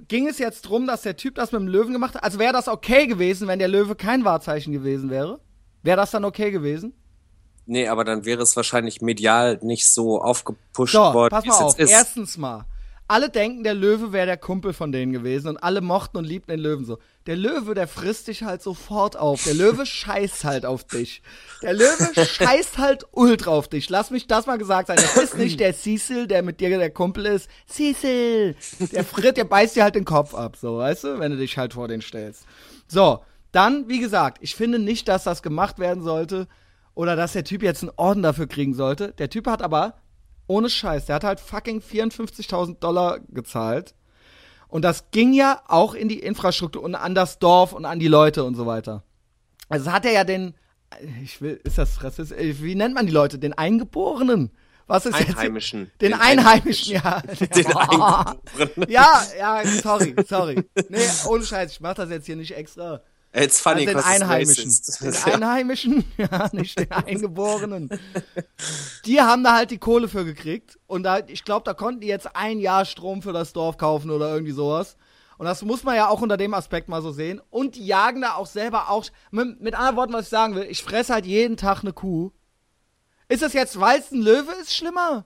Ging es jetzt drum, dass der Typ das mit dem Löwen gemacht hat? Also wäre das okay gewesen, wenn der Löwe kein Wahrzeichen gewesen wäre? Wäre das dann okay gewesen? Nee, aber dann wäre es wahrscheinlich medial nicht so aufgepusht So, worden, pass mal auf. Erstens mal. Alle denken, der Löwe wäre der Kumpel von denen gewesen und alle mochten und liebten den Löwen so. Der Löwe, der frisst dich halt sofort auf. Der Löwe [laughs] scheißt halt auf dich. Der Löwe scheißt halt ultra auf dich. Lass mich das mal gesagt sein. Das ist nicht der Cecil, der mit dir der Kumpel ist. Cecil! Der fritt, der beißt dir halt den Kopf ab, so, weißt du, wenn du dich halt vor den stellst. So, dann, wie gesagt, ich finde nicht, dass das gemacht werden sollte oder dass der Typ jetzt einen Orden dafür kriegen sollte. Der Typ hat aber ohne Scheiß, der hat halt fucking 54.000 Dollar gezahlt. Und das ging ja auch in die Infrastruktur und an das Dorf und an die Leute und so weiter. Also hat er ja den, ich will, ist das rassistisch? Äh, wie nennt man die Leute? Den Eingeborenen? Was ist Einheimischen. Jetzt? Den, den Einheimischen, Einheimischen, ja. [laughs] Den Eingeborenen. Ja, ja, sorry, sorry. Nee, ohne Scheiß, ich mach das jetzt hier nicht extra. It's funny, also den Einheimischen. Den [laughs] Einheimischen, [laughs] ja, nicht den Eingeborenen. Die haben da halt die Kohle für gekriegt. Und da, ich glaube, da konnten die jetzt ein Jahr Strom für das Dorf kaufen oder irgendwie sowas. Und das muss man ja auch unter dem Aspekt mal so sehen. Und die jagen da auch selber auch. Mit, mit anderen Worten, was ich sagen will, ich fresse halt jeden Tag eine Kuh. Ist das jetzt, weil es ein Löwe ist, schlimmer?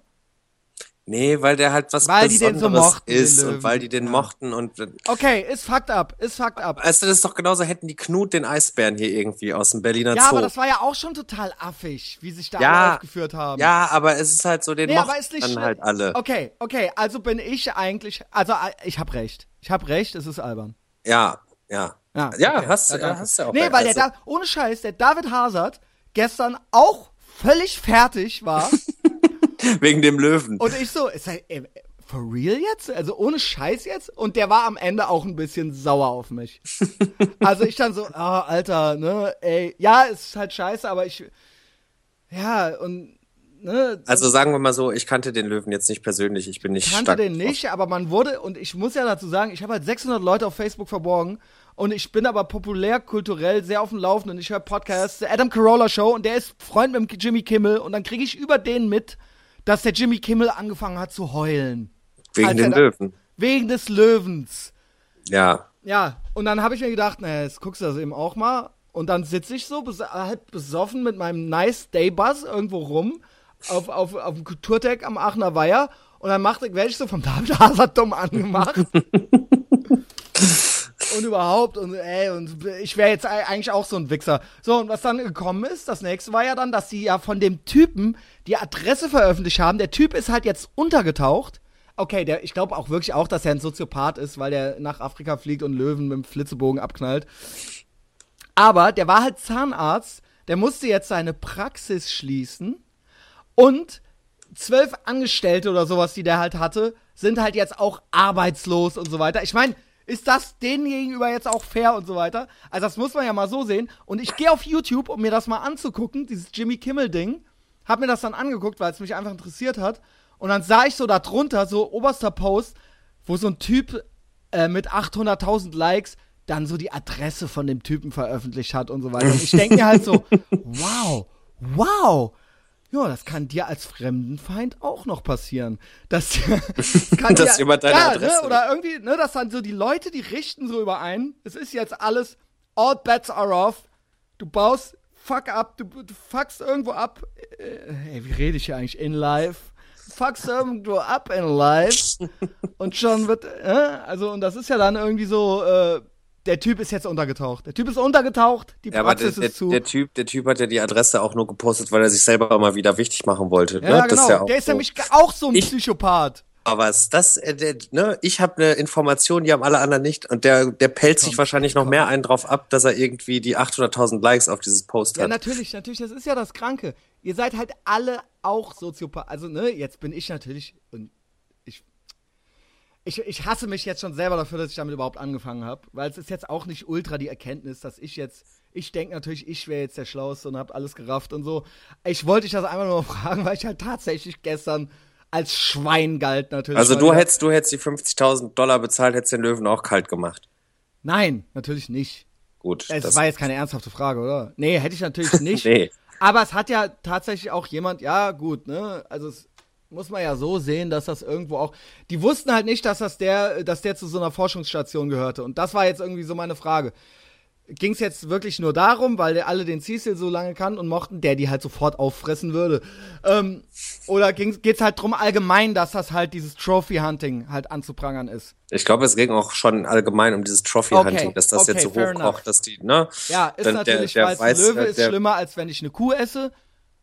Nee, weil der halt was weil Besonderes die den so mochten, ist und weil die den ja. mochten und Okay, ist fucked up, ist fucked up. Also das ist doch genauso hätten die Knut den Eisbären hier irgendwie aus dem Berliner ja, Zoo. Ja, aber das war ja auch schon total affig, wie sich da ja, alle aufgeführt haben. Ja, aber es ist halt so, den nee, mochten dann halt alle. Okay, okay, also bin ich eigentlich, also äh, ich hab recht. Ich hab recht, es ist albern. Ja, ja. Ja, ja okay. hast, ja, hast du auch. Nee, weil also. der da, ohne Scheiß, der David Hazard gestern auch völlig fertig war [laughs] [laughs] Wegen dem Löwen. Und ich so, ist er, äh, for real jetzt? Also ohne Scheiß jetzt? Und der war am Ende auch ein bisschen sauer auf mich. [laughs] also ich dann so, ah, oh, Alter, ne, ey, ja, ist halt scheiße, aber ich, ja, und, ne. Also sagen wir mal so, ich kannte den Löwen jetzt nicht persönlich, ich bin nicht Ich kannte den nicht, aber man wurde, und ich muss ja dazu sagen, ich habe halt 600 Leute auf Facebook verborgen und ich bin aber populär, kulturell sehr auf dem Laufenden. Ich höre Podcasts, der Adam Carolla Show und der ist Freund mit Jimmy Kimmel und dann kriege ich über den mit, dass der Jimmy Kimmel angefangen hat zu heulen. Wegen den Löwen. Wegen des Löwens. Ja. Ja, und dann habe ich mir gedacht, naja, jetzt guckst du das eben auch mal. Und dann sitze ich so bes halt besoffen mit meinem Nice Day Buzz irgendwo rum auf, auf, auf dem Kulturdeck am Aachener Weiher und dann werde ich so vom David Hazard dumm angemacht. [laughs] und überhaupt und ey, und ich wäre jetzt eigentlich auch so ein Wichser. So, und was dann gekommen ist, das nächste war ja dann, dass sie ja von dem Typen die Adresse veröffentlicht haben. Der Typ ist halt jetzt untergetaucht. Okay, der, ich glaube auch wirklich auch, dass er ein Soziopath ist, weil der nach Afrika fliegt und Löwen mit dem Flitzebogen abknallt. Aber der war halt Zahnarzt, der musste jetzt seine Praxis schließen und zwölf Angestellte oder sowas, die der halt hatte, sind halt jetzt auch arbeitslos und so weiter. Ich meine, ist das denen gegenüber jetzt auch fair und so weiter? Also das muss man ja mal so sehen. Und ich gehe auf YouTube, um mir das mal anzugucken, dieses Jimmy Kimmel-Ding. Hab mir das dann angeguckt, weil es mich einfach interessiert hat. Und dann sah ich so da drunter, so oberster Post, wo so ein Typ äh, mit 800.000 Likes dann so die Adresse von dem Typen veröffentlicht hat und so weiter. Und ich denke mir halt so, [laughs] wow, wow, ja, das kann dir als Fremdenfeind auch noch passieren. Das, [laughs] das kann das dir, jemand deine ja, ne, Adresse. Ne, oder irgendwie, ne, dass dann so die Leute, die richten so überein. Es ist jetzt alles, all bets are off. Du baust fuck up, du, du fuckst irgendwo ab. Äh, ey, wie rede ich hier eigentlich in live? Fuckst irgendwo ab in live. [laughs] und schon wird, äh, also, und das ist ja dann irgendwie so, äh, der Typ ist jetzt untergetaucht. Der Typ ist untergetaucht, die ja, Praxis der, ist zu. Der Typ, der Typ hat ja die Adresse auch nur gepostet, weil er sich selber mal wieder wichtig machen wollte. Ja, ne? genau. Ist ja der ist so. nämlich auch so ein ich, Psychopath. Aber was das, äh, der, ne, ich habe eine Information, die haben alle anderen nicht und der, der pellt sich wahrscheinlich noch komm. mehr einen drauf ab, dass er irgendwie die 800.000 Likes auf dieses Post hat. Ja, natürlich, natürlich, das ist ja das Kranke. Ihr seid halt alle auch Soziopath. Also, ne, jetzt bin ich natürlich, und ich, ich hasse mich jetzt schon selber dafür, dass ich damit überhaupt angefangen habe, weil es ist jetzt auch nicht ultra die Erkenntnis, dass ich jetzt, ich denke natürlich, ich wäre jetzt der Schlauste und habe alles gerafft und so. Ich wollte dich das einfach nur [laughs] fragen, weil ich halt tatsächlich gestern als Schwein galt natürlich. Also du hättest, du hättest die 50.000 Dollar bezahlt, hättest den Löwen auch kalt gemacht. Nein, natürlich nicht. Gut. Es war jetzt keine ernsthafte Frage, oder? Nee, hätte ich natürlich [laughs] nicht. nee. Aber es hat ja tatsächlich auch jemand, ja, gut, ne? Also es muss man ja so sehen, dass das irgendwo auch. Die wussten halt nicht, dass das der, dass der zu so einer Forschungsstation gehörte. Und das war jetzt irgendwie so meine Frage. Ging es jetzt wirklich nur darum, weil der alle den Cecil so lange kann und mochten, der die halt sofort auffressen würde? Ähm, oder geht es halt drum allgemein, dass das halt dieses Trophy-Hunting halt anzuprangern ist? Ich glaube, es ging auch schon allgemein um dieses Trophy-Hunting, okay, dass das okay, jetzt so hoch kocht, dass die, ne? Ja, ist natürlich, weil ein Löwe ist schlimmer, als wenn ich eine Kuh esse.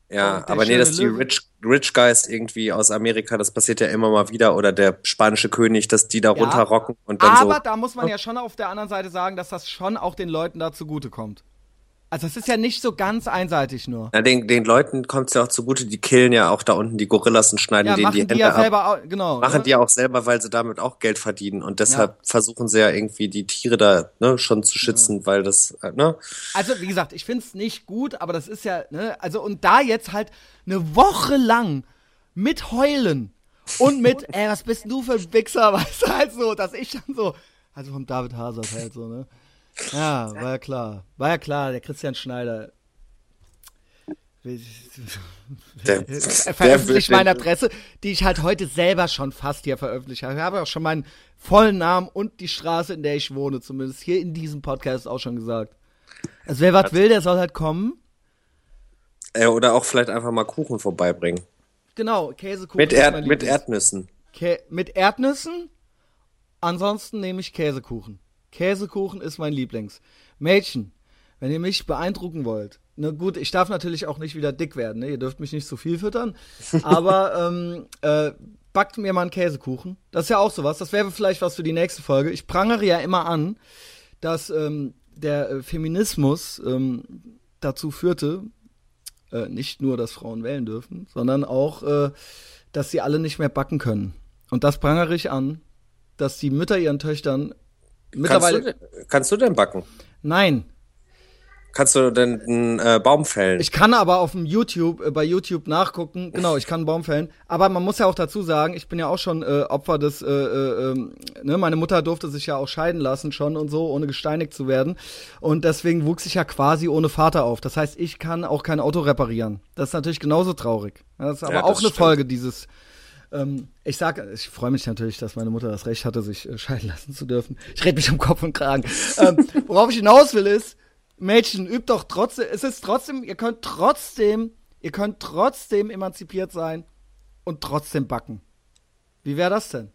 Ja, aber nee, dass die Rich, Rich Guys irgendwie aus Amerika, das passiert ja immer mal wieder, oder der spanische König, dass die da ja, runterrocken und dann aber so. Aber da muss man ja schon auf der anderen Seite sagen, dass das schon auch den Leuten da zugutekommt. Also es ist ja nicht so ganz einseitig nur. Ja, den, den Leuten kommt es ja auch zugute, die killen ja auch da unten die Gorillas und schneiden Ja, denen die machen Hände die ja ab. selber auch, genau. Machen ne? die ja auch selber, weil sie damit auch Geld verdienen. Und deshalb versuchen sie ja irgendwie die Tiere da ne, schon zu schützen, weil das, äh, ne? Also, wie gesagt, ich find's nicht gut, aber das ist ja, ne, also und da jetzt halt eine Woche lang mit Heulen und mit, [laughs] ey, was bist denn du für ein Wichser, [laughs] weißt du, halt so, dass ich dann so, also vom David Hazard halt so, ne. Ja, war ja klar. War ja klar, der Christian Schneider. Der, [laughs] Er veröffentlicht meine Adresse, die ich halt heute selber schon fast hier veröffentlicht habe. Ich habe auch schon meinen vollen Namen und die Straße, in der ich wohne, zumindest hier in diesem Podcast auch schon gesagt. Also wer was will, der soll halt kommen. äh, oder auch vielleicht einfach mal Kuchen vorbeibringen. Genau, Käsekuchen. Mit, Erd, mit Erdnüssen. Kä mit Erdnüssen. Ansonsten nehme ich Käsekuchen. Käsekuchen ist mein Lieblings. Mädchen, wenn ihr mich beeindrucken wollt, na gut, ich darf natürlich auch nicht wieder dick werden, ne? ihr dürft mich nicht zu viel füttern, [laughs] aber ähm, äh, backt mir mal einen Käsekuchen. Das ist ja auch sowas, das wäre vielleicht was für die nächste Folge. Ich prangere ja immer an, dass ähm, der äh, Feminismus ähm, dazu führte, äh, nicht nur, dass Frauen wählen dürfen, sondern auch, äh, dass sie alle nicht mehr backen können. Und das prangere ich an, dass die Mütter ihren Töchtern Kannst mittlerweile. du, kannst du denn backen? Nein. Kannst du denn einen äh, Baum fällen? Ich kann aber auf dem YouTube, äh, bei YouTube nachgucken, genau, ich kann einen Baum fällen. Aber man muss ja auch dazu sagen, ich bin ja auch schon äh, Opfer des, äh, äh, ähm, ne, meine Mutter durfte sich ja auch scheiden lassen schon und so, ohne gesteinigt zu werden. Und deswegen wuchs ich ja quasi ohne Vater auf. Das heißt, ich kann auch kein Auto reparieren. Das ist natürlich genauso traurig. Das ist aber Ja, auch eine stimmt. Folge dieses. Ähm, ich sag, ich freue mich natürlich, dass meine Mutter das Recht hatte, sich äh, scheiden lassen zu dürfen. Ich rede mich um Kopf und Kragen. ähm, worauf ich hinaus will ist, Mädchen, übt doch trotzdem, es ist trotzdem, ihr könnt trotzdem, ihr könnt trotzdem emanzipiert sein und trotzdem backen. Wie wäre das denn?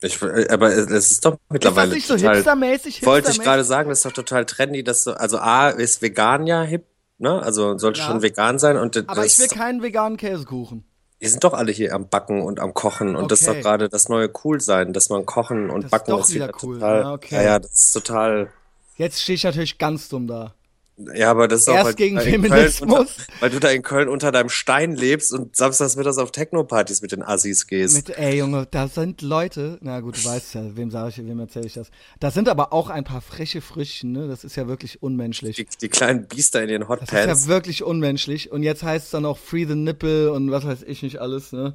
Ich, äh, aber es ist doch Ist das mittlerweile nicht so total. hipstermäßig? Wollte ich hipstermäßig? gerade sagen, das ist doch total trendy, dass so, also A ist vegan ja hip, ne? Also sollte Ja. schon vegan sein und Aber ich will keinen veganen Käsekuchen. Die sind doch alle hier am Backen und am Kochen und das ist Okay. doch gerade das neue cool sein, dass man kochen und Das ist backen doch ist wieder wieder cool. total. Ja, okay. Ja, ja, das ist total. Jetzt stehe ich natürlich ganz dumm da. Ja, aber das ist auch Erst weil du gegen Feminismus. Unter, weil du da in Köln unter deinem Stein lebst und samstags mittags auf Techno-Partys mit den Assis gehst. Mit, ey Junge, da sind Leute, na gut, du weißt ja, wem sage ich, wem erzähle ich das. Da sind aber auch ein paar freche Früchtchen, ne? Das ist ja wirklich unmenschlich. die, die kleinen Biester in den Das ist Hotpants. ja wirklich unmenschlich. Und jetzt heißt es dann auch Free the Nipple und was weiß ich nicht alles, ne?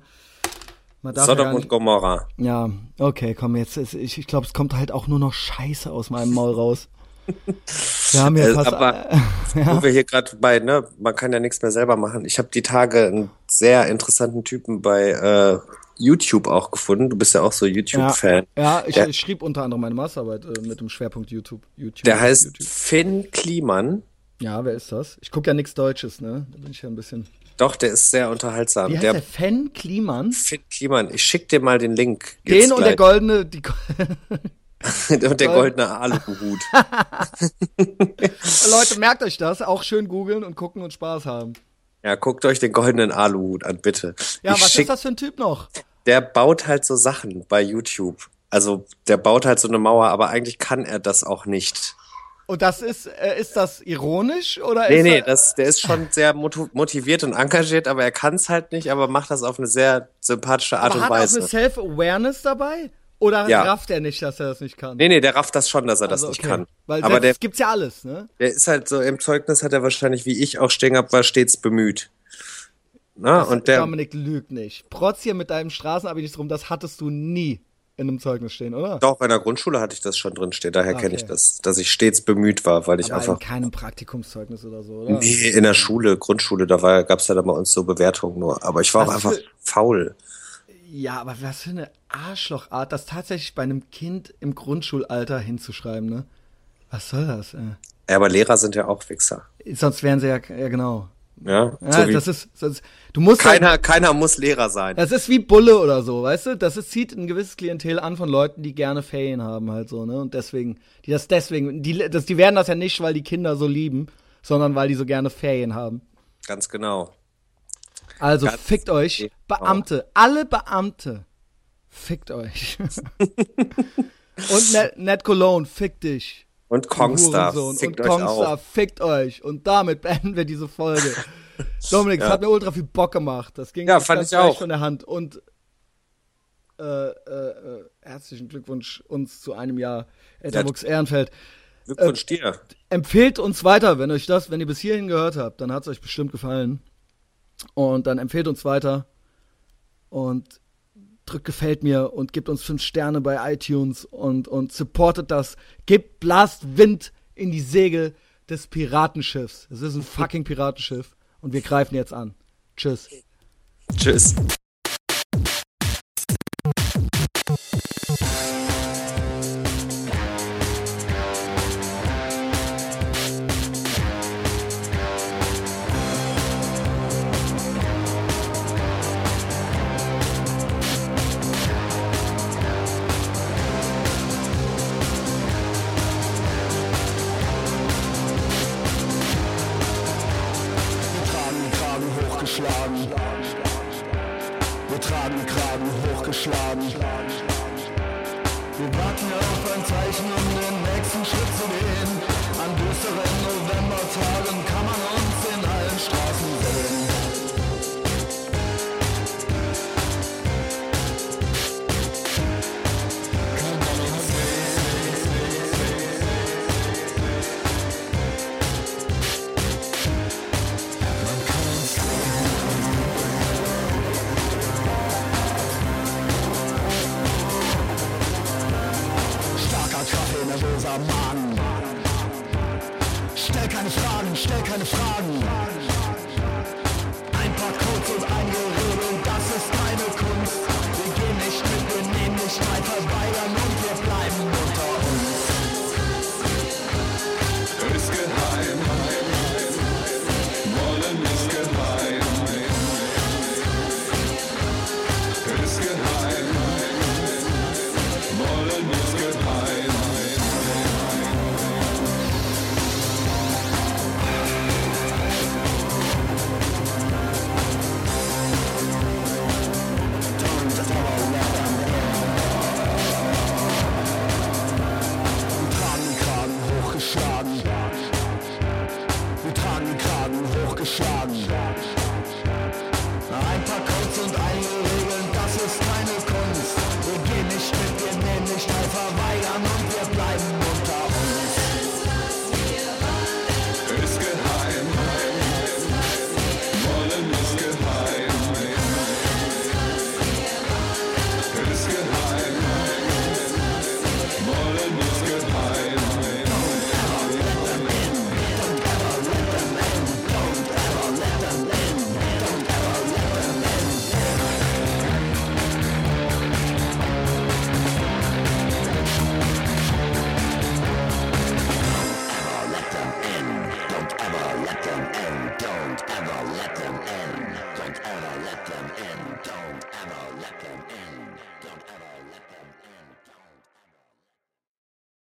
Man darf ja Sodom gar und Gomorra. Ja, okay, komm, jetzt ist, ich, ich glaube, es kommt halt auch nur noch Scheiße aus meinem Maul raus. Wir haben [laughs] ja Äh, aber wo wir hier gerade bei, ne, man kann ja nichts mehr selber machen. Ich habe die Tage einen sehr interessanten Typen bei äh, YouTube auch gefunden. Du bist ja auch so ja, YouTube-Fan. ja ich, Der- ich schrieb unter anderem meine Masterarbeit äh, mit dem Schwerpunkt YouTube. YouTube Der heißt YouTube. Finn Kliman. Ja, wer ist das? Ich gucke ja nichts Deutsches, ne? Da bin ich ja ein bisschen. Doch, der ist sehr unterhaltsam. Wie heißt der, der Fan Kliman? Finn Kliman. Ich schick dir mal den Link. Den und der gleich. goldene, die, [laughs] und [laughs] der goldene Aluhut. [laughs] Leute, merkt euch das, auch schön googeln und gucken und Spaß haben. Ja, guckt euch den goldenen Aluhut an, bitte. Ja, ich was schick, ist das für ein Typ noch? der baut halt so Sachen bei YouTube. Also der baut halt so eine Mauer, aber eigentlich kann er das auch nicht. Und das ist, äh, ist das ironisch oder Nee, ist nee, das, der ist schon [laughs] sehr motiviert und engagiert, aber er kann es halt nicht, aber macht das auf eine sehr sympathische Art aber und hat er auch Weise. eine Self-Awareness dabei? Oder Ja. rafft er nicht, dass er das nicht kann? Nee, nee, der rafft das schon, dass er das Also, nicht okay. kann. Weil aber der, das gibt's ja alles, ne? der ist halt so, im Zeugnis hat er wahrscheinlich, wie ich auch stehen hab, war stets bemüht. Na, und der, Dominik lügt nicht. Protz hier mit deinem Straßenabi nicht drum, das hattest du nie in einem Zeugnis stehen, oder? doch, in der Grundschule hatte ich das schon drin stehen, daher Ah, kenne okay. ich das, dass ich stets bemüht war, weil ich Aber einfach, in keinem Praktikumszeugnis oder so, oder? nee, in der Schule, Grundschule, da war, gab's ja dann bei uns so Bewertungen nur, aber ich war auch Was einfach faul. Ja, aber was für eine Arschlochart, das tatsächlich bei einem Kind im Grundschulalter hinzuschreiben, ne? Was soll das? Äh? Ja, aber Lehrer sind ja auch Wichser. Sonst wären sie ja, ja genau. Ja, Ja, so das ist, das ist, du musst halt, keiner, keiner muss Lehrer sein. das ist wie Bulle oder so, weißt du? Das ist, zieht ein gewisses Klientel an von Leuten, die gerne Ferien haben halt so, ne? Und deswegen, die das deswegen, die, das, die werden das ja nicht, weil die Kinder so lieben, sondern weil die so gerne Ferien haben. Ganz genau. Also Ganz fickt euch, genau. Beamte, alle Beamte, fickt euch. [laughs] Und Ned, Ned Cologne, fick dich. Und Kongstar, fickt und euch Kongstar, auch. fickt euch. Und damit beenden wir diese Folge. [laughs] Dominik, es ja. hat mir ultra viel Bock gemacht. Das ging ja, fand ich auch. von der Hand. Und äh, äh, äh, herzlichen Glückwunsch uns zu einem Jahr Etherbox ja. Ehrenfeld. Glückwunsch äh, dir. Empfehlt uns weiter, wenn euch das, wenn ihr bis hierhin gehört habt, dann hat es euch bestimmt gefallen. Und dann empfehlt uns weiter. Und drückt gefällt mir und gebt uns fünf Sterne bei iTunes und, und supportet das. Gebt Blast Wind in die Segel des Piratenschiffs. Es ist ein fucking Piratenschiff und wir greifen jetzt an. Tschüss. Tschüss.